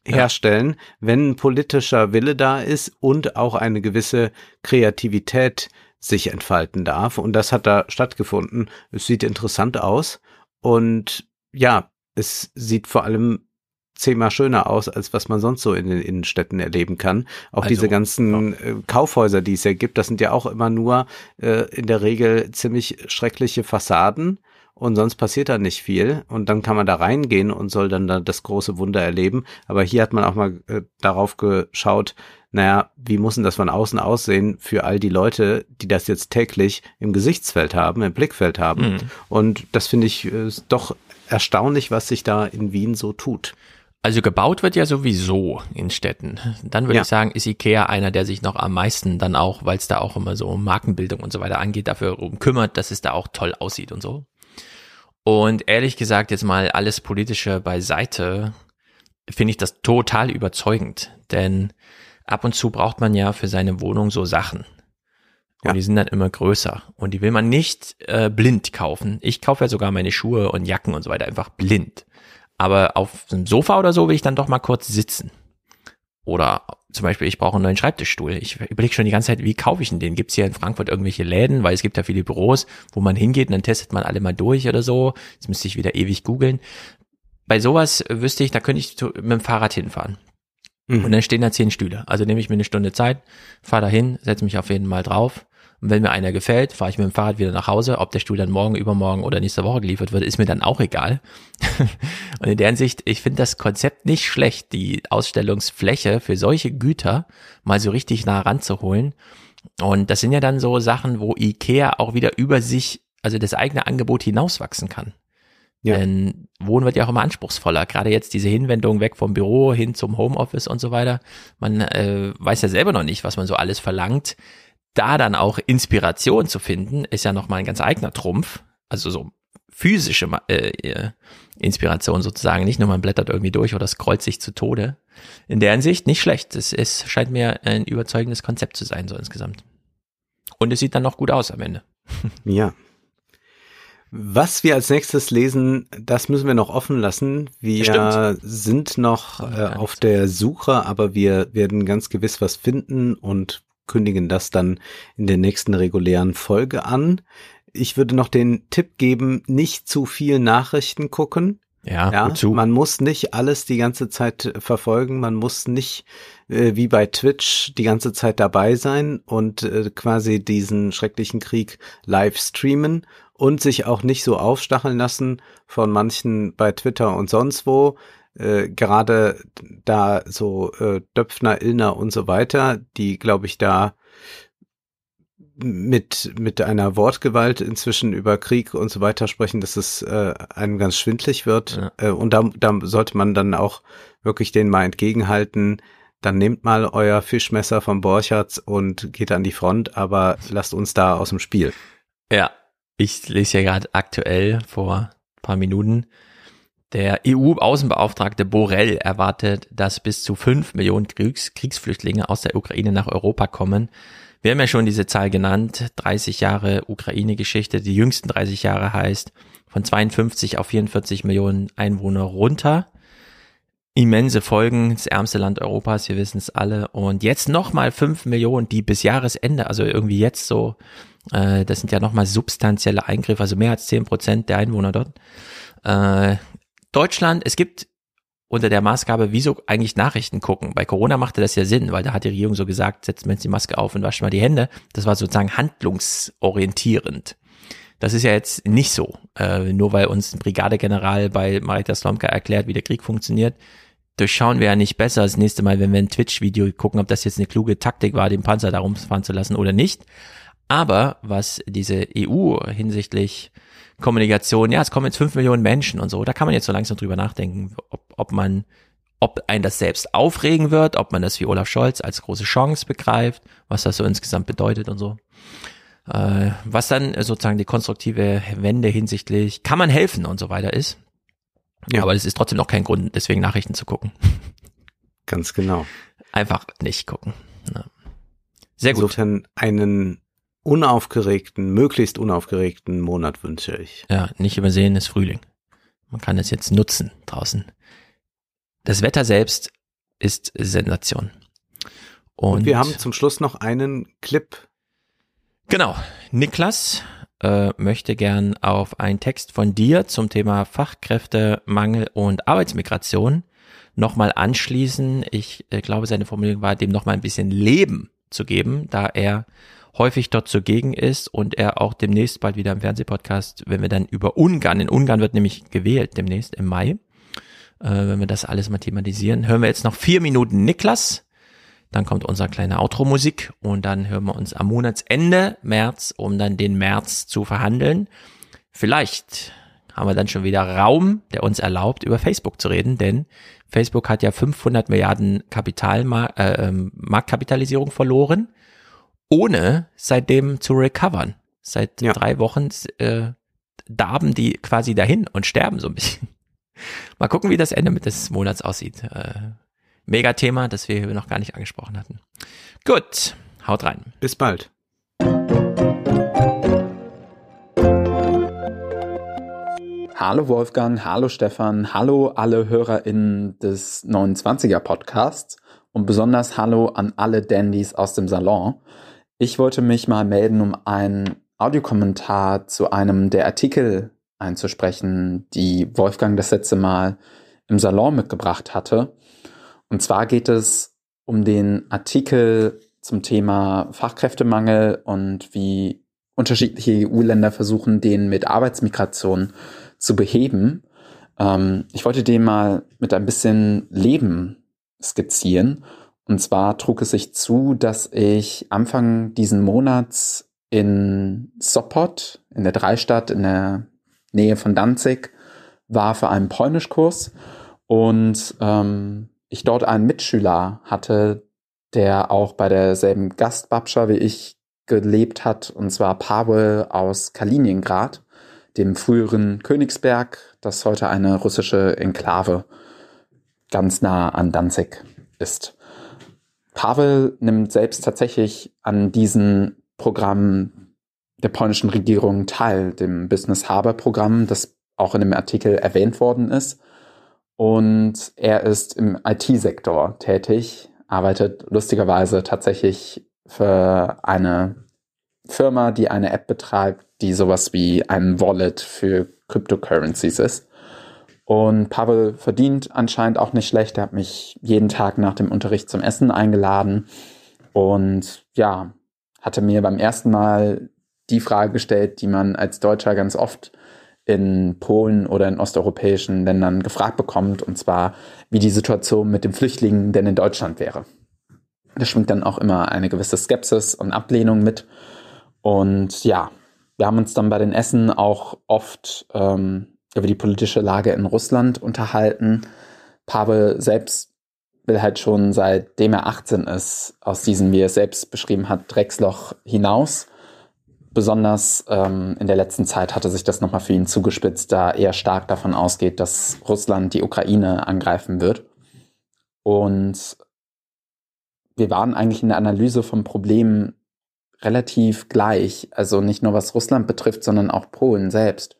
herstellen, wenn ein politischer Wille da ist und auch eine gewisse Kreativität sich entfalten darf. Und das hat da stattgefunden. Es sieht interessant aus. Und ja, es sieht vor allem zehnmal schöner aus, als was man sonst so in den Innenstädten erleben kann. Auch Also, diese ganzen äh, Kaufhäuser, die es ja gibt, das sind ja auch immer nur äh, in der Regel ziemlich schreckliche Fassaden und sonst passiert da nicht viel. Und dann kann man da reingehen und soll dann da das große Wunder erleben. Aber hier hat man auch mal äh, darauf geschaut, naja, wie muss denn das von außen aussehen für all die Leute, die das jetzt täglich im Gesichtsfeld haben, im Blickfeld haben. Mhm. Und das finde ich äh, doch erstaunlich, was sich da in Wien so tut. Also gebaut wird ja sowieso in Städten. Dann würde Ja. ich sagen, ist Ikea einer, der sich noch am meisten dann auch, weil es da auch immer so um Markenbildung und so weiter angeht, dafür um kümmert, dass es da auch toll aussieht und so. Und ehrlich gesagt, jetzt mal alles Politische beiseite, finde ich das total überzeugend. Denn ab und zu braucht man ja für seine Wohnung so Sachen. Und Ja. die sind dann immer größer. Und die will man nicht äh, blind kaufen. Ich kaufe ja sogar meine Schuhe und Jacken und so weiter einfach blind. Aber auf einem Sofa oder so will ich dann doch mal kurz sitzen. Oder zum Beispiel, ich brauche einen neuen Schreibtischstuhl. Ich überlege schon die ganze Zeit, wie kaufe ich denn den? Gibt es hier in Frankfurt irgendwelche Läden? Weil es gibt ja viele Büros, wo man hingeht und dann testet man alle mal durch oder so. Jetzt müsste ich wieder ewig googeln. Bei sowas wüsste ich, da könnte ich zu- mit dem Fahrrad hinfahren. Mhm. Und dann stehen da zehn Stühle. Also nehme ich mir eine Stunde Zeit, fahre da hin, setze mich auf jeden Mal drauf. Und wenn mir einer gefällt, fahre ich mit dem Fahrrad wieder nach Hause. Ob der Stuhl dann morgen, übermorgen oder nächste Woche geliefert wird, ist mir dann auch egal. Und in der Hinsicht, ich finde das Konzept nicht schlecht, die Ausstellungsfläche für solche Güter mal so richtig nah ranzuholen. Und das sind ja dann so Sachen, wo Ikea auch wieder über sich, also das eigene Angebot hinauswachsen kann. Ja. Denn Wohnen wird ja auch immer anspruchsvoller. Gerade jetzt diese Hinwendung weg vom Büro hin zum Homeoffice und so weiter. Man äh, weiß ja selber noch nicht, was man so alles verlangt. Da dann auch Inspiration zu finden, ist ja nochmal ein ganz eigener Trumpf. Also so physische äh, äh, Inspiration sozusagen. Nicht nur man blättert irgendwie durch oder scrollt sich zu Tode. In der Hinsicht nicht schlecht. Es, es scheint mir ein überzeugendes Konzept zu sein, so insgesamt. Und es sieht dann noch gut aus am Ende. Ja. Was wir als nächstes lesen, das müssen wir noch offen lassen. Wir Stimmt. sind noch äh, auf der Suche, aber wir werden ganz gewiss was finden und kündigen das dann in der nächsten regulären Folge an. Ich würde noch den Tipp geben, nicht zu viel Nachrichten gucken. Ja, Ja, wozu? man muss nicht alles die ganze Zeit äh, verfolgen, man muss nicht äh, wie bei Twitch die ganze Zeit dabei sein und äh, quasi diesen schrecklichen Krieg live streamen und sich auch nicht so aufstacheln lassen von manchen bei Twitter und sonst wo. Äh, gerade da so äh, Döpfner, Illner und so weiter, die glaube ich da mit, mit einer Wortgewalt inzwischen über Krieg und so weiter sprechen, dass es äh, einem ganz schwindlig wird. Ja. Äh, und da, da sollte man dann auch wirklich denen mal entgegenhalten. Dann nehmt mal euer Fischmesser vom Borchards und geht an die Front, aber lasst uns da aus dem Spiel. Ja, ich lese ja gerade aktuell vor ein paar Minuten. Der EU-Außenbeauftragte Borrell erwartet, dass bis zu fünf Millionen Kriegs Kriegsflüchtlinge aus der Ukraine nach Europa kommen. Wir haben ja schon diese Zahl genannt, 30 Jahre Ukraine-Geschichte, die jüngsten 30 Jahre heißt von 52 auf 44 Millionen Einwohner runter. Immense Folgen, das ärmste Land Europas, wir wissen es alle. Und jetzt nochmal fünf Millionen, die bis Jahresende, also irgendwie jetzt so äh, das sind ja nochmal substanzielle Eingriffe, also mehr als zehn Prozent der Einwohner dort. Äh, Deutschland, es gibt unter der Maßgabe, wieso eigentlich Nachrichten gucken. Bei Corona machte das ja Sinn, weil da hat die Regierung so gesagt, setzt mir jetzt die Maske auf und wascht mal die Hände. Das war sozusagen handlungsorientierend. Das ist ja jetzt nicht so. Äh, nur weil uns ein Brigadegeneral bei Marita Slomka erklärt, wie der Krieg funktioniert, durchschauen wir ja nicht besser das nächste Mal, wenn wir ein Twitch-Video gucken, ob das jetzt eine kluge Taktik war, den Panzer da rumfahren zu lassen oder nicht. Aber was diese EU hinsichtlich Kommunikation, ja, es kommen jetzt fünf Millionen Menschen und so, da kann man jetzt so langsam drüber nachdenken, ob, ob man, ob ein das selbst aufregen wird, ob man das wie Olaf Scholz als große Chance begreift, was das so insgesamt bedeutet und so. Äh, was dann sozusagen die konstruktive Wende hinsichtlich, kann man helfen und so weiter ist. Ja. Aber es ist trotzdem noch kein Grund, deswegen Nachrichten zu gucken. Ganz genau. Einfach nicht gucken. Ja. Sehr gut. Insofern einen unaufgeregten, möglichst unaufgeregten Monat wünsche ich. Ja, nicht übersehen ist Frühling. Man kann es jetzt nutzen draußen. Das Wetter selbst ist Sensation. Und, Und wir haben zum Schluss noch einen Clip. Genau. Niklas äh, möchte gern auf einen Text von dir zum Thema Fachkräftemangel und Arbeitsmigration nochmal anschließen. Ich äh, glaube, seine Formulierung war, dem nochmal ein bisschen Leben zu geben, da er häufig dort zugegen ist und er auch demnächst bald wieder im Fernsehpodcast, wenn wir dann über Ungarn, in Ungarn wird nämlich gewählt demnächst im Mai, äh, wenn wir das alles mal thematisieren, hören wir jetzt noch vier Minuten Niklas, dann kommt unser kleine Outro-Musik und dann hören wir uns am Monatsende März, um dann den März zu verhandeln. Vielleicht haben wir dann schon wieder Raum, der uns erlaubt, über Facebook zu reden, denn Facebook hat ja 500 Milliarden Kapitalmark äh, ähm, Marktkapitalisierung verloren, ohne seitdem zu recovern. Seit ja. drei Wochen äh, darben die quasi dahin und sterben so ein bisschen. Mal gucken, wie das Ende mit des Monats aussieht. Äh, Megathema, das wir noch gar nicht angesprochen hatten. Gut, haut rein. Bis bald. Hallo Wolfgang, hallo Stefan, hallo alle HörerInnen des 29er Podcasts und besonders hallo an alle Dandys aus dem Salon. Ich wollte mich mal melden, um einen Audiokommentar zu einem der Artikel einzusprechen, die Wolfgang das letzte Mal im Salon mitgebracht hatte. Und zwar geht es um den Artikel zum Thema Fachkräftemangel und wie unterschiedliche EU-Länder versuchen, den mit Arbeitsmigration zu beheben. Ähm, ich wollte den mal mit ein bisschen Leben skizzieren. Und zwar trug es sich zu, dass ich Anfang diesen Monats in Sopot, in der Dreistadt in der Nähe von Danzig, war für einen Polnischkurs und ähm, ich dort einen Mitschüler hatte, der auch bei derselben Gastbabscher wie ich gelebt hat, und zwar Pavel aus Kaliningrad, dem früheren Königsberg, das heute eine russische Enklave ganz nah an Danzig ist. Pavel nimmt selbst tatsächlich an diesen Programmen der polnischen Regierung teil, dem Business Harbor Programm, das auch in dem Artikel erwähnt worden ist und er ist im IT-Sektor tätig, arbeitet lustigerweise tatsächlich für eine Firma, die eine App betreibt, die sowas wie ein Wallet für Cryptocurrencies ist. Und Pavel verdient anscheinend auch nicht schlecht. Er hat mich jeden Tag nach dem Unterricht zum Essen eingeladen und ja, hatte mir beim ersten Mal die Frage gestellt, die man als Deutscher ganz oft in Polen oder in osteuropäischen Ländern gefragt bekommt, und zwar, wie die Situation mit den Flüchtlingen denn in Deutschland wäre. Da schwingt dann auch immer eine gewisse Skepsis und Ablehnung mit. Und ja, wir haben uns dann bei den Essen auch oft ähm, über die politische Lage in Russland unterhalten. Pavel selbst will halt schon seitdem er 18 ist, aus diesem, wie er es selbst beschrieben hat, Drecksloch hinaus Besonders ähm, in der letzten Zeit hatte sich das nochmal für ihn zugespitzt, da er stark davon ausgeht, dass Russland die Ukraine angreifen wird. Und wir waren eigentlich in der Analyse vom Problem relativ gleich. Also nicht nur was Russland betrifft, sondern auch Polen selbst.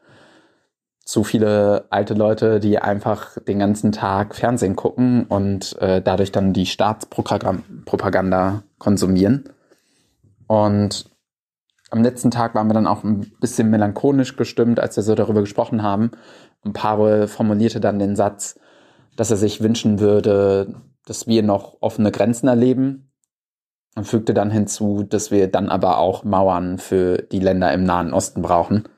Zu viele alte Leute, die einfach den ganzen Tag Fernsehen gucken und äh, dadurch dann die Staatspropaganda konsumieren. Und am letzten Tag waren wir dann auch ein bisschen melancholisch gestimmt, als wir so darüber gesprochen haben. Und Pavel formulierte dann den Satz, dass er sich wünschen würde, dass wir noch offene Grenzen erleben. Und fügte dann hinzu, dass wir dann aber auch Mauern für die Länder im Nahen Osten brauchen.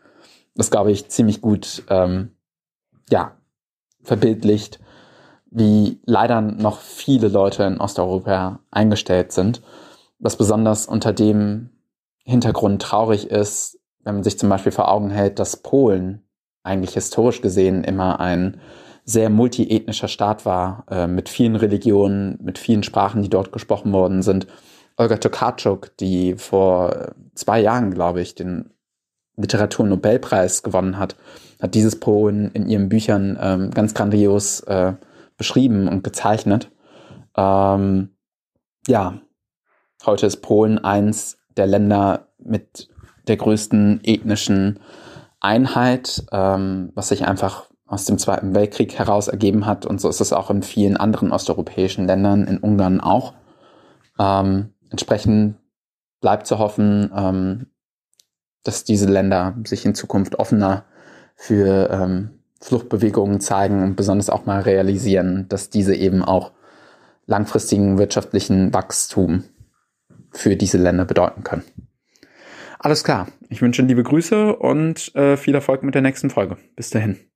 Das glaube ich ziemlich gut, ähm, ja, verbildlicht, wie leider noch viele Leute in Osteuropa eingestellt sind. Was besonders unter dem Hintergrund traurig ist, wenn man sich zum Beispiel vor Augen hält, dass Polen eigentlich historisch gesehen immer ein sehr multiethnischer Staat war, äh, mit vielen Religionen, mit vielen Sprachen, die dort gesprochen worden sind. Olga Tokarczuk, die vor zwei Jahren, glaube ich, den Literaturnobelpreis gewonnen hat, hat dieses Polen in ihren Büchern ähm, ganz grandios äh, beschrieben und gezeichnet. Ähm, ja, heute ist Polen eins der Länder mit der größten ethnischen Einheit, ähm, was sich einfach aus dem Zweiten Weltkrieg heraus ergeben hat. Und so ist es auch in vielen anderen osteuropäischen Ländern, in Ungarn auch. Ähm, entsprechend bleibt zu hoffen, ähm, dass diese Länder sich in Zukunft offener für ähm, Fluchtbewegungen zeigen und besonders auch mal realisieren, dass diese eben auch langfristigen wirtschaftlichen Wachstum für diese Länder bedeuten können. Alles klar. Ich wünsche liebe Grüße und äh, viel Erfolg mit der nächsten Folge. Bis dahin.